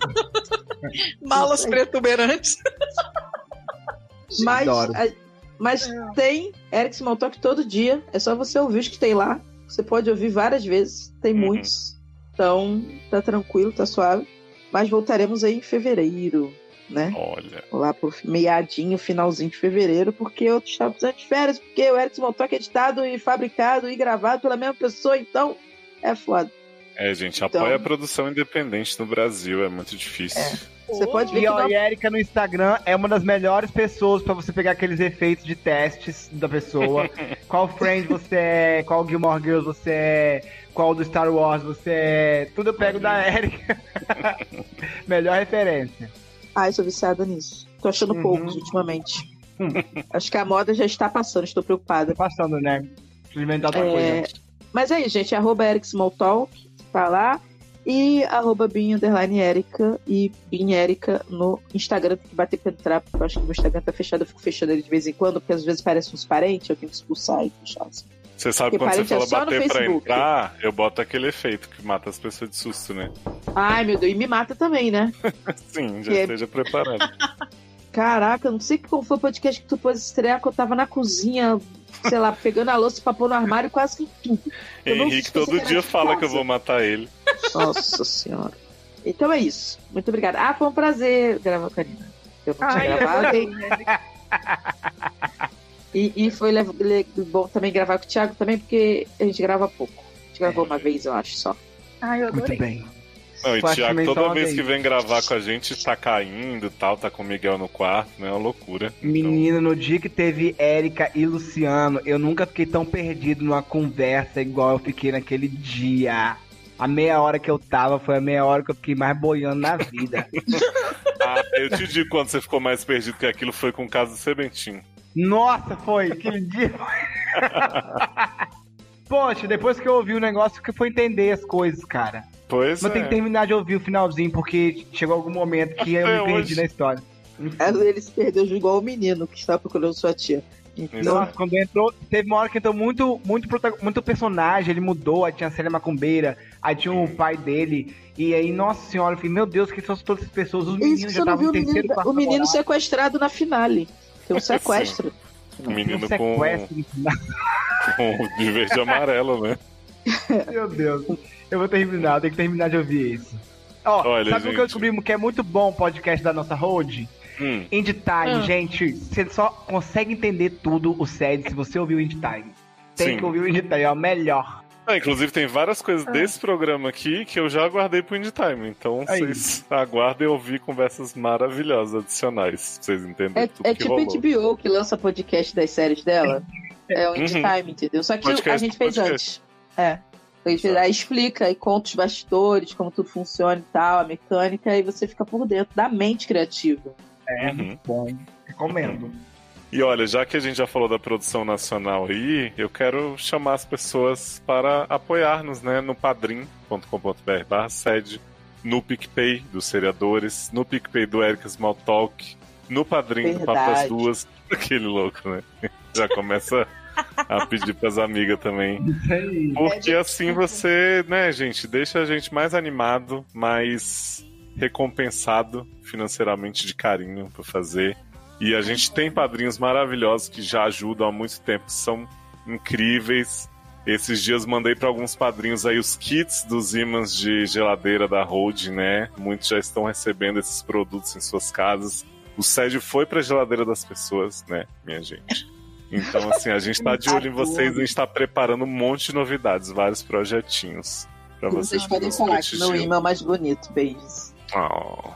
malas protuberantes. Mas, a- mas tem Eric Smalltalk todo dia. É só você ouvir os que tem lá. Você pode ouvir várias vezes. Tem Uhum. muitos. Então, tá tranquilo, tá suave. Mas voltaremos aí em fevereiro, né? Olha. Lá por meadinho, finalzinho de fevereiro, porque eu estava precisando de férias, porque o Eric Smalltalk é editado e fabricado e gravado pela mesma pessoa, então é foda. É, gente, Então- apoia a produção independente no Brasil, é muito difícil. Você pode ver E que ó, não e a Erika no Instagram é uma das melhores pessoas pra você pegar aqueles efeitos de testes da pessoa. qual friend você é, qual Gilmore Girls você é, qual do Star Wars você é. Tudo eu pego da Erika. Melhor referência. Ai, sou viciada nisso. Tô achando Uhum. poucos ultimamente. Hum. Acho que a moda já está passando, estou preocupada. Tá passando, né? Inventar outra É, coisa. Mas é isso, gente. Arroba Eric Smalltalk, tá lá. E arroba Bin Erika e Bin Erika no Instagram. Tem que bater pra entrar, porque eu acho que meu Instagram tá fechado. Eu fico fechando ele de vez em quando, porque às vezes parece uns parentes, eu tenho que expulsar e fechar assim. Você sabe Porque quando você é fala no bater pra entrar, eu boto aquele efeito que mata as pessoas de susto, né? Ai, meu Deus, e me mata também, né? Sim, já Que é- esteja preparado. Caraca, eu não sei como foi o podcast que tu pôs estrear, que eu tava na cozinha, sei lá, pegando a louça pra pôr no armário quase que tudo. Eu Henrique todo dia fala que eu casa. vou matar ele. Nossa senhora. Então é isso. Muito obrigada. Ah, foi um prazer gravar com a Nina. Eu não tinha gravado. E, e foi le- le- bom também gravar com o Thiago também, porque a gente grava pouco. A gente gravou uma vez, eu acho, só. Ai, eu Muito adorei. bem. Não, e Thiago, toda vez que vem gravar com a gente, tá caindo e tal, tá com o Miguel no quarto, né? É uma loucura. Menino, no dia que teve Érica e Luciano, eu nunca fiquei tão perdido numa conversa igual eu fiquei naquele dia. A meia hora que eu tava foi a meia hora que eu fiquei mais boiando na vida. Ah, eu te digo quando você ficou mais perdido que aquilo foi com o caso do Sebentinho. Nossa, foi aquele dia. Poxa, depois que eu ouvi o negócio, que foi entender as coisas, cara. Pois Mas é. tem que terminar de ouvir o finalzinho, porque chegou algum momento que eu Até me perdi hoje. na história. Ele se perdeu igual o menino que está procurando sua tia. Nossa, quando entrou, teve uma hora que entrou muito, muito, muito personagem, ele mudou, aí tinha a Célia Macumbeira, aí tinha o pai dele, e aí, nossa senhora, eu falei, meu Deus, que são todas essas pessoas, os Isso meninos você já não estavam o no terceiro, menino, o menino namorado. sequestrado na finale. Tem um sequestro. O menino Um com, sequestro no final. com de verde e amarelo, né? Meu Deus, eu vou terminar, eu tenho que terminar de ouvir isso. Ó, Olha, sabe o que eu descobri que é muito bom o podcast da nossa road? Hum. Indie Time, Ah. gente, você só consegue entender tudo o SED se você ouvir o Indie Time. Tem Sim. que ouvir o Indie Time, é o melhor. Ah, inclusive, tem várias coisas desse programa aqui que eu já aguardei pro Indie Time. Então, Aí. vocês aguardem ouvir conversas maravilhosas adicionais. Pra vocês entenderem É, tudo é que tipo rolou. a HBO que lança podcast das séries dela. É o Indie Uhum. Time, entendeu? Só que Podcast a gente fez podcast. antes. É. A gente aí explica e conta os bastidores, como tudo funciona e tal, a mecânica, e você fica por dentro da mente criativa. É, Uhum. bom. Recomendo. E olha, já que a gente já falou da produção nacional aí, eu quero chamar as pessoas para apoiar-nos, né, no padrim.com.br barra sede, no PicPay dos seriadores, no PicPay do Eric Smalltalk, no Padrim do Papo das Verdade. Duas, aquele louco, né? Já começa a pedir pras amigas também. Aí. Porque assim você, né, gente, deixa a gente mais animado, mais recompensado financeiramente de carinho por fazer. E a gente tem padrinhos maravilhosos que já ajudam há muito tempo, que são incríveis. Esses dias mandei para alguns padrinhos aí os kits dos ímãs de geladeira da Road, né? Muitos já estão recebendo esses produtos em suas casas. O SED foi pra geladeira das pessoas, né, minha gente? Então, assim, a gente tá de olho em vocês, a gente tá preparando um monte de novidades, vários projetinhos pra vocês. vocês podem falar que meu imã é mais bonito. Beijos. Oh.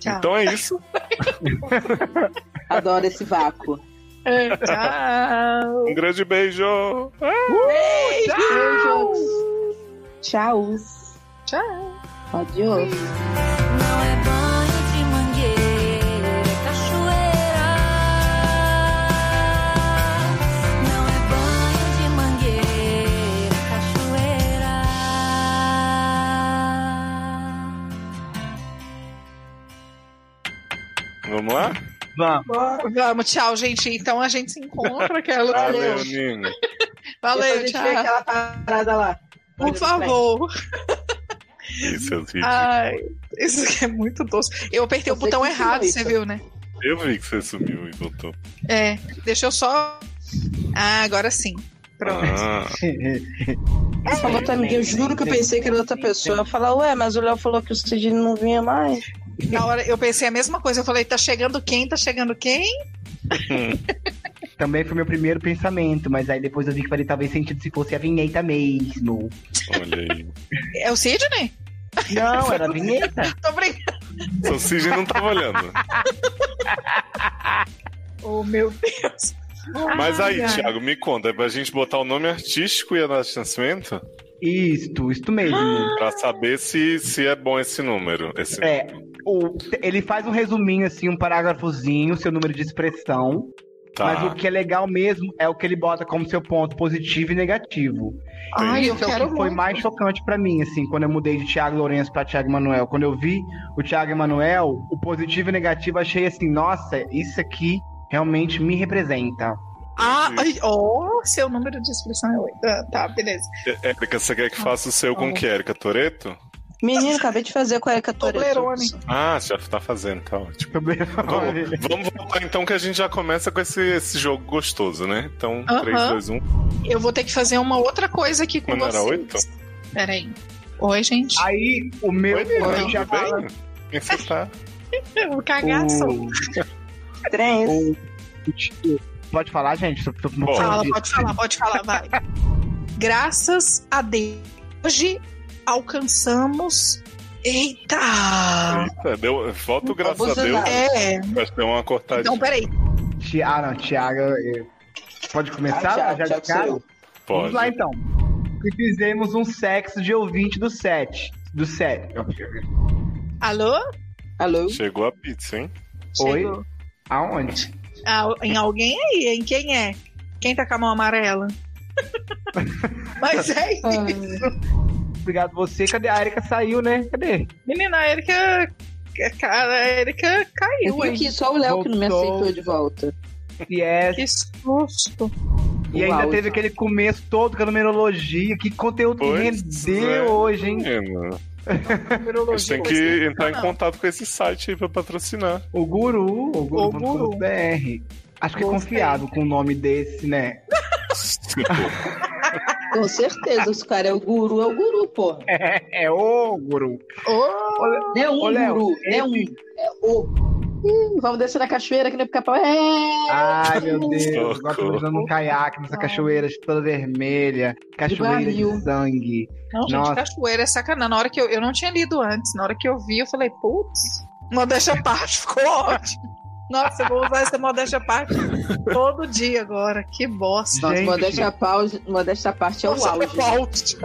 Tchau. Então é isso. Adoro esse vácuo. É, tchau. Um grande beijo. Beijos. Tchau. Tchau. Adiós. Não é Vamos lá? Vamos. Vamos, tchau, gente. Então a gente se encontra. Aquela... Valeu, Nino. Valeu, Depois a gente tchau. vê aquela parada lá. Por favor. Isso, eu vi. Ai, isso aqui é muito doce. Eu apertei o botão errado, você viu, né? Eu vi que você sumiu e voltou. É, deixa eu só. Ah, agora sim. Pronto. Ah, falou ninguém, eu juro que eu pensei que era outra pessoa. Eu falei, ué, mas o Léo falou que o Cid não vinha mais. Na hora eu pensei a mesma coisa. Eu falei, tá chegando quem? Tá chegando quem? Também foi meu primeiro pensamento, mas aí depois eu vi que faria talvez sentido se fosse a vinheta mesmo. olha aí. É o Sidney? Não, era a vinheta. Tô brincando. Seu Cid não tava olhando. Oh, meu Deus. Mas aí, ai. Thiago, me conta, é pra gente botar o nome artístico e a data de nascimento? Isto, isto mesmo. Pra saber se, se é bom esse número. Esse É, o- ele faz um resuminho assim, um parágrafozinho, seu número de expressão. Tá. Mas o que é legal mesmo é o que ele bota como seu ponto positivo e negativo. Ai, eu Isso é o que foi muito. mais chocante pra mim, assim, quando eu mudei de Thiago Lourenço pra Thiago Emanuel. Quando eu vi o Thiago Emanuel, o positivo e negativo, achei assim, nossa, isso aqui realmente me representa. Ah, ai, ó, seu número de inscrição é 8. Ah, tá, beleza. Érica, você quer que faça o seu com o que, Érica Toreto? Menino, acabei de fazer a Toreto. Toblerone. Ah, já tá fazendo, tá ótimo. Vamos, vamos voltar então que a gente já começa com esse, esse jogo gostoso, né? Então, Aham. 3, 2, 1. Eu vou ter que fazer uma outra coisa aqui com Mas não era vocês. oito? Peraí. Oi, gente. Aí, o meu. Oi, o tudo Thiago- bem? É que você tá? Só. Três. o- o- Pode falar, gente? Tô- tô- tô- Fala, pode falar, pode falar, vai. Graças a Deus, hoje alcançamos. Eita! Eita, deu, volta o graças a Deus. É. Que deu uma cortadinha. Então, peraí. Ti- Ah, não, Thiago. eu- Pode começar? Ah, já. Pode. Vamos lá então. E fizemos um sexo de ouvinte do set. Do set. Alô? Alô? Chegou a pizza, hein? Oi? Chegou. Aonde? Ah, em alguém aí, em quem é? Quem tá com a mão amarela? Mas é isso. Obrigado você. Cadê? A Erika saiu, né? Cadê? Menina, a Erika. Cara, a Erika caiu Eu aqui só o Léo que não me aceitou de volta. Yes. Que susto. E O ainda teve aquele começo todo com a numerologia. Que conteúdo Pois rendeu é. hoje, hein? Menino, a gente tem que entrar em contato com esse site aí pra patrocinar. O Guru, o Guru, O Guru. BR. Acho que é confiável com um nome desse, né? Com certeza, os caras é o guru, é o guru, porra. É, é o Guru. Não é um Ô, Léo, guru, não é um. É o. Ih, vamos descer na cachoeira que nem pica-pau. É! Ai, meu Deus. Agora tô imaginando um caiaque nessa cachoeira toda vermelha. Cachoeira de, sangue. Não, gente, Nossa. cachoeira é sacanagem. Na hora que eu, eu não tinha lido antes, na hora que eu vi, eu falei, putz, modéstia à parte, ficou ótimo. Nossa, eu vou usar essa modéstia à parte todo dia agora. Que bosta. Nossa, modéstia à pau- modéstia à parte é o auge.